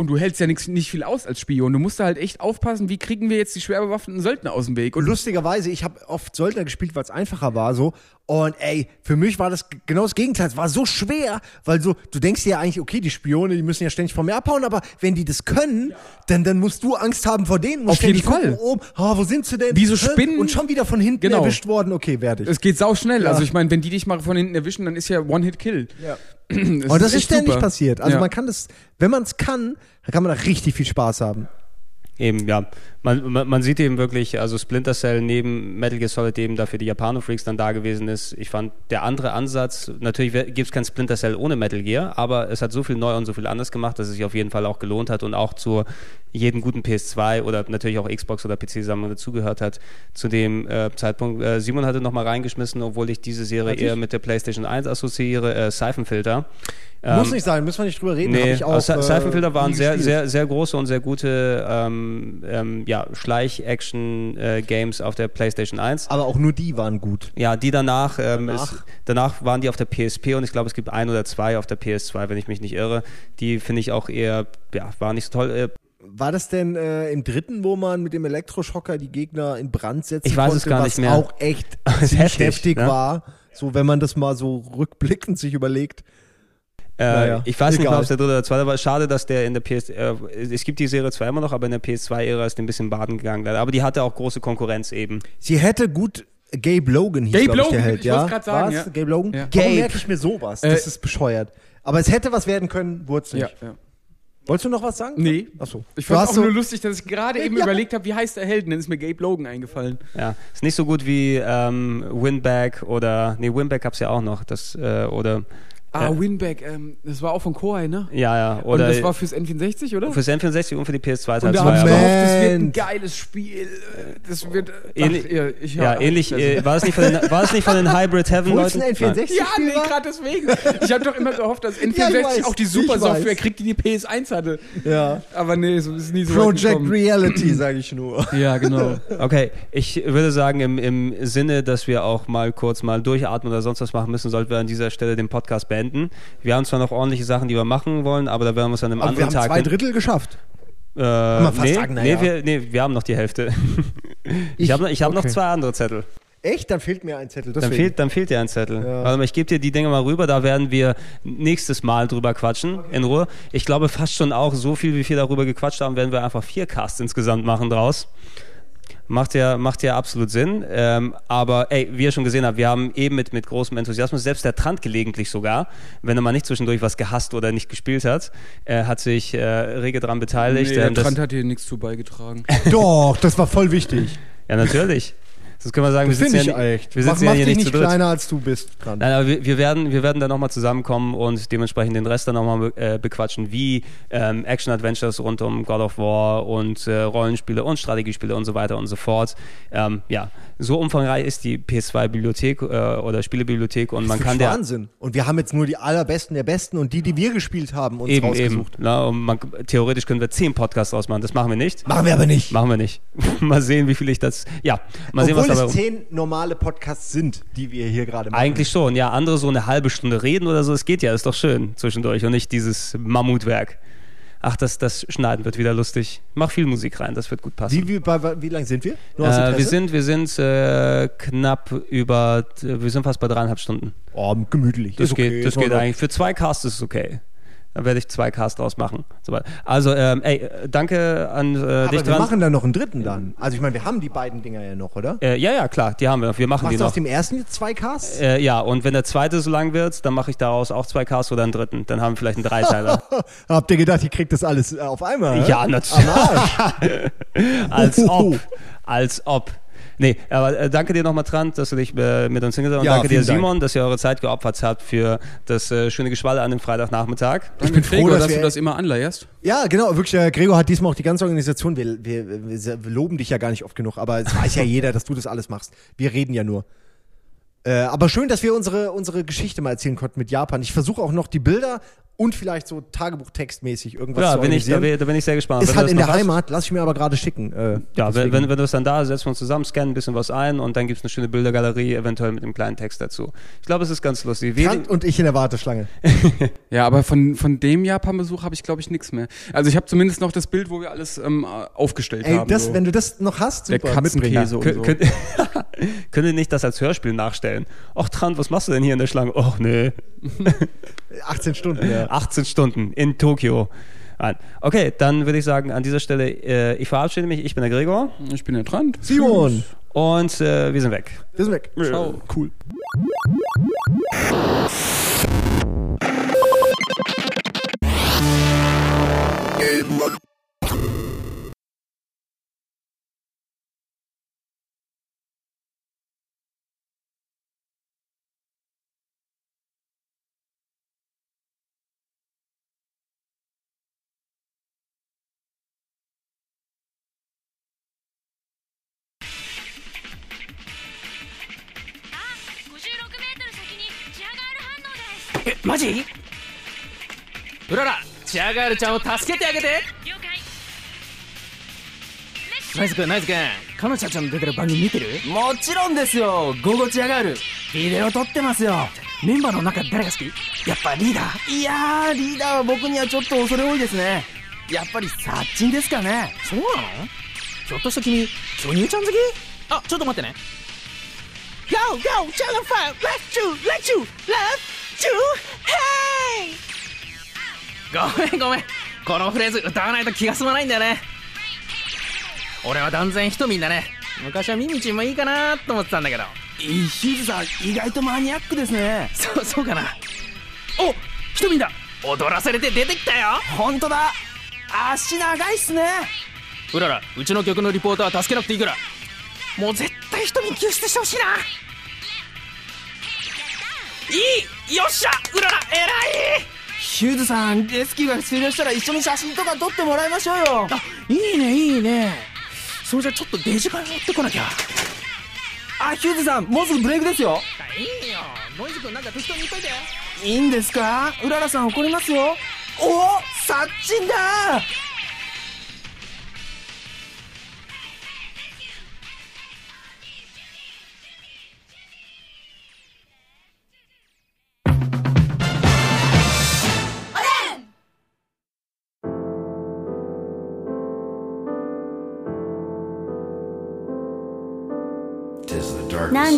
Und du hältst ja nix, nicht viel aus als Spion. Du musst da halt echt aufpassen, wie kriegen wir jetzt die schwer bewaffneten Söldner aus dem Weg. Und lustigerweise, ich habe oft Söldner gespielt, weil es einfacher war so. Und ey, für mich war das genau das Gegenteil. Es war so schwer, weil so, du denkst dir ja eigentlich, okay, die Spione, die müssen ja ständig von mir abhauen, aber wenn die das können, dann, dann musst du Angst haben vor denen. Auf jeden Fall. Oben, ah, wo sind sie denn? Wie so Hä? Spinnen. Und schon wieder von hinten Genau. erwischt worden. Okay, werde ich. Es geht sau schnell. Ja. Also ich meine, wenn die dich mal von hinten erwischen, dann ist ja One-Hit-Kill. Ja. Und das ist ständig super. passiert. Also Ja. man kann das, wenn man es kann, dann kann man da richtig viel Spaß haben. Eben, ja. Man, man, man, sieht eben wirklich, also Splinter Cell neben Metal Gear Solid eben dafür die Japano-Freaks dann da gewesen ist. Ich fand der andere Ansatz, natürlich gibt es kein Splinter Cell ohne Metal Gear, aber es hat so viel neu und so viel anders gemacht, dass es sich auf jeden Fall auch gelohnt hat und auch zu jedem guten PS2 oder natürlich auch Xbox oder PC-Sammlung dazugehört hat zu dem äh, Zeitpunkt. Äh, Simon hatte noch mal reingeschmissen, obwohl ich diese Serie eher mit der PlayStation 1 assoziiere, äh, Siphon-Filter. Muss ähm, nicht sein, müssen wir nicht drüber reden. Nee, ich auch, also, Seifenfilter waren sehr, sehr, sehr große und sehr gute ähm, ähm, ja, Schleich-Action-Games äh, auf der PlayStation 1. Aber auch nur die waren gut. Ja, die danach, ähm, danach? Ist, danach waren die auf der PSP und ich glaube, es gibt ein oder zwei auf der PS2, wenn ich mich nicht irre. Die finde ich auch eher, ja, waren nicht so toll. Äh, war das denn äh, im dritten, wo man mit dem Elektroschocker die Gegner in Brand setzen ich weiß konnte, es gar nicht mehr. auch echt *laughs* heftig, heftig ne? war? So, wenn man das mal so rückblickend sich überlegt. Äh, naja, ich weiß egal. nicht mal, ob es der dritte oder zweite war. Schade, dass der in der PS, äh, es gibt die Serie zwar immer noch, aber in der PS2-Ära ist der ein bisschen baden gegangen. Aber die hatte auch große Konkurrenz eben. Sie hätte gut Gabe Logan hieß, Gabe Logan, ich, der Held, ich ja? gerade sagen, Was? Ja. Gabe Logan? Ja. Warum merke ich mir sowas? Das äh, ist bescheuert. Aber es hätte was werden können, wurde es nicht. Ja, ja. Wolltest du noch was sagen? Nee. Achso. Ich fand es auch so nur lustig, dass ich gerade eben *laughs* ja. überlegt habe, wie heißt der Held? Dann ist mir Gabe Logan eingefallen. Ja, ist nicht so gut wie ähm, Winback oder, nee, Winback gab es ja auch noch. Das, äh, oder Ah, ja. Winback, ähm, das war auch von Koei, ne? Ja, ja. Oder und das war fürs N64, oder? Fürs N64 und für die PS2 Und da haben wir gehofft, das wird ein geiles Spiel. Das wird. Ähnlich, ach, ich, ja, ja, ähnlich. Äh, war, es nicht von den, war es nicht von den *laughs* Hybrid Heaven Leuten? Ein N64 ja, nee, gerade deswegen. Ich habe doch immer gehofft, dass N64 *laughs* ja, weiß, auch die Super-Software kriegt, die die PS1 hatte. Ja. Aber nee, so ist nie so Project Reality, *clears throat* sage ich nur. Ja, genau. Okay, ich würde sagen, im, im Sinne, dass wir auch mal kurz mal durchatmen oder sonst was machen müssen, sollten wir an dieser Stelle den Podcast beenden. Wir haben zwar noch ordentliche Sachen, die wir machen wollen, aber da werden wir es an einem aber anderen wir haben Tag. Zwei Drittel geschafft. Äh, Kann man fast nee, sagen, naja. nee, wir, nee, wir haben noch die Hälfte. ich, ich habe ich hab okay. noch zwei andere Zettel. Echt? Dann fehlt mir ein Zettel. Dann fehlt, dann fehlt dir ein Zettel. Ja. Warte mal, ich gebe dir die Dinge mal rüber, da werden wir nächstes Mal drüber quatschen, okay. in Ruhe. Ich glaube fast schon auch, so viel, wie wir darüber gequatscht haben, werden wir einfach vier Casts insgesamt machen draus. Macht ja, macht ja absolut Sinn. Ähm, aber ey, wie ihr schon gesehen habt, wir haben eben mit, mit großem Enthusiasmus, selbst der Trant gelegentlich sogar, wenn er mal nicht zwischendurch was gehasst oder nicht gespielt hat, äh, hat sich äh, rege daran beteiligt. Nee, der Trant hat hier nichts zu beigetragen. *laughs* Doch, das war voll wichtig. ja, natürlich. Das können wir sagen, das wir sitzen ja, echt. Wir sitzen mach, ja hier dich nicht, nicht kleiner als du bist. Dran. Nein, aber wir, wir, werden, wir werden dann nochmal zusammenkommen und dementsprechend den Rest dann nochmal äh, bequatschen, wie ähm, Action-Adventures rund um God of War und äh, Rollenspiele und Strategiespiele und so weiter und so fort. Ähm, ja, so umfangreich ist die PS2-Bibliothek äh, oder Spielebibliothek und man kann der Wahnsinn. Und wir haben jetzt nur die allerbesten der Besten und die, die wir gespielt haben, uns eben, rausgesucht. Eben. Na, und man, theoretisch können wir zehn Podcasts ausmachen. Das machen wir nicht. Machen wir aber nicht. Machen wir nicht. *laughs* mal sehen, wie viel ich das. Ja, mal Obwohl sehen, was es zehn normale Podcasts sind, die wir hier gerade machen. Eigentlich schon. Ja, andere so eine halbe Stunde reden oder so. Es geht ja, ist doch schön zwischendurch und nicht dieses Mammutwerk ach, das, das Schneiden wird wieder lustig. Mach viel Musik rein, das wird gut passen. Wie, wie, bei, wie lang sind wir? Äh, wir sind, wir sind äh, knapp über, wir sind fast bei dreieinhalb Stunden. Oh, gemütlich. Das, okay, geht, das geht eigentlich. Für zwei Casts ist es okay. Dann werde ich zwei Casts draus machen. Also, ähm, ey, danke an äh, Aber dich wir dran. machen dann noch einen dritten dann. Also, ich meine, wir haben die beiden Dinger ja noch, oder? Äh, ja, ja, klar, die haben wir. Wir machen Machst die du noch. aus dem ersten jetzt zwei Casts? Äh, ja, und wenn der zweite so lang wird, dann mache ich daraus auch zwei Casts oder einen dritten. Dann haben wir vielleicht einen Dreiteiler. *laughs* Habt ihr gedacht, ihr kriegt das alles äh, auf einmal? Ja, natürlich. *laughs* als ob. Als ob. Nee, aber äh, danke dir nochmal, Trant, dass du dich äh, mit uns hingesetzt hast. Ja, danke dir, Simon, Dank. dass ihr eure Zeit geopfert habt für das äh, schöne Geschwalle an dem Freitagnachmittag. Ich bin froh, dass, dass du das immer anleierst. Ja, genau, wirklich. Äh, Gregor hat diesmal auch die ganze Organisation. Wir, wir, wir, loben dich ja gar nicht oft genug, aber es weiß ja *laughs* jeder, dass du das alles machst. Wir reden ja nur. Äh, aber schön, dass wir unsere, unsere Geschichte mal erzählen konnten mit Japan. Ich versuche auch noch die Bilder und vielleicht so Tagebuchtextmäßig irgendwas ja, zu bin ich, da, bin, da bin ich sehr gespannt. Ist wenn halt in der Heimat, lass ich mir aber gerade schicken. Äh, ja, wenn, wenn, wenn du es dann da, setzen wir uns zusammen, scannen ein bisschen was ein und dann gibt es eine schöne Bildergalerie, eventuell mit einem kleinen Text dazu. Ich glaube, es ist ganz lustig. Kant und ich in der Warteschlange. *laughs* ja, aber von, von dem Japan-Besuch habe ich, glaube ich, nichts mehr. Also ich habe zumindest noch das Bild, wo wir alles ähm, aufgestellt Ey, haben. Das, so. Wenn du das noch hast, super. Der Katzenkäse und so. Könnt, *laughs* könnt ihr nicht das als Hörspiel nachstellen? Ach, Trant, was machst du denn hier in der Schlange? Och, nee. *laughs* 18 Stunden, ja. 18 Stunden in Tokio. Okay, dann würde ich sagen, an dieser Stelle, äh, ich verabschiede mich. Ich bin der Gregor. Ich bin der Trant. Simon. Und äh, wir sind weg. Wir sind weg. Ciao. Cool. ジうららチアガールちゃんを助けてあげて。ナイスくんナイスくん。彼女たちの出てる番組見てる？もちろんですよ。午後チアガール。ビデオ撮ってますよ。メンバーの中で誰が好き？やっぱリーダー？いやーリーダーは僕にはちょっと恐れ多いですね。やっぱりサッチンですかね。そうなの？ひょっとして君巨乳ちゃん好き？あちょっと待ってね。Go go チャラファ Let's do Let's do Let's do Hey ごめんごめん。このフレーズ歌わないと気が済まないんだよね。俺は断然ひとみんだね。昔はミミチンもいいかなと思ってたんだけど。ヒズさん意外とマニアックですね。そうそうかな。おひとみんだ。踊らされて出てきたよ。本当だ。足長いっすね。うららうちの曲のリポーターは助けなくていいから。もう絶対ひとみん救出してほしいないいよっしゃうらら偉い。ヒューズさんレスキューが終了したら一緒に写真とか撮ってもらいましょうよ。あいいねいいね。それじゃちょっとデジカメ持ってこなきゃ。あヒューズさんもうすぐブレイクですよ。いいよ。ノイズ君なんか適当に言っといて。いいんですか？うららさん怒りますよ。おサッチンだ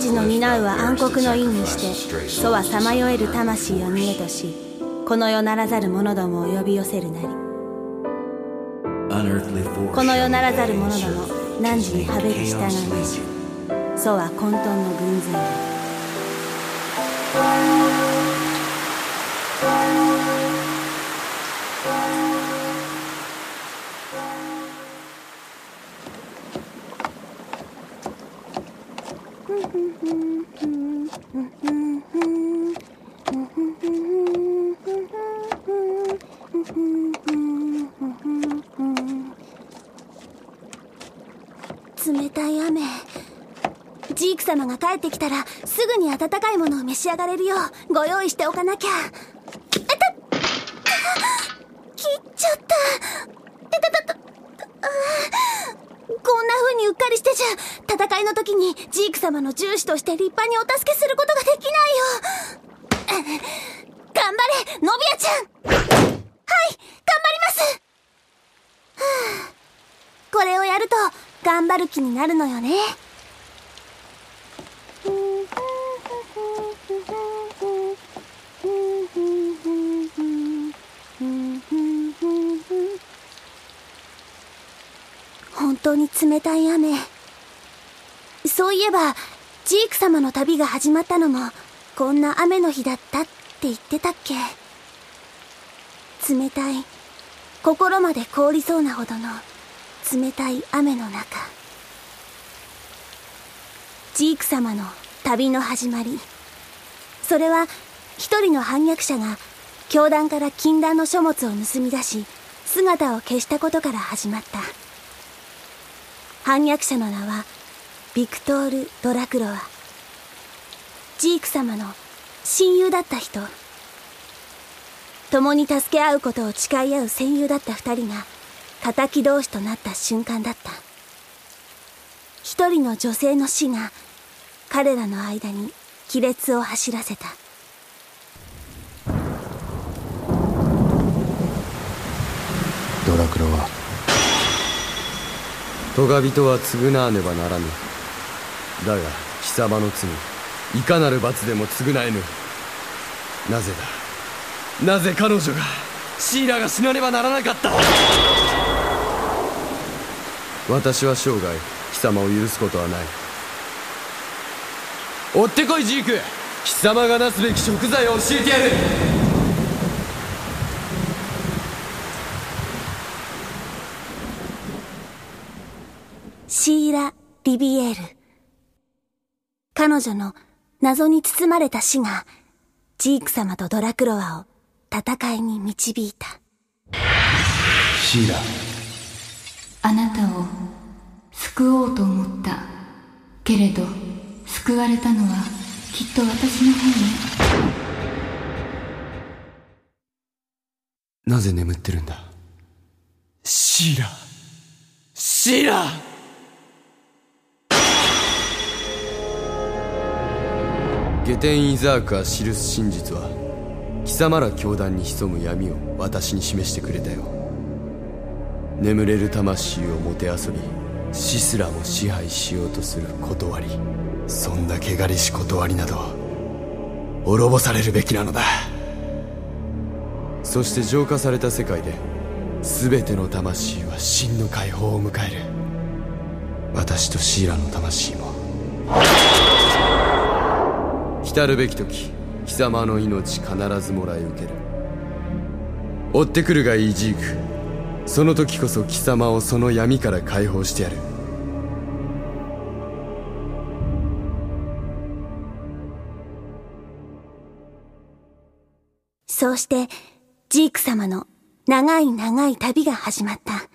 汝の担うは暗黒の意にして祖はさまよえる魂を見えとしこの世ならざる者どもを呼び寄せるなり。この世ならざる者ども汝にはべり従うなし祖は混沌の軍勢だ冷たい雨。ジーク様が帰ってきたらすぐに温かいものを召し上がれるようご用意しておかなきゃ。えた切っちゃった。えたたたあこんな風にうっかりしてじゃ戦いの時にジーク様の重視として立派にお助けすることができないよ。頑張れノビアちゃん。はい頑張ります。は *sighs* あこれをやると頑張る気になるのよね本当に冷たい雨。そういえばジーク様の旅が始まったのもこんな雨の日だったって言ってたっけ？冷たい心まで凍りそうなほどの冷たい雨の中。ジーク様の旅の始まり。それは一人の反逆者が教団から禁断の書物を盗み出し姿を消したことから始まった。反逆者の名はビクトール・ドラクロワ。ジーク様の親友だった人。共に助け合うことを誓い合う戦友だった二人が敵同士となった瞬間だった。一人の女性の死が彼らの間に亀裂を走らせた。ドラクロはトガ人は償わねばならぬ。だが貴様の罪いかなる罰でも償えぬ。なぜだ？なぜ彼女がシーラが死なねばならなかった？私は生涯貴様を許すことはない。追ってこいジーク。貴様がなすべき食材を教えてやるシーラ・リビエール彼女の謎に包まれた死がジーク様とドラクロワを戦いに導いた。シーラ。あなたを救おうと思った。けれど救われたのはきっと私の方ね。なぜ眠ってるんだ？シーラ。シーラゲテン・イザークが記す真実は貴様ら教団に潜む闇を私に示してくれたよ。眠れる魂をもてあそび死すらも支配しようとする断りそんな汚れし断りなど滅ぼされるべきなのだ。そして浄化された世界で全ての魂は真の解放を迎える。私とシーラの魂も。来るべき時貴様の命必ずもらい受ける追ってくるがいいジークその時こそ貴様をその闇から解放してやるそうしてジーク様の長い長い旅が始まった。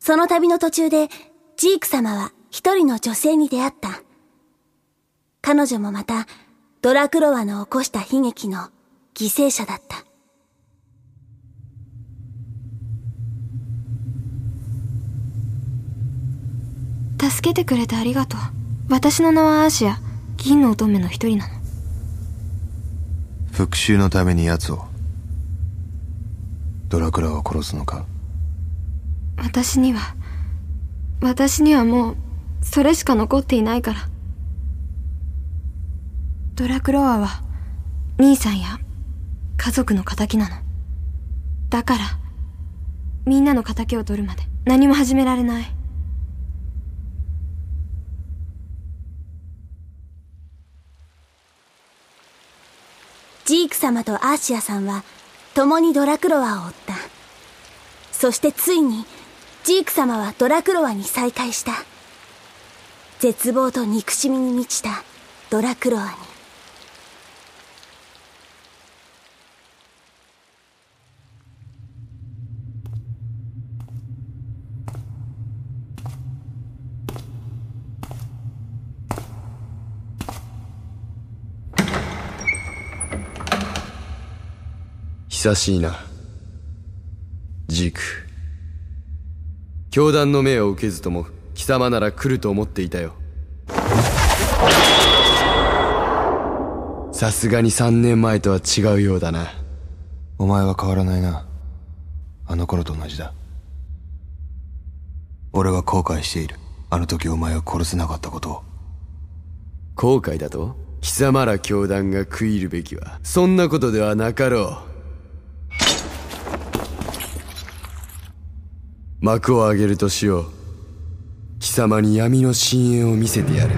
その旅の途中で、ジーク様は一人の女性に出会った。彼女もまた、ドラクロワの起こした悲劇の犠牲者だった。助けてくれてありがとう。私の名はアーシア、銀の乙女の一人なの。復讐のために奴をドラクラを殺すのか？私には私にはもうそれしか残っていないからドラクロワは兄さんや家族の仇なのだからみんなの仇を取るまで何も始められないジーク様とアーシアさんは共にドラクロワを追った。そしてついに、ジーク様はドラクロワに再会した。絶望と憎しみに満ちたドラクロワに。久しいな。ジーク。教団の命を受けずとも、貴様なら来ると思っていたよ。さすがに3年前とは違うようだな。お前は変わらないな。あの頃と同じだ。俺は後悔している。あの時お前を殺せなかったことを。後悔だと？貴様ら教団が悔いるべきは、そんなことではなかろう。幕を上げるとしよう。貴様に闇の深淵を見せてやる。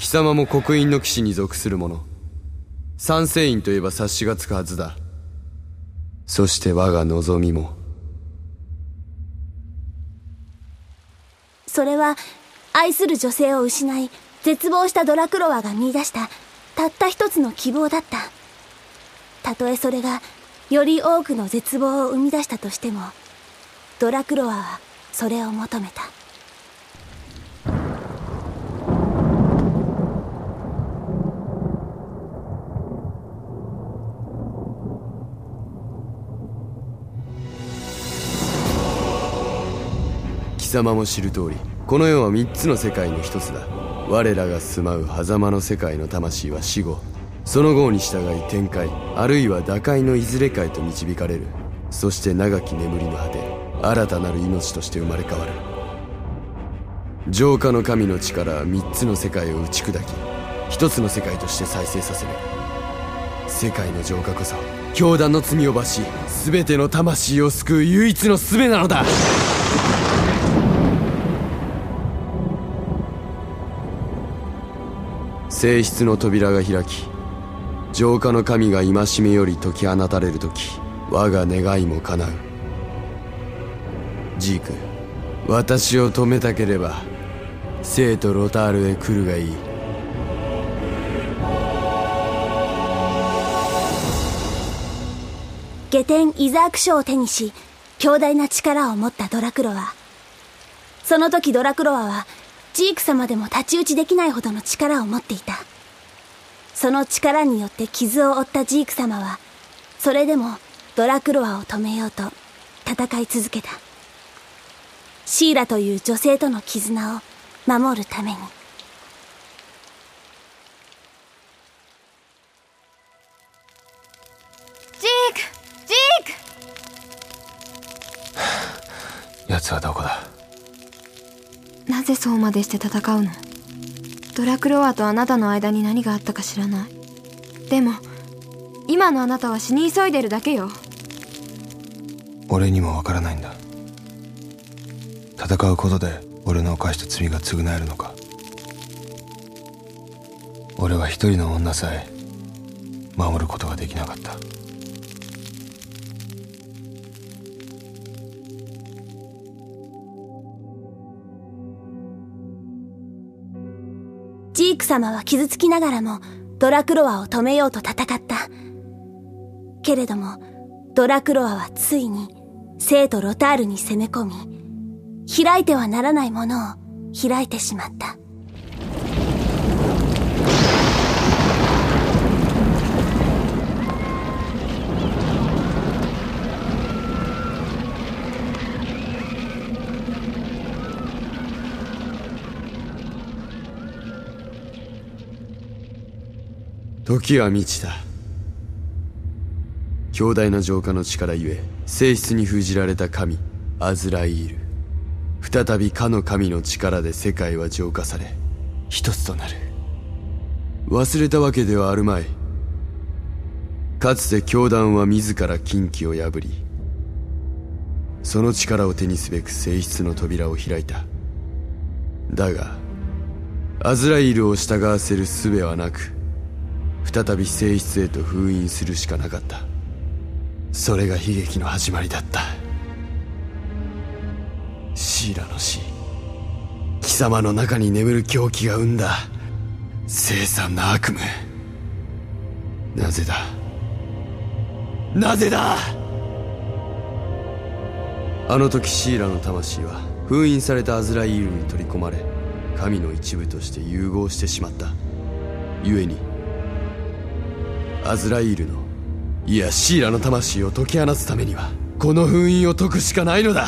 貴様も刻印の騎士に属する者三聖院といえば察しがつくはずだ。そして我が望みも。それは愛する女性を失い絶望したドラクロワが見出したたった一つの希望だった。たとえそれがより多くの絶望を生み出したとしてもドラクロワはそれを求めた。貴様も知る通りこの世は3つの世界の一つだ。我らが住まう狭間の世界の魂は死後その後に従い展開あるいは打開のいずれかへと導かれる。そして長き眠りの果て新たなる命として生まれ変わる。浄化の神の力は3つの世界を打ち砕き1つの世界として再生させる。世界の浄化こそ教団の罪を罰し全ての魂を救う唯一の術なのだ。性質の扉が開き浄化の神が戒めより解き放たれる時我が願いも叶う。ジーク私を止めたければ生とロタールへ来るがいい。下天イザーク書を手にし強大な力を持ったドラクロはその時ドラクロワはジーク様でも太刀打ちできないほどの力を持っていた。その力によって傷を負ったジーク様はそれでもドラクロワを止めようと戦い続けた。シーラという女性との絆を守るために。ジークジーク！*sighs* 奴はどこだ？なぜそうまでして戦うの？ドラクロワとあなたの間に何があったか知らない。でも今のあなたは死に急いでるだけよ。俺にもわからないんだ。戦うことで俺の犯した罪が償えるのか。俺は一人の女さえ守ることができなかった。ーク様は傷つきながらもドラクロワを止めようと戦った。けれどもドラクロワはついに生徒ロタールに攻め込み開いてはならないものを開いてしまった。時は満ちた。強大な浄化の力ゆえ性質に封じられた神アズライール。再びかの神の力で世界は浄化され一つとなる。忘れたわけではあるまい。かつて教団は自ら禁忌を破りその力を手にすべく性質の扉を開いた。だがアズライールを従わせる術はなく再び性質へと封印するしかなかった。それが悲劇の始まりだった。シーラの死。貴様の中に眠る狂気が生んだ。凄惨な悪夢。なぜだ？なぜだ？あの時シーラの魂は封印されたアズライールに取り込まれ神の一部として融合してしまった。故にアズライールのいやシーラの魂を解き放つためにはこの封印を解くしかないのだ。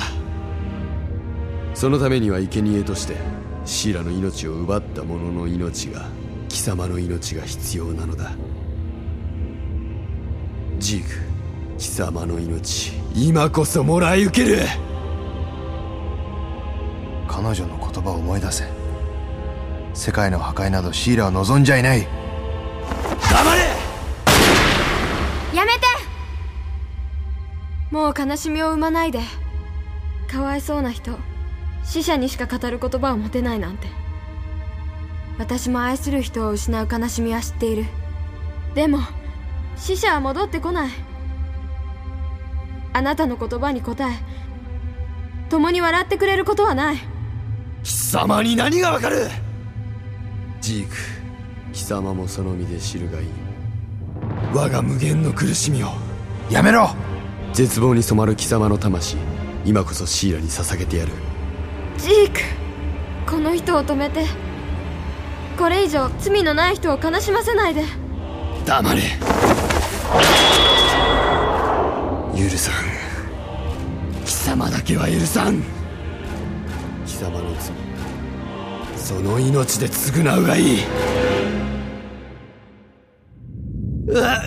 そのためには生贄としてシーラの命を奪った者の命が貴様の命が必要なのだ。ジーク貴様の命今こそもらい受ける。彼女の言葉を思い出せ。世界の破壊などシーラは望んじゃいない。悲しみを生まないで。かわいそうな人死者にしか語る言葉を持てないなんて。私も愛する人を失う悲しみは知っている。でも死者は戻ってこない。あなたの言葉に答え共に笑ってくれることはない。貴様に何がわかる？ジーク貴様もその身で知るがいい。我が無限の苦しみをやめろ絶望に染まる貴様の魂今こそシーラに捧げてやる。ジークこの人を止めてこれ以上罪のない人を悲しませないで。黙れ。許さん。貴様だけは許さん。貴様の罪その命で償うがいい。うわ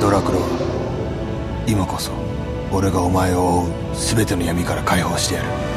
ドラクロ今こそ俺がお前を追う全ての闇から解放してやる。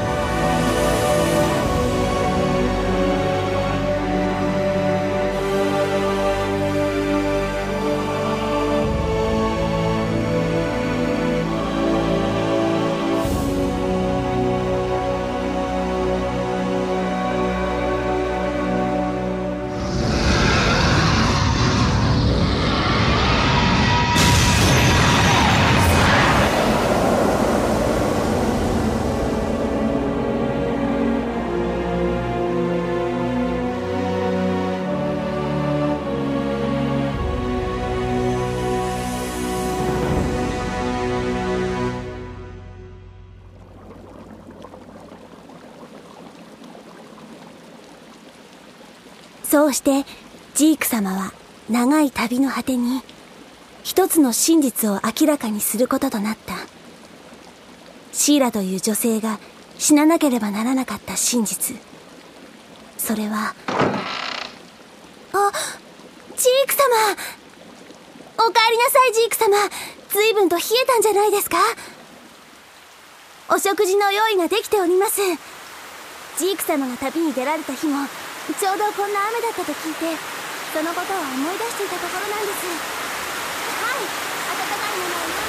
してジーク様は長い旅の果てに一つの真実を明らかにすることとなった。シーラという女性が死ななければならなかった真実。それはあジーク様。おかえりなさいジーク様。随分と冷えたんじゃないですか。お食事の用意ができております。ジーク様が旅に出られた日もちょうどこんな雨だったと聞いてそのことを思い出していたところなんです。はい温かいものを